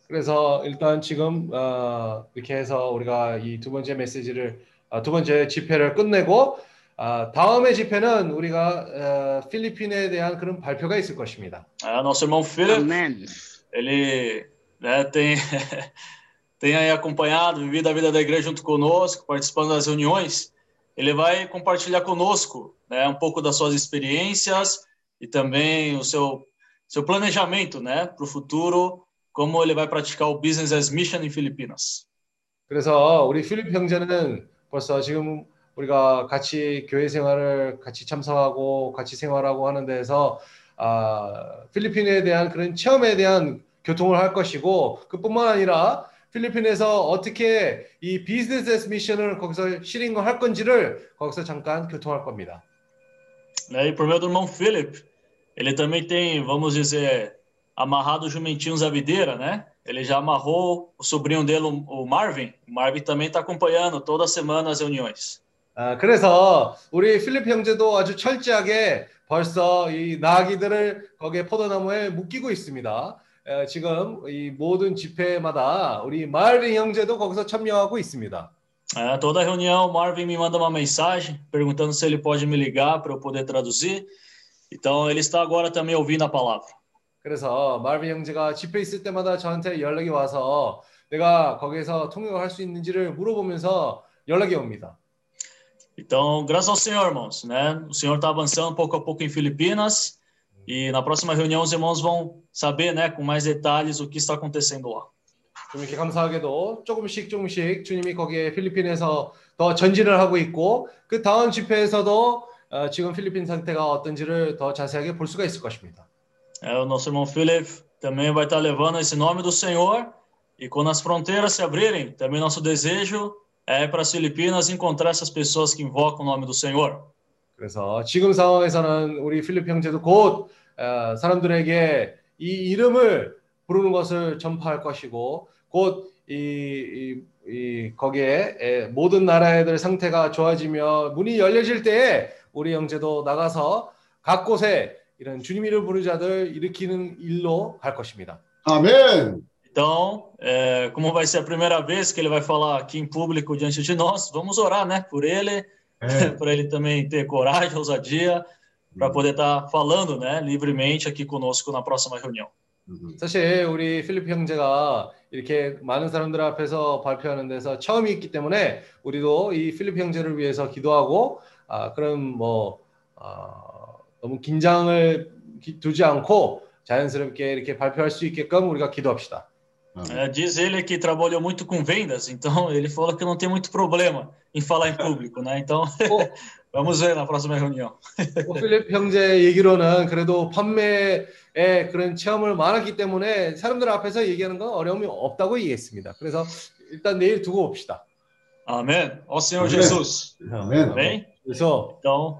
그래서 일단 지금 어, 이렇게 해서 우리가 이 두 번째 메시지를 아, 두 번째 집회를 끝내고 아, 다음의 집회는 우리가 어, 필리핀에 대한 그런 발표가 있을 것입니다. É, nosso irmão Philip, ele né, tem, *laughs* tem aí acompanhado, vivido a vida da igreja junto conosco, participando das reuniões. Ele vai compartilhar conosco né, um pouco das suas experiências e também o seu, seu planejamento né, para o futuro, como ele vai praticar o Business as Mission em Filipinas. 그래서 우리 필립 형제는 벌써 지금 우리가 같이 교회 생활을 같이 참석하고 같이 생활하고 하는 데서 아, 필리핀에 대한 그런 체험에 대한 교통을 할 것이고 그뿐만 아니라 필리핀에서 어떻게 이 비즈니스 미션을 거기서 실행할 건지를 거기서 잠깐 교통할 겁니다. Né, E por meio do irmão Philip, ele também tem, vamos dizer, amarrado os jumentinhos à videira, né? Ele já amarrou o sobrinho dele, o Marvin. O Marvin também está acompanhando toda semana as reuniões. 아, 그래서 우리 필립 형제도 아주 철저하게 벌써 이 나귀들을 거기에 포도나무에 묶이고 있습니다. 에, 지금 이 모든 집회마다 우리 마을린 형제도 거기서 참여하고 있습니다. É, toda reunião, Marvin me manda uma mensagem perguntando se ele pode me ligar para eu poder traduzir. Então, ele está agora também ouvindo a palavra. 그래서 마을린 형제가 집회 있을 때마다 저한테 연락이 와서 내가 거기에서 통역을 할수 있는지를 물어보면서 연락이 옵니다. Então, graças ao Senhor, irmãos, né? O Senhor está avançando pouco a pouco em Filipinas e na próxima reunião os irmãos vão saber, né, com mais detalhes o que está acontecendo lá. 좀 이렇게 감사하게도 조금씩 조금씩 주님이 거기에 필리핀에서 더 전진을 하고 있고 그 다음 집회에서도 어, 지금 필리핀 상태가 어떤지를 더 자세하게 볼 수가 있을 것입니다. É, o nosso irmão Philip também vai estar levando esse nome do Senhor e quando as fronteiras se abrirem, também nosso desejo é para as Filipinas encontrar essas pessoas que invocam o nome do Senhor. 그래서 지금 상황에서는 우리 필리핀 형제도 곧 어, 사람들에게 이 이름을 부르는 것을 전파할 것이고 곧 이, 이, 이 거기에 에, 모든 나라애들 상태가 좋아지며 문이 열려질 때에 우리 형제도 나가서 각 곳에 이런 주님 이름 부르는 자들 일으키는 일로 갈 것입니다. 아멘. Então, é, como vai ser a primeira vez que ele vai falar aqui em público diante de nós, vamos orar, né, por ele, para ele também ter coragem, ousadia, para poder estar falando, né, livremente aqui conosco na próxima reunião. 사실 우리 필리핀 형제가 이렇게 많은 사람들 앞에서 발표하는 데서 처음이 있기 때문에 우리도 이 필리핀 형제를 위해서 기도하고 아, 그럼 뭐 아, 너무 긴장을 기- 두지 않고 자연스럽게 이렇게 발표할 수 있게끔 우리가 기도합시다. É, diz ele que trabalhou muito com vendas, então *laughs* ele falou que não tem muito problema em falar em público, né? Então, *laughs* vamos ver na próxima reunião. 뭐 필립 형제 얘기로는 그래도 판매에 그런 체험을 많았기 때문에 사람들 앞에서 얘기하는 건 어려움이 없다고 얘기했습니다. 그래서 일단 내일 두고 봅시다. Amém? Ó Senhor Amém. Jesus. Amém. Amém? 그래서 Então,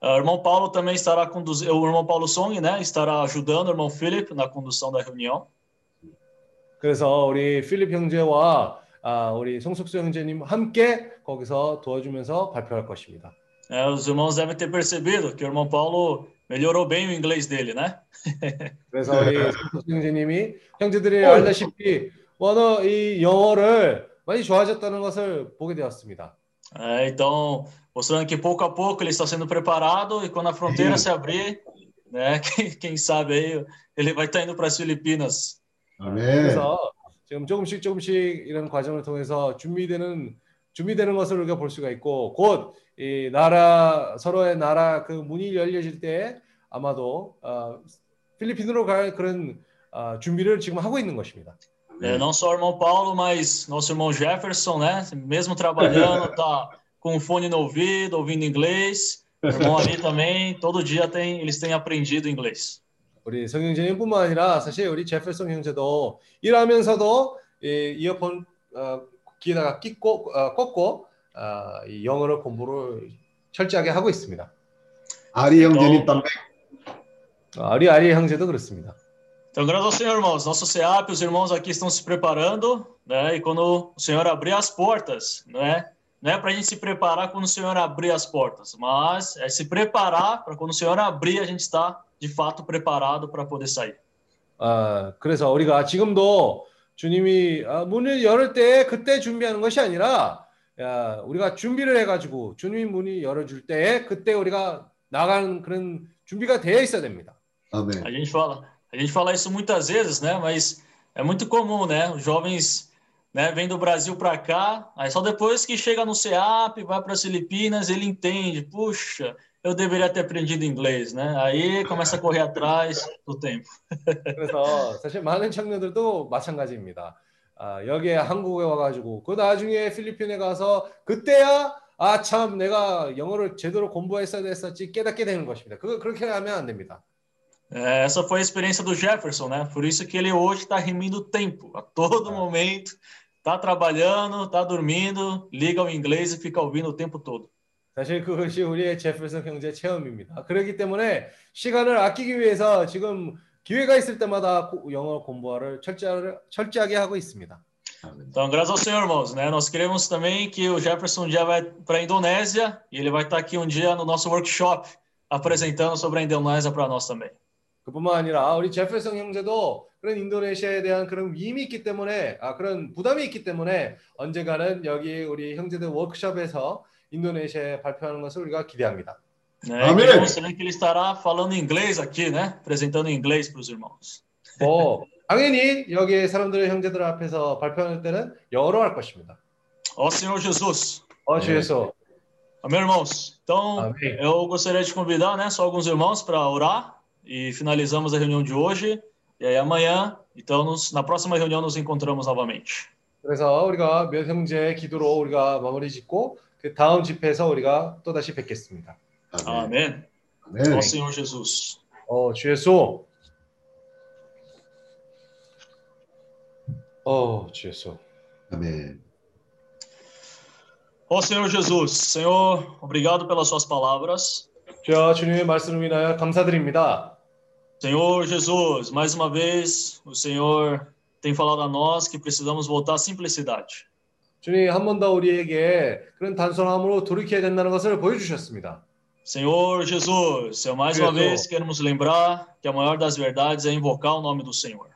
Ah, o irmão Paulo também estará conduzindo, o irmão Paulo Song, né, estará ajudando o irmão Philip na condução da reunião. 그래서 우리 필립 형제와 아, 우리 송숙수 형제님 함께 거기서 도와주면서 발표할 것입니다. É, os irmãos devem ter percebido que o irmão Paulo melhorou bem o inglês dele, né? *laughs* 그래서 우리 송숙수 형제님이 형제들이 알다시피 워낙 이 영어를 많이 좋아하셨다는 것을 보게 되었습니다. É, então, mostrando que pouco a pouco ele está sendo preparado e quando a fronteira se abrir, né, *laughs* quem, quem sabe aí ele vai estar indo para as Filipinas. 아멘. 그래서 지금 조금씩 조금씩 이런 과정을 통해서 준비되는 준비되는 것을 우리가 볼 수가 있고 곧 이 나라 서로의 나라 그 문이 열려질 때 아마도 어, 필리핀으로 갈 그런 어, 준비를 지금 하고 있는 것입니다. É, não só o irmão Paulo, mas nosso irmão Jefferson, né? Mesmo trabalhando, tá com um fone no ouvido, ouvindo inglês. O irmão ali também, todo dia tem, eles têm aprendido inglês. 우리 성형제님뿐만 아니라 사실 우리 제펠슨 형제도 일하면서도 이 이어폰 어, 귀에다가 끼고 어, 꽂고 어, 이 영어로 공부를 철저하게 하고 있습니다. 아리 형제님 também. 아리 아리 형제도 그렇습니다. Então, graças ao Senhor, irmãos. Nosso SEAP, os irmãos aqui estão se preparando, né? E quando o Senhor abrir as portas, né? Não é para a gente se preparar quando o Senhor abrir as portas, mas é se preparar para quando o Senhor abrir, a gente está de fato preparado para poder sair. 아, 그래서 우리가 지금도 주님이 아, 문을 열을 때 그때 준비하는 것이 아니라 야, 우리가 준비를 해가지고 주님이 문이 열어줄 때 그때 우리가 나가는 그런 준비가 되어 있어야 됩니다. 아멘. A gente fala, a gente fala isso muitas vezes, né? Mas é muito comum, né? Os jovens, né, vêm do Brasil para cá, aí só depois que chega no CEAP, vai para as Filipinas, ele entende, puxa, eu deveria ter aprendido inglês, né? Aí começa a correr atrás do tempo. 그래서 사실 많은 청년들도 마찬가지입니다. 아, 여기에 한국에 와가지고 그 나중에 필리핀에 가서 그때야 아 참 내가 영어를 제대로 공부했어야 됐었지 깨닫게 되는 것입니다. 그 그렇게 하면 안 됩니다. É, essa foi a experiência do Jefferson, né? Por isso que ele hoje está remindo o tempo, a todo momento, tá trabalhando, tá dormindo, liga o inglês e fica ouvindo o tempo todo. 사실 그것이 우리의 제플슨 형제 체험입니다. 그렇기 때문에 시간을 아끼기 위해서 지금 기회가 있을 때마다 고- 영어 공부를 철저하게, 하고 있습니다. Então, graças ao Senhor, irmãos, né? Nós queremos também que o Jefferson um dia vai para a Indonésia e ele vai estar aqui um dia no nosso workshop apresentando sobre a Indonésia para nós também. 그뿐만 아니라 우리 제플슨 형제도 그런 인도네시아에 대한 그런 위임이 있기 때문에 아 그런 부담이 있기 때문에 언젠가는 여기 우리 형제들 워크숍에서 인도네시아에 발표하는 것을 우리가 기대합니다. Né? Amém. Queremos também que ele estará falando inglês aqui, né? Apresentando em inglês para os irmãos. 뭐 당연히 여기 사람들의 형제들 앞에서 발표할 때는 영어로 할 것입니다. Ó Senhor Jesus. 어 주에서 Amém, irmãos? Então, Amém. eu gostaria de convidar, né, só alguns irmãos para orar e finalizamos a reunião de hoje. E aí amanhã, então, nos- na próxima reunião nos encontramos novamente. 그래서 우리가 몇 형제의 기도로 우리가 마무리 짓고 그 다음 집회에서 우리가 또 다시 뵙겠습니다. Amém. 아멘. Ó Senhor Jesus. 어 주예수. 어 주예수. 아멘. Ó Senhor Jesus, Senhor, obrigado pelas suas palavras. 주여 주님의 말씀을 인하여 감사드립니다. Senhor Jesus, mais uma vez, o Senhor tem falado a nós que precisamos voltar à simplicidade. 주님 한 번 더 우리에게 그런 단순함으로 돌이켜야 된다는 것을 보여주셨습니다. Senhor Jesus, eu mais uma vez queremos lembrar que a maior das verdades é invocar o nome do Senhor.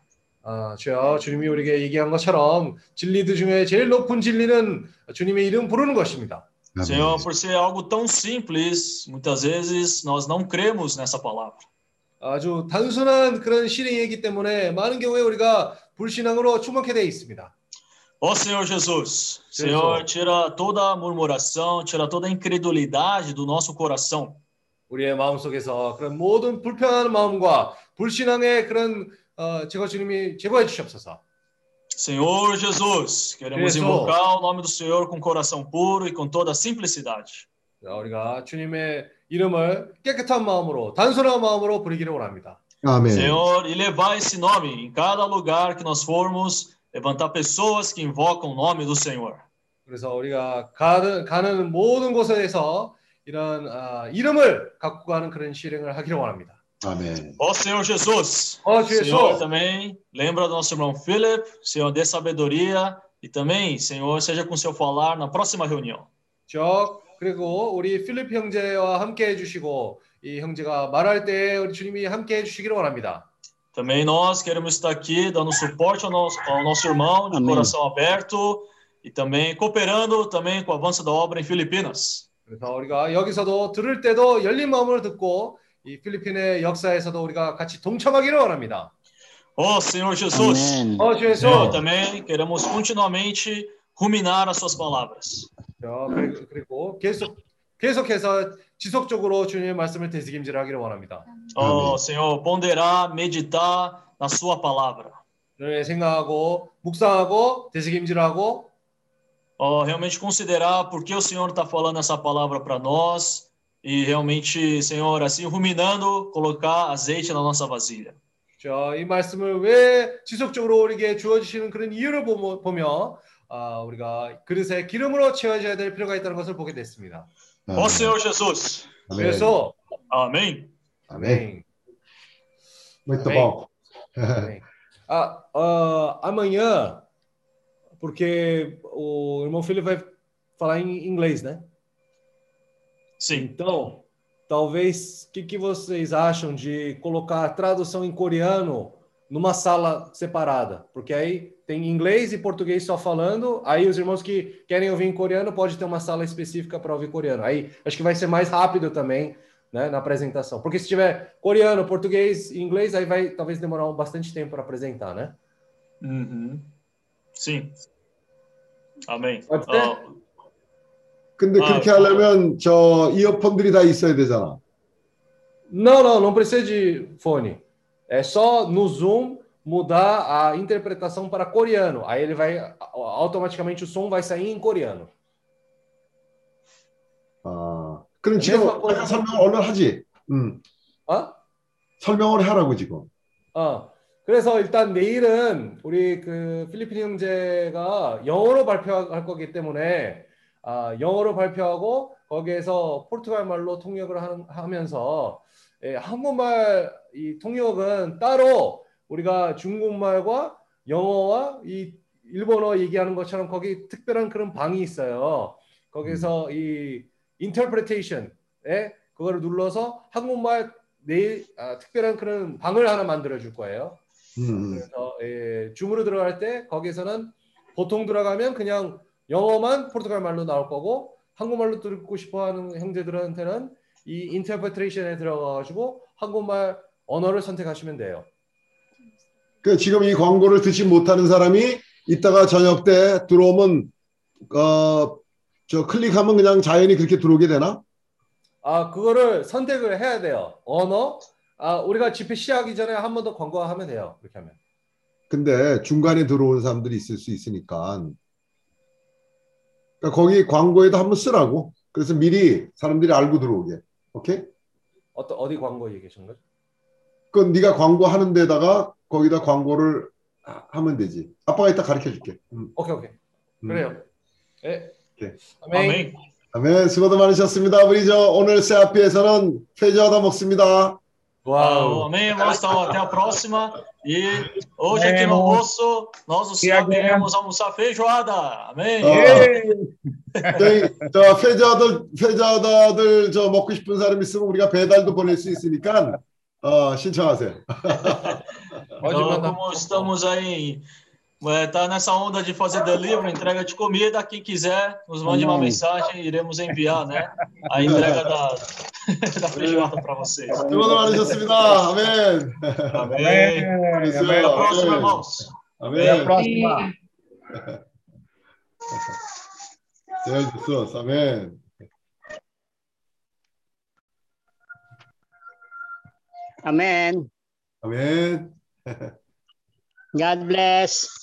아, 주여 주님이 우리에게 얘기한 것처럼 진리들 중에 제일 높은 진리는 주님의 이름 부르는 것입니다. Senhor, por ser algo tão simples, muitas vezes nós não cremos nessa palavra. 아주 단순한 그런 실행이기 때문에 많은 경우에 우리가 불신앙으로 충만케 되어 있습니다. Ó Senhor Jesus, Senhor, tira toda a murmuração, tira toda a incredulidade do nosso coração. 우리의 마음속에서 그런 모든 불평하는 마음과 불신앙의 그런 어, 제거 주님이 제거해 주시옵소서. Senhor Jesus, queremos Jesus. invocar o nome do Senhor com coração puro e com toda a simplicidade. 자, 우리가 주님의 이름을 깨끗한 마음으로 단순한 마음으로 부르기를 원합니다. 아멘. Senhor, e levar esse nome em cada lugar que nós formos, Levantar pessoas que invocam o nome do Senhor. 그래서 우리가 가는, 가는 모든 곳에서 이런 아, 이름을 갖고 가는 그런 실행을 하기를 원합니다. 아멘. Ó Senhor Jesus, Ó Jesus. Senhor também lembra do nosso irmão Philip, Senhor dê sabedoria e também, Senhor, seja com seu falar na próxima reunião. 저 그리고 우리 필립 형제와 함께 해주시고 이 형제가 말할 때 우리 주님이 함께 해주시기를 원합니다. Também nós queremos estar aqui dando suporte ao nosso, ao nosso irmão de Amém. coração aberto e também cooperando também com o avanço da obra em Filipinas. 그래서 우리가 여기서도 들을 때도 열린 마음으로 듣고 이 필리핀의 역사에서도 우리가 같이 동참하기를 원합니다. Ó Senhor Jesus, Amém. 어, 주 Senhor, 예수. também queremos continuamente ruminar as suas palavras. 자, 그리고, 그리고 계속 계속해서 지속적으로 주님의 말씀을 되새김질하기를 원합니다. Ó Senhor, ponderar, meditar na sua palavra. 네, 생각하고 묵상하고 되새김질하고 Ó, realmente considerar por que o Senhor está falando essa palavra para nós e realmente, Senhor, assim ruminando, colocar azeite na nossa vasilha. 자, 이 말씀을 왜 지속적으로 우리에게 주어지시는 그런 이유를 보며, 보며 아, 우리가 그릇에 기름으로 채워져야 될 필요가 있다는 것을 보게 됐습니다. Ó Senhor Jesus. Amém. Jesus. Amém. Amém. Muito Amém. bom. Amém. Ah, ah, amanhã, porque o irmão Filho vai falar em inglês, né? Sim. Então, talvez, o que, que vocês acham de colocar a tradução em coreano numa sala separada? Porque aí tem inglês e português só falando, aí os irmãos que querem ouvir em coreano pode ter uma sala específica para ouvir coreano. Aí acho que vai ser mais rápido também, né, na apresentação. Porque se tiver coreano, português e inglês, aí vai talvez demorar um bastante tempo para apresentar, né? Uhum. Sim. Amém. Pode ser? Ó, 근데 아, 그렇게 하려면 저 이어폰들이 다 있어야 되잖아. Não, não, não precisa de fone. É só no Zoom mudar a interpretação para coreano. Aí ele vai automaticamente o som vai sair em coreano. 아, 그럼 지금. 아까 설명 오늘 하지. 음, 어? 설명을 하라고 지금. 어. 그래서 일단 내일은 우리 그 필리핀 형제가 영어로 발표할 거기 때문에 아, 영어로 발표하고 거기에서 포르투갈 말로 통역을 하는, 하면서 예, 한국말 이 통역은 따로 우리가 중국말과 영어와 이 일본어 얘기하는 것처럼 거기 특별한 그런 방이 있어요. 거기서 이 interpretation에 그거를 눌러서 한국말 내일 아, 특별한 그런 방을 하나 만들어 줄 거예요. 음, 그래서 예, 줌으로 들어갈 때 거기서는 보통 들어가면 그냥 영어만 포르투갈 말로 나올 거고 한국말로 듣고 싶어하는 형제들한테는 이 인터프레이션에 들어가가지고 한국말 언어를 선택하시면 돼요. 그 지금 이 광고를 듣지 못하는 사람이 이따가 저녁 때 들어오면 어, 저 클릭하면 그냥 자연히 그렇게 들어오게 되나? 아 그거를 선택을 해야 돼요. 언어. 아 우리가 집회 시작하기 전에 한 번 더 광고하면 돼요. 그렇게 하면. 근데 중간에 들어오는 사람들이 있을 수 있으니까 그러니까 거기 광고에도 한번 쓰라고. 그래서 미리 사람들이 알고 들어오게. 오케이? 어떤 어디 광고 얘기하신 거죠? 그건 네가 광고하는 데다가 거기다 광고를 하- 하면 되지. 아빠가 이따 가르쳐 줄게. 음. 오케이 오케이. 음. 그래요. 예. 오케이. 아멘. Amém. 아멘. 수고도 많으셨습니다. 우리 저 오늘 세아피에서는 페이지 하다 먹습니다. Ah, amém, irmãos. Então, até a próxima. E hoje aqui no almoço, nós o Senhor queremos almoçar feijoada. Amém. 저희 저 페이지하들 페이지하다들 저 먹고 싶은 사람 있으면 우리가 배달도 보낼 수 있으니까 어, 신청하세요. Então, como estamos aí, Está nessa onda de fazer delivery, entrega de comida. Quem quiser, nos mande uma hum. mensagem, iremos enviar né, a entrega da, *laughs* da feijoada para vocês. Tudo na hora de. Amém. Amém. Amém. Amém. Até a próxima, irmãos. Amém. Até a próxima. Senhor Jesus, amém. Amém. Amém. God bless.